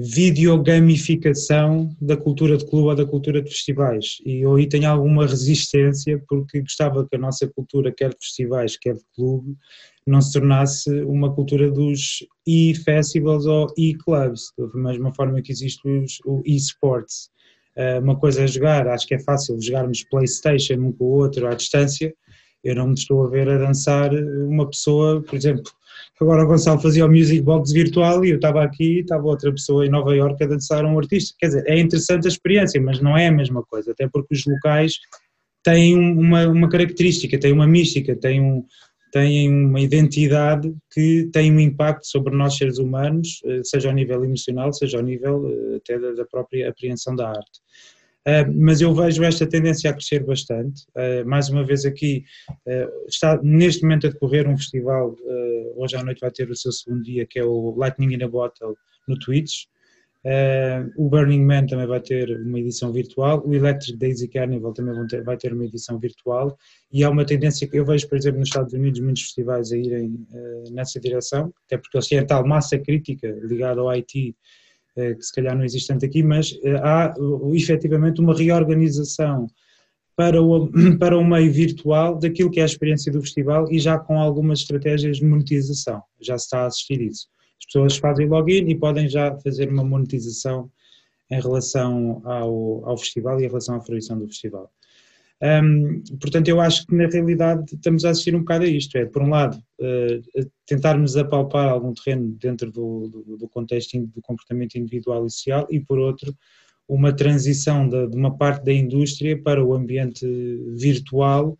videogamificação da cultura de clube ou da cultura de festivais. E eu aí tenho alguma resistência porque gostava que a nossa cultura, quer de festivais, quer de clube, não se tornasse uma cultura dos e-festivals ou e-clubs, da mesma forma que existe os, o e-sports. Eh, uma coisa é jogar, acho que é fácil jogarmos Playstation um com o outro à distância, eu não me estou a ver a dançar uma pessoa, por exemplo, Agora o Gonçalo fazia o Music Box virtual e eu estava aqui, estava outra pessoa em Nova Iorque a dançar um artista. Quer dizer, é interessante a experiência, mas não é a mesma coisa, até porque os locais têm uma, uma característica, têm uma mística, têm, um, têm uma identidade que tem um impacto sobre nós seres humanos, eh, seja ao nível emocional, seja ao nível eh, até da própria apreensão da arte. Uh, mas eu vejo esta tendência a crescer bastante. Uh, mais uma vez aqui, uh, está neste momento a decorrer um festival, hoje à noite vai ter o seu segundo dia, que é o Lightning in a Bottle no Twitch. o Burning Man também vai ter uma edição virtual, o Electric Daisy Carnival também vai ter uma edição virtual e há uma tendência que eu vejo, por exemplo, nos Estados Unidos, muitos festivais a irem nessa direção, até porque eles têm tal massa crítica ligada ao IT eh, que se calhar não existe tanto aqui, mas eh, há efetivamente uma reorganização para o, para o meio virtual daquilo que é a experiência do festival e já com algumas estratégias de monetização, já se está a assistir isso. As pessoas fazem login e podem já fazer uma monetização em relação ao, ao festival e em relação à fruição do festival. Um, portanto, eu acho que na realidade estamos a assistir um bocado a isto, é, por um lado, uh, tentarmos apalpar algum terreno dentro do, do, do, contexto do comportamento individual e social e por outro, uma transição de, de uma parte da indústria para o ambiente virtual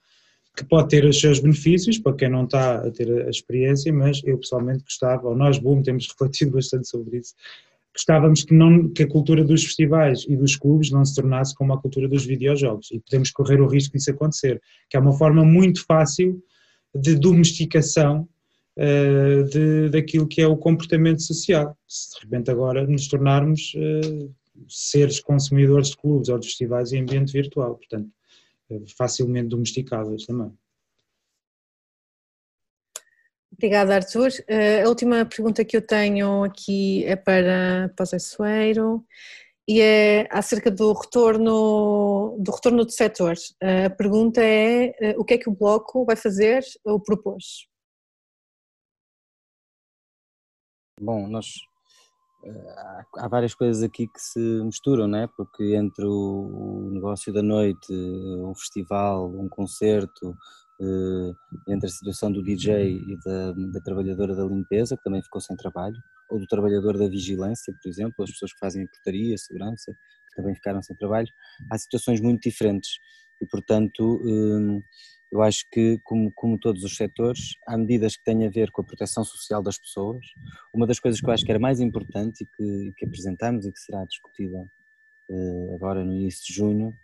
que pode ter os seus benefícios para quem não está a ter a experiência, mas eu pessoalmente gostava, ou nós, Boom, temos refletido bastante sobre isso, gostávamos que, não, que a cultura dos festivais e dos clubes não se tornasse como a cultura dos videojogos e podemos correr o risco disso acontecer, que é uma forma muito fácil de domesticação uh, de, daquilo que é o comportamento social. Se de repente agora nos tornarmos uh, seres consumidores de clubes ou de festivais em ambiente virtual, portanto, uh, facilmente domesticáveis também. Obrigada, Arthur. Uh, a última pergunta que eu tenho aqui é para, para o Zé Soeiro e é acerca do retorno do, retorno do setor. Uh, a pergunta é uh, o que é que o Bloco vai fazer ou propôs? Bom, nós há várias coisas aqui que se misturam, não é? Porque entre o negócio da noite, um festival, um concerto, eh, entre a situação do DJ e da, da, trabalhadora da limpeza, que também ficou sem trabalho, ou do trabalhador da vigilância, por exemplo, as pessoas que fazem a portaria, a segurança, que também ficaram sem trabalho. Há situações muito diferentes e, portanto, eh, eu acho que, como, como todos os setores, há medidas que têm a ver com a proteção social das pessoas. Uma das coisas que eu acho que era mais importante e que, que apresentamos e que será discutida eh, agora no início de junho,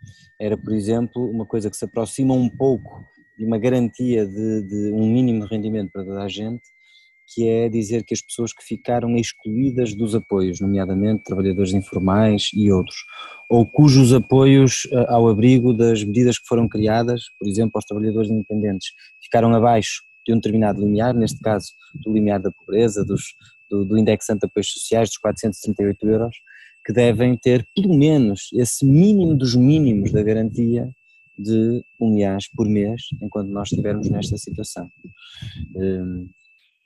era, por exemplo, uma coisa que se aproxima um pouco de uma garantia de, de, um mínimo de rendimento para toda a gente, que é dizer que as pessoas que ficaram excluídas dos apoios, nomeadamente trabalhadores informais e outros, ou cujos apoios eh, ao abrigo das medidas que foram criadas, por exemplo, aos trabalhadores independentes, ficaram abaixo de um determinado limiar, neste caso do limiar da pobreza, dos, do, do indexante de apoios sociais, dos 438 euros, que devem ter pelo menos esse mínimo dos mínimos da garantia de um IAS por mês enquanto nós estivermos nesta situação. Um,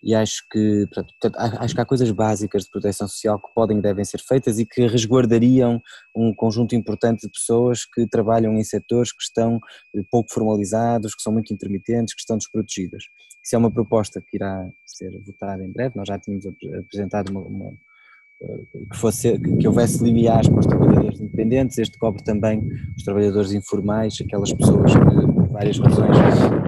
e acho que, portanto, acho que há coisas básicas de proteção social que podem e devem ser feitas e que resguardariam um conjunto importante de pessoas que trabalham em setores que estão eh, pouco formalizados, que são muito intermitentes, que estão desprotegidas. Isso é uma proposta que irá ser votada em breve, nós já tínhamos apresentado uma, uma que, fosse, que houvesse limiares para os trabalhadores independentes, este cobre também os trabalhadores informais, aquelas pessoas que várias razões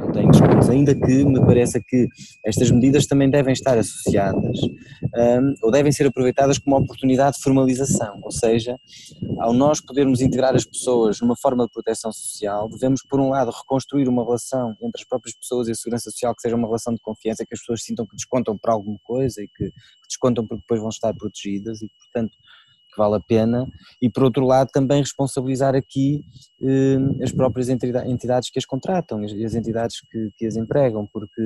não têm descontos, ainda que me pareça que estas medidas também devem estar associadas um, ou devem ser aproveitadas como oportunidade de formalização, ou seja, ao nós podermos integrar as pessoas numa forma de proteção social, devemos por um lado reconstruir uma relação entre as próprias pessoas e a segurança social que seja uma relação de confiança, que as pessoas sintam que descontam por alguma coisa e que descontam porque depois vão estar protegidas e, portanto, que vale a pena, e por outro lado também responsabilizar aqui eh, as próprias entidades que as contratam e as entidades que, que, as empregam, porque,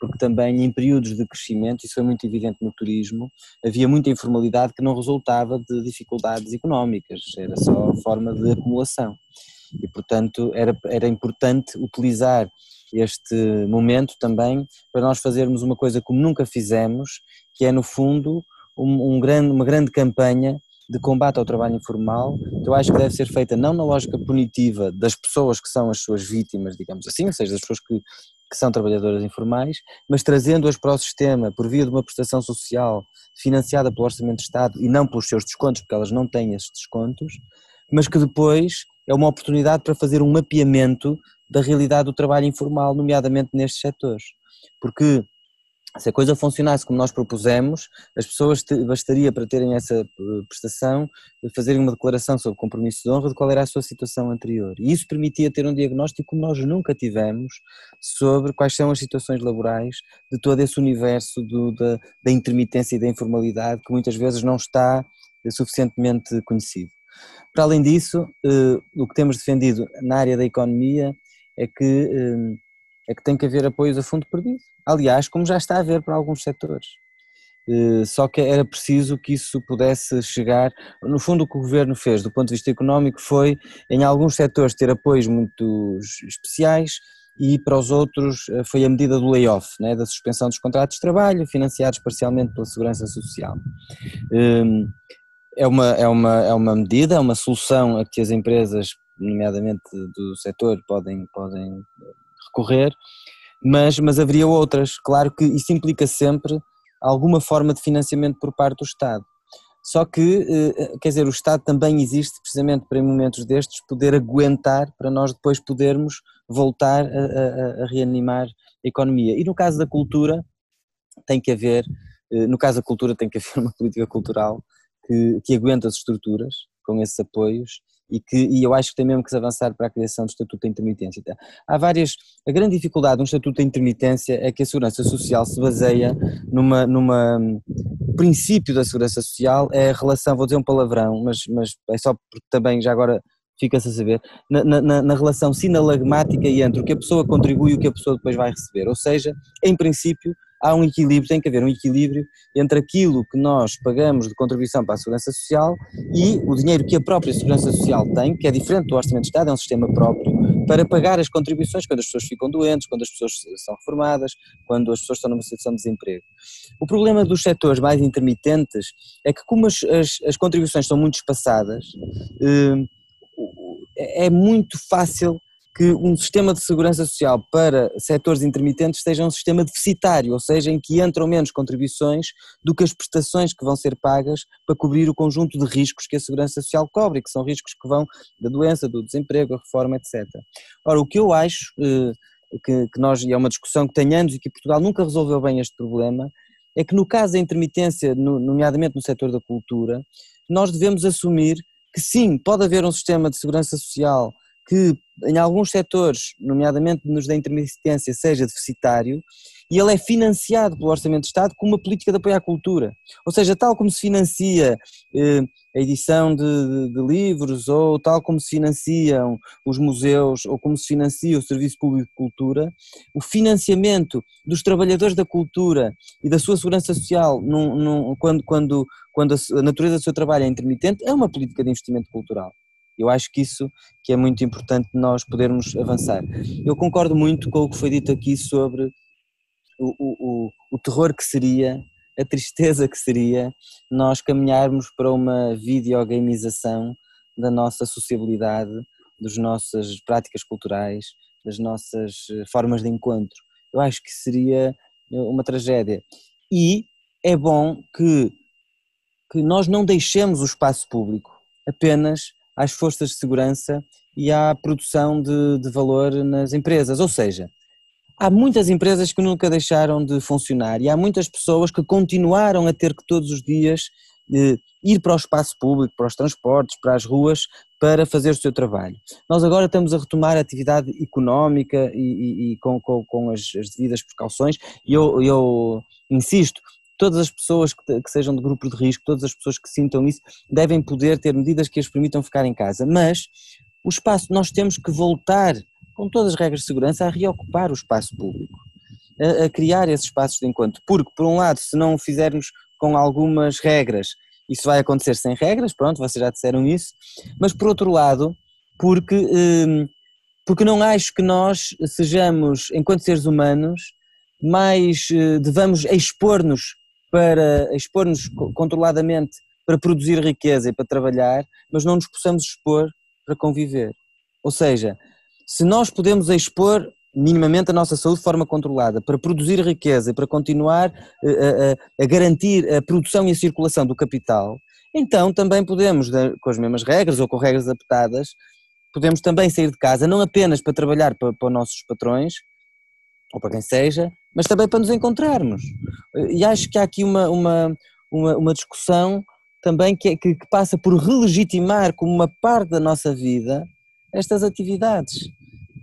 porque também em períodos de crescimento, isso é muito evidente no turismo, havia muita informalidade que não resultava de dificuldades económicas, era só forma de acumulação. E portanto era, era importante utilizar este momento também para nós fazermos uma coisa como nunca fizemos, que é no fundo um, um grande, uma grande campanha de combate ao trabalho informal, eu acho que deve ser feita não na lógica punitiva das pessoas que são as suas vítimas, digamos assim, ou seja, das pessoas que, que são trabalhadoras informais, mas trazendo-as para o sistema por via de uma prestação social financiada pelo Orçamento de Estado e não pelos seus descontos, porque elas não têm esses descontos, mas que depois é uma oportunidade para fazer um mapeamento da realidade do trabalho informal, nomeadamente nestes setores. Porque se a coisa funcionasse como nós propusemos, as pessoas te, bastaria para terem essa eh, prestação fazerem uma declaração sobre compromisso de honra de qual era a sua situação anterior. E isso permitia ter um diagnóstico como nós nunca tivemos sobre quais são as situações laborais de todo esse universo do, da, da intermitência e da informalidade que muitas vezes não está suficientemente conhecido. Para além disso, eh, o que temos defendido na área da economia é que, eh, é que tem que haver apoios a fundo perdido. Aliás, como já está a haver para alguns setores. Eh, só que era preciso que isso pudesse chegar. No fundo, o que o governo fez do ponto de vista económico foi, em alguns setores, ter apoios muito especiais e para os outros foi a medida do layoff, né, da suspensão dos contratos de trabalho, financiados parcialmente pela Segurança Social é uma, é uma, é uma medida, é uma solução a que as empresas nomeadamente do setor, podem, podem recorrer, mas, mas haveria outras. Claro que isso implica sempre alguma forma de financiamento por parte do Estado. Só que, eh, quer dizer, o Estado também existe precisamente para em momentos destes poder aguentar para nós depois podermos voltar a, a, a reanimar a economia. E no caso da cultura, tem que haver, eh, no caso da cultura, tem que haver uma política cultural que, que aguente as estruturas com esses apoios e que e eu acho que tem mesmo que se avançar para a criação do Estatuto da Intermitência. Então, há várias, a grande dificuldade de um Estatuto da Intermitência é que a Segurança Social se baseia numa, numa o princípio da Segurança Social é a relação, vou dizer um palavrão, mas, mas é só porque também já agora fica-se a saber, na, na, na, relação sinalagmática entre o que a pessoa contribui e o que a pessoa depois vai receber, ou seja, em princípio há um equilíbrio, tem que haver um equilíbrio entre aquilo que nós pagamos de contribuição para a Segurança Social e o dinheiro que a própria Segurança Social tem, que é diferente do Orçamento de Estado, é um sistema próprio, para pagar as contribuições quando as pessoas ficam doentes, quando as pessoas são reformadas, quando as pessoas estão numa situação de desemprego. O problema dos setores mais intermitentes é que como as, as, as contribuições são muito espaçadas, eh, é muito fácil que um sistema de segurança social para setores intermitentes seja um sistema deficitário, ou seja, em que entram menos contribuições do que as prestações que vão ser pagas para cobrir o conjunto de riscos que a segurança social cobre, que são riscos que vão da doença, do desemprego, a reforma, etc. Ora, o que eu acho eh, que, que nós, e é uma discussão que tem anos e que Portugal nunca resolveu bem este problema, é que no caso da intermitência, nomeadamente no setor da cultura, nós devemos assumir que sim, pode haver um sistema de segurança social que em alguns setores, nomeadamente nos da intermitência, seja deficitário, e ele é financiado pelo Orçamento de Estado com uma política de apoio à cultura. Ou seja, tal como se financia eh, a edição de, de, de, livros, ou tal como se financiam os museus, ou como se financia o Serviço Público de Cultura, o financiamento dos trabalhadores da cultura e da sua segurança social num, num, quando, quando, quando a natureza do seu trabalho é intermitente é uma política de investimento cultural. Eu acho que isso que é muito importante nós podermos avançar. Eu concordo muito com o que foi dito aqui sobre o, o, o terror que seria, a tristeza que seria nós caminharmos para uma videogamização da nossa sociabilidade, das nossas práticas culturais, das nossas eh, formas de encontro. Eu acho que seria eh, uma tragédia. E é bom que, que nós não deixemos o espaço público apenas às forças de segurança e à produção de, de valor nas empresas. Ou seja, há muitas empresas que nunca deixaram de funcionar e há muitas pessoas que continuaram a ter que todos os dias eh, ir para o espaço público, para os transportes, para as ruas, para fazer o seu trabalho. Nós agora estamos a retomar a atividade económica e, e, e com, com, com as, as, devidas precauções e eu, eu insisto, todas as pessoas que, que, sejam de grupo de risco, todas as pessoas que sintam isso, devem poder ter medidas que as permitam ficar em casa. Mas o espaço, nós temos que voltar, com todas as regras de segurança, a reocupar o espaço público, a, a criar esses espaços de encontro. Porque, por um lado, se não o fizermos com algumas regras, isso vai acontecer sem regras, pronto, vocês já disseram isso, mas por outro lado, porque, hum, porque não acho que nós sejamos, enquanto seres humanos, mais eh, devamos expor-nos para expor-nos controladamente para produzir riqueza e para trabalhar, mas não nos possamos expor para conviver. Ou seja, se nós podemos expor minimamente a nossa saúde de forma controlada para produzir riqueza e para continuar a, eh, a, a garantir a produção e a circulação do capital, então também podemos, com as mesmas regras ou com regras adaptadas, podemos também sair de casa não apenas para trabalhar para, para os nossos patrões, ou para quem seja, mas também para nos encontrarmos. E acho que há aqui uma, uma, uma, uma discussão também que, é, que, que, passa por relegitimar como uma parte da nossa vida estas atividades.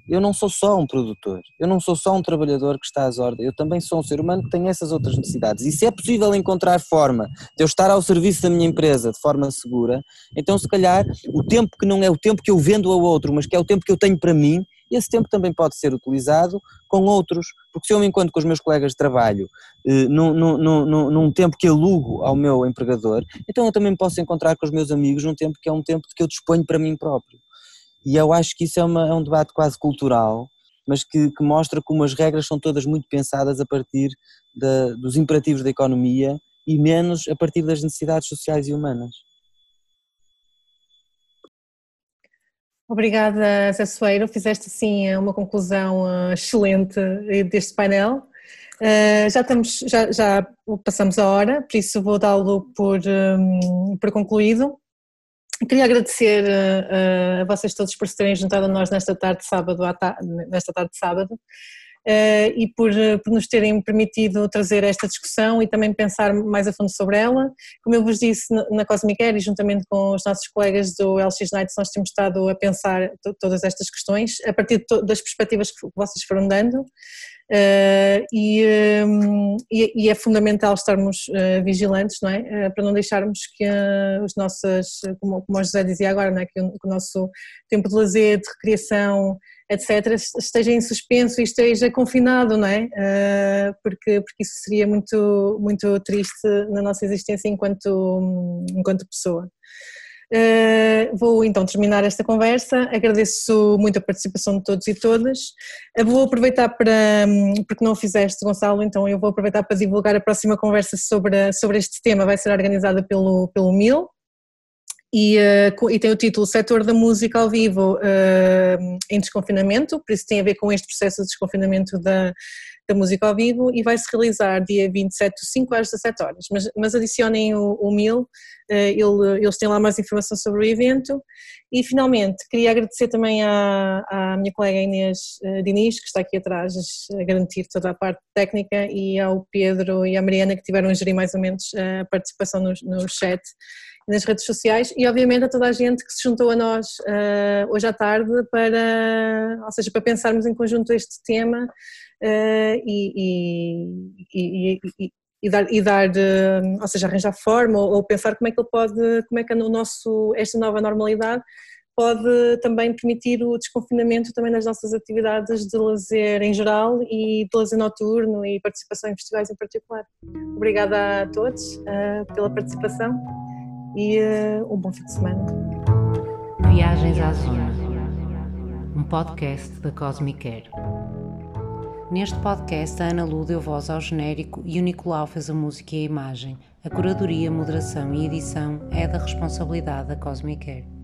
Eu não sou só um produtor, eu não sou só um trabalhador que está às ordens, eu também sou um ser humano que tem essas outras necessidades. E se é possível encontrar forma de eu estar ao serviço da minha empresa de forma segura, então se calhar o tempo que não é o tempo que eu vendo ao outro, mas que é o tempo que eu tenho para mim, esse tempo também pode ser utilizado com outros, porque se eu me encontro com os meus colegas de trabalho eh, num, num, num, num, tempo que alugo ao meu empregador, então eu também posso encontrar com os meus amigos num tempo que é um tempo que eu disponho para mim próprio. E eu acho que isso é, uma, é um debate quase cultural, mas que, que, mostra como as regras são todas muito pensadas a partir da, dos imperativos da economia e menos a partir das necessidades sociais e humanas. Obrigada, Zé Soeiro. Fizeste assim uma conclusão uh, excelente deste painel. Uh, já, estamos, já, já, passamos a hora, por isso vou dá-lo por, por concluído. Queria agradecer a vocês todos por se terem juntado a nós nesta tarde de sábado, nesta tarde de sábado. Uh, e por, por, nos terem permitido trazer esta discussão e também pensar mais a fundo sobre ela. Como eu vos disse na Cosmic Air e juntamente com os nossos colegas do LX Nights, nós temos estado a pensar todas estas questões a partir das perspectivas que vocês foram dando. Uh, e, um, e, e, é fundamental estarmos uh, vigilantes, não é? para não deixarmos que os nossos, como, como o José dizia agora, não é? que, o, que o nosso tempo de lazer, de recreação, etc., esteja em suspenso e esteja confinado, não é? Uh, porque, porque isso seria muito, muito triste na nossa existência enquanto, enquanto pessoa. Uh, vou então terminar esta conversa. Agradeço muito a participação de todos e todas. Uh, vou aproveitar para, porque não o fizeste, Gonçalo, então eu vou aproveitar para divulgar a próxima conversa sobre, sobre este tema. Vai ser organizada pelo, pelo MIL, e, uh, e, tem o título Setor da Música ao Vivo uh, em Desconfinamento, por isso tem a ver com este processo de desconfinamento da, da música ao vivo e vai se realizar dia 27 de 5 às 17 horas. Mas, mas adicionem o, o MIL, uh, ele, eles têm lá mais informação sobre o evento. E finalmente, queria agradecer também à, à minha colega Inês Diniz, que está aqui atrás a garantir toda a parte técnica, e ao Pedro e à Mariana, que tiveram a gerir mais ou menos a participação no, no chat nas redes sociais e obviamente a toda a gente que se juntou a nós uh, hoje à tarde para, ou seja, para pensarmos em conjunto este tema uh, e, e, e, e, dar, e dar uh, ou seja, arranjar forma ou, ou, pensar como é que ele pode, como é que o nosso, esta nova normalidade pode também permitir o desconfinamento também das nossas atividades de lazer em geral e de lazer noturno e participação em festivais em particular. Obrigada a todos pela participação e uh, um bom fim de semana. Viagens à Zona, um podcast da Cosmic Air. Neste podcast, a Ana Lu deu voz ao genérico e o Nicolau fez a música e a imagem. A curadoria, moderação e edição é da responsabilidade da Cosmic Air.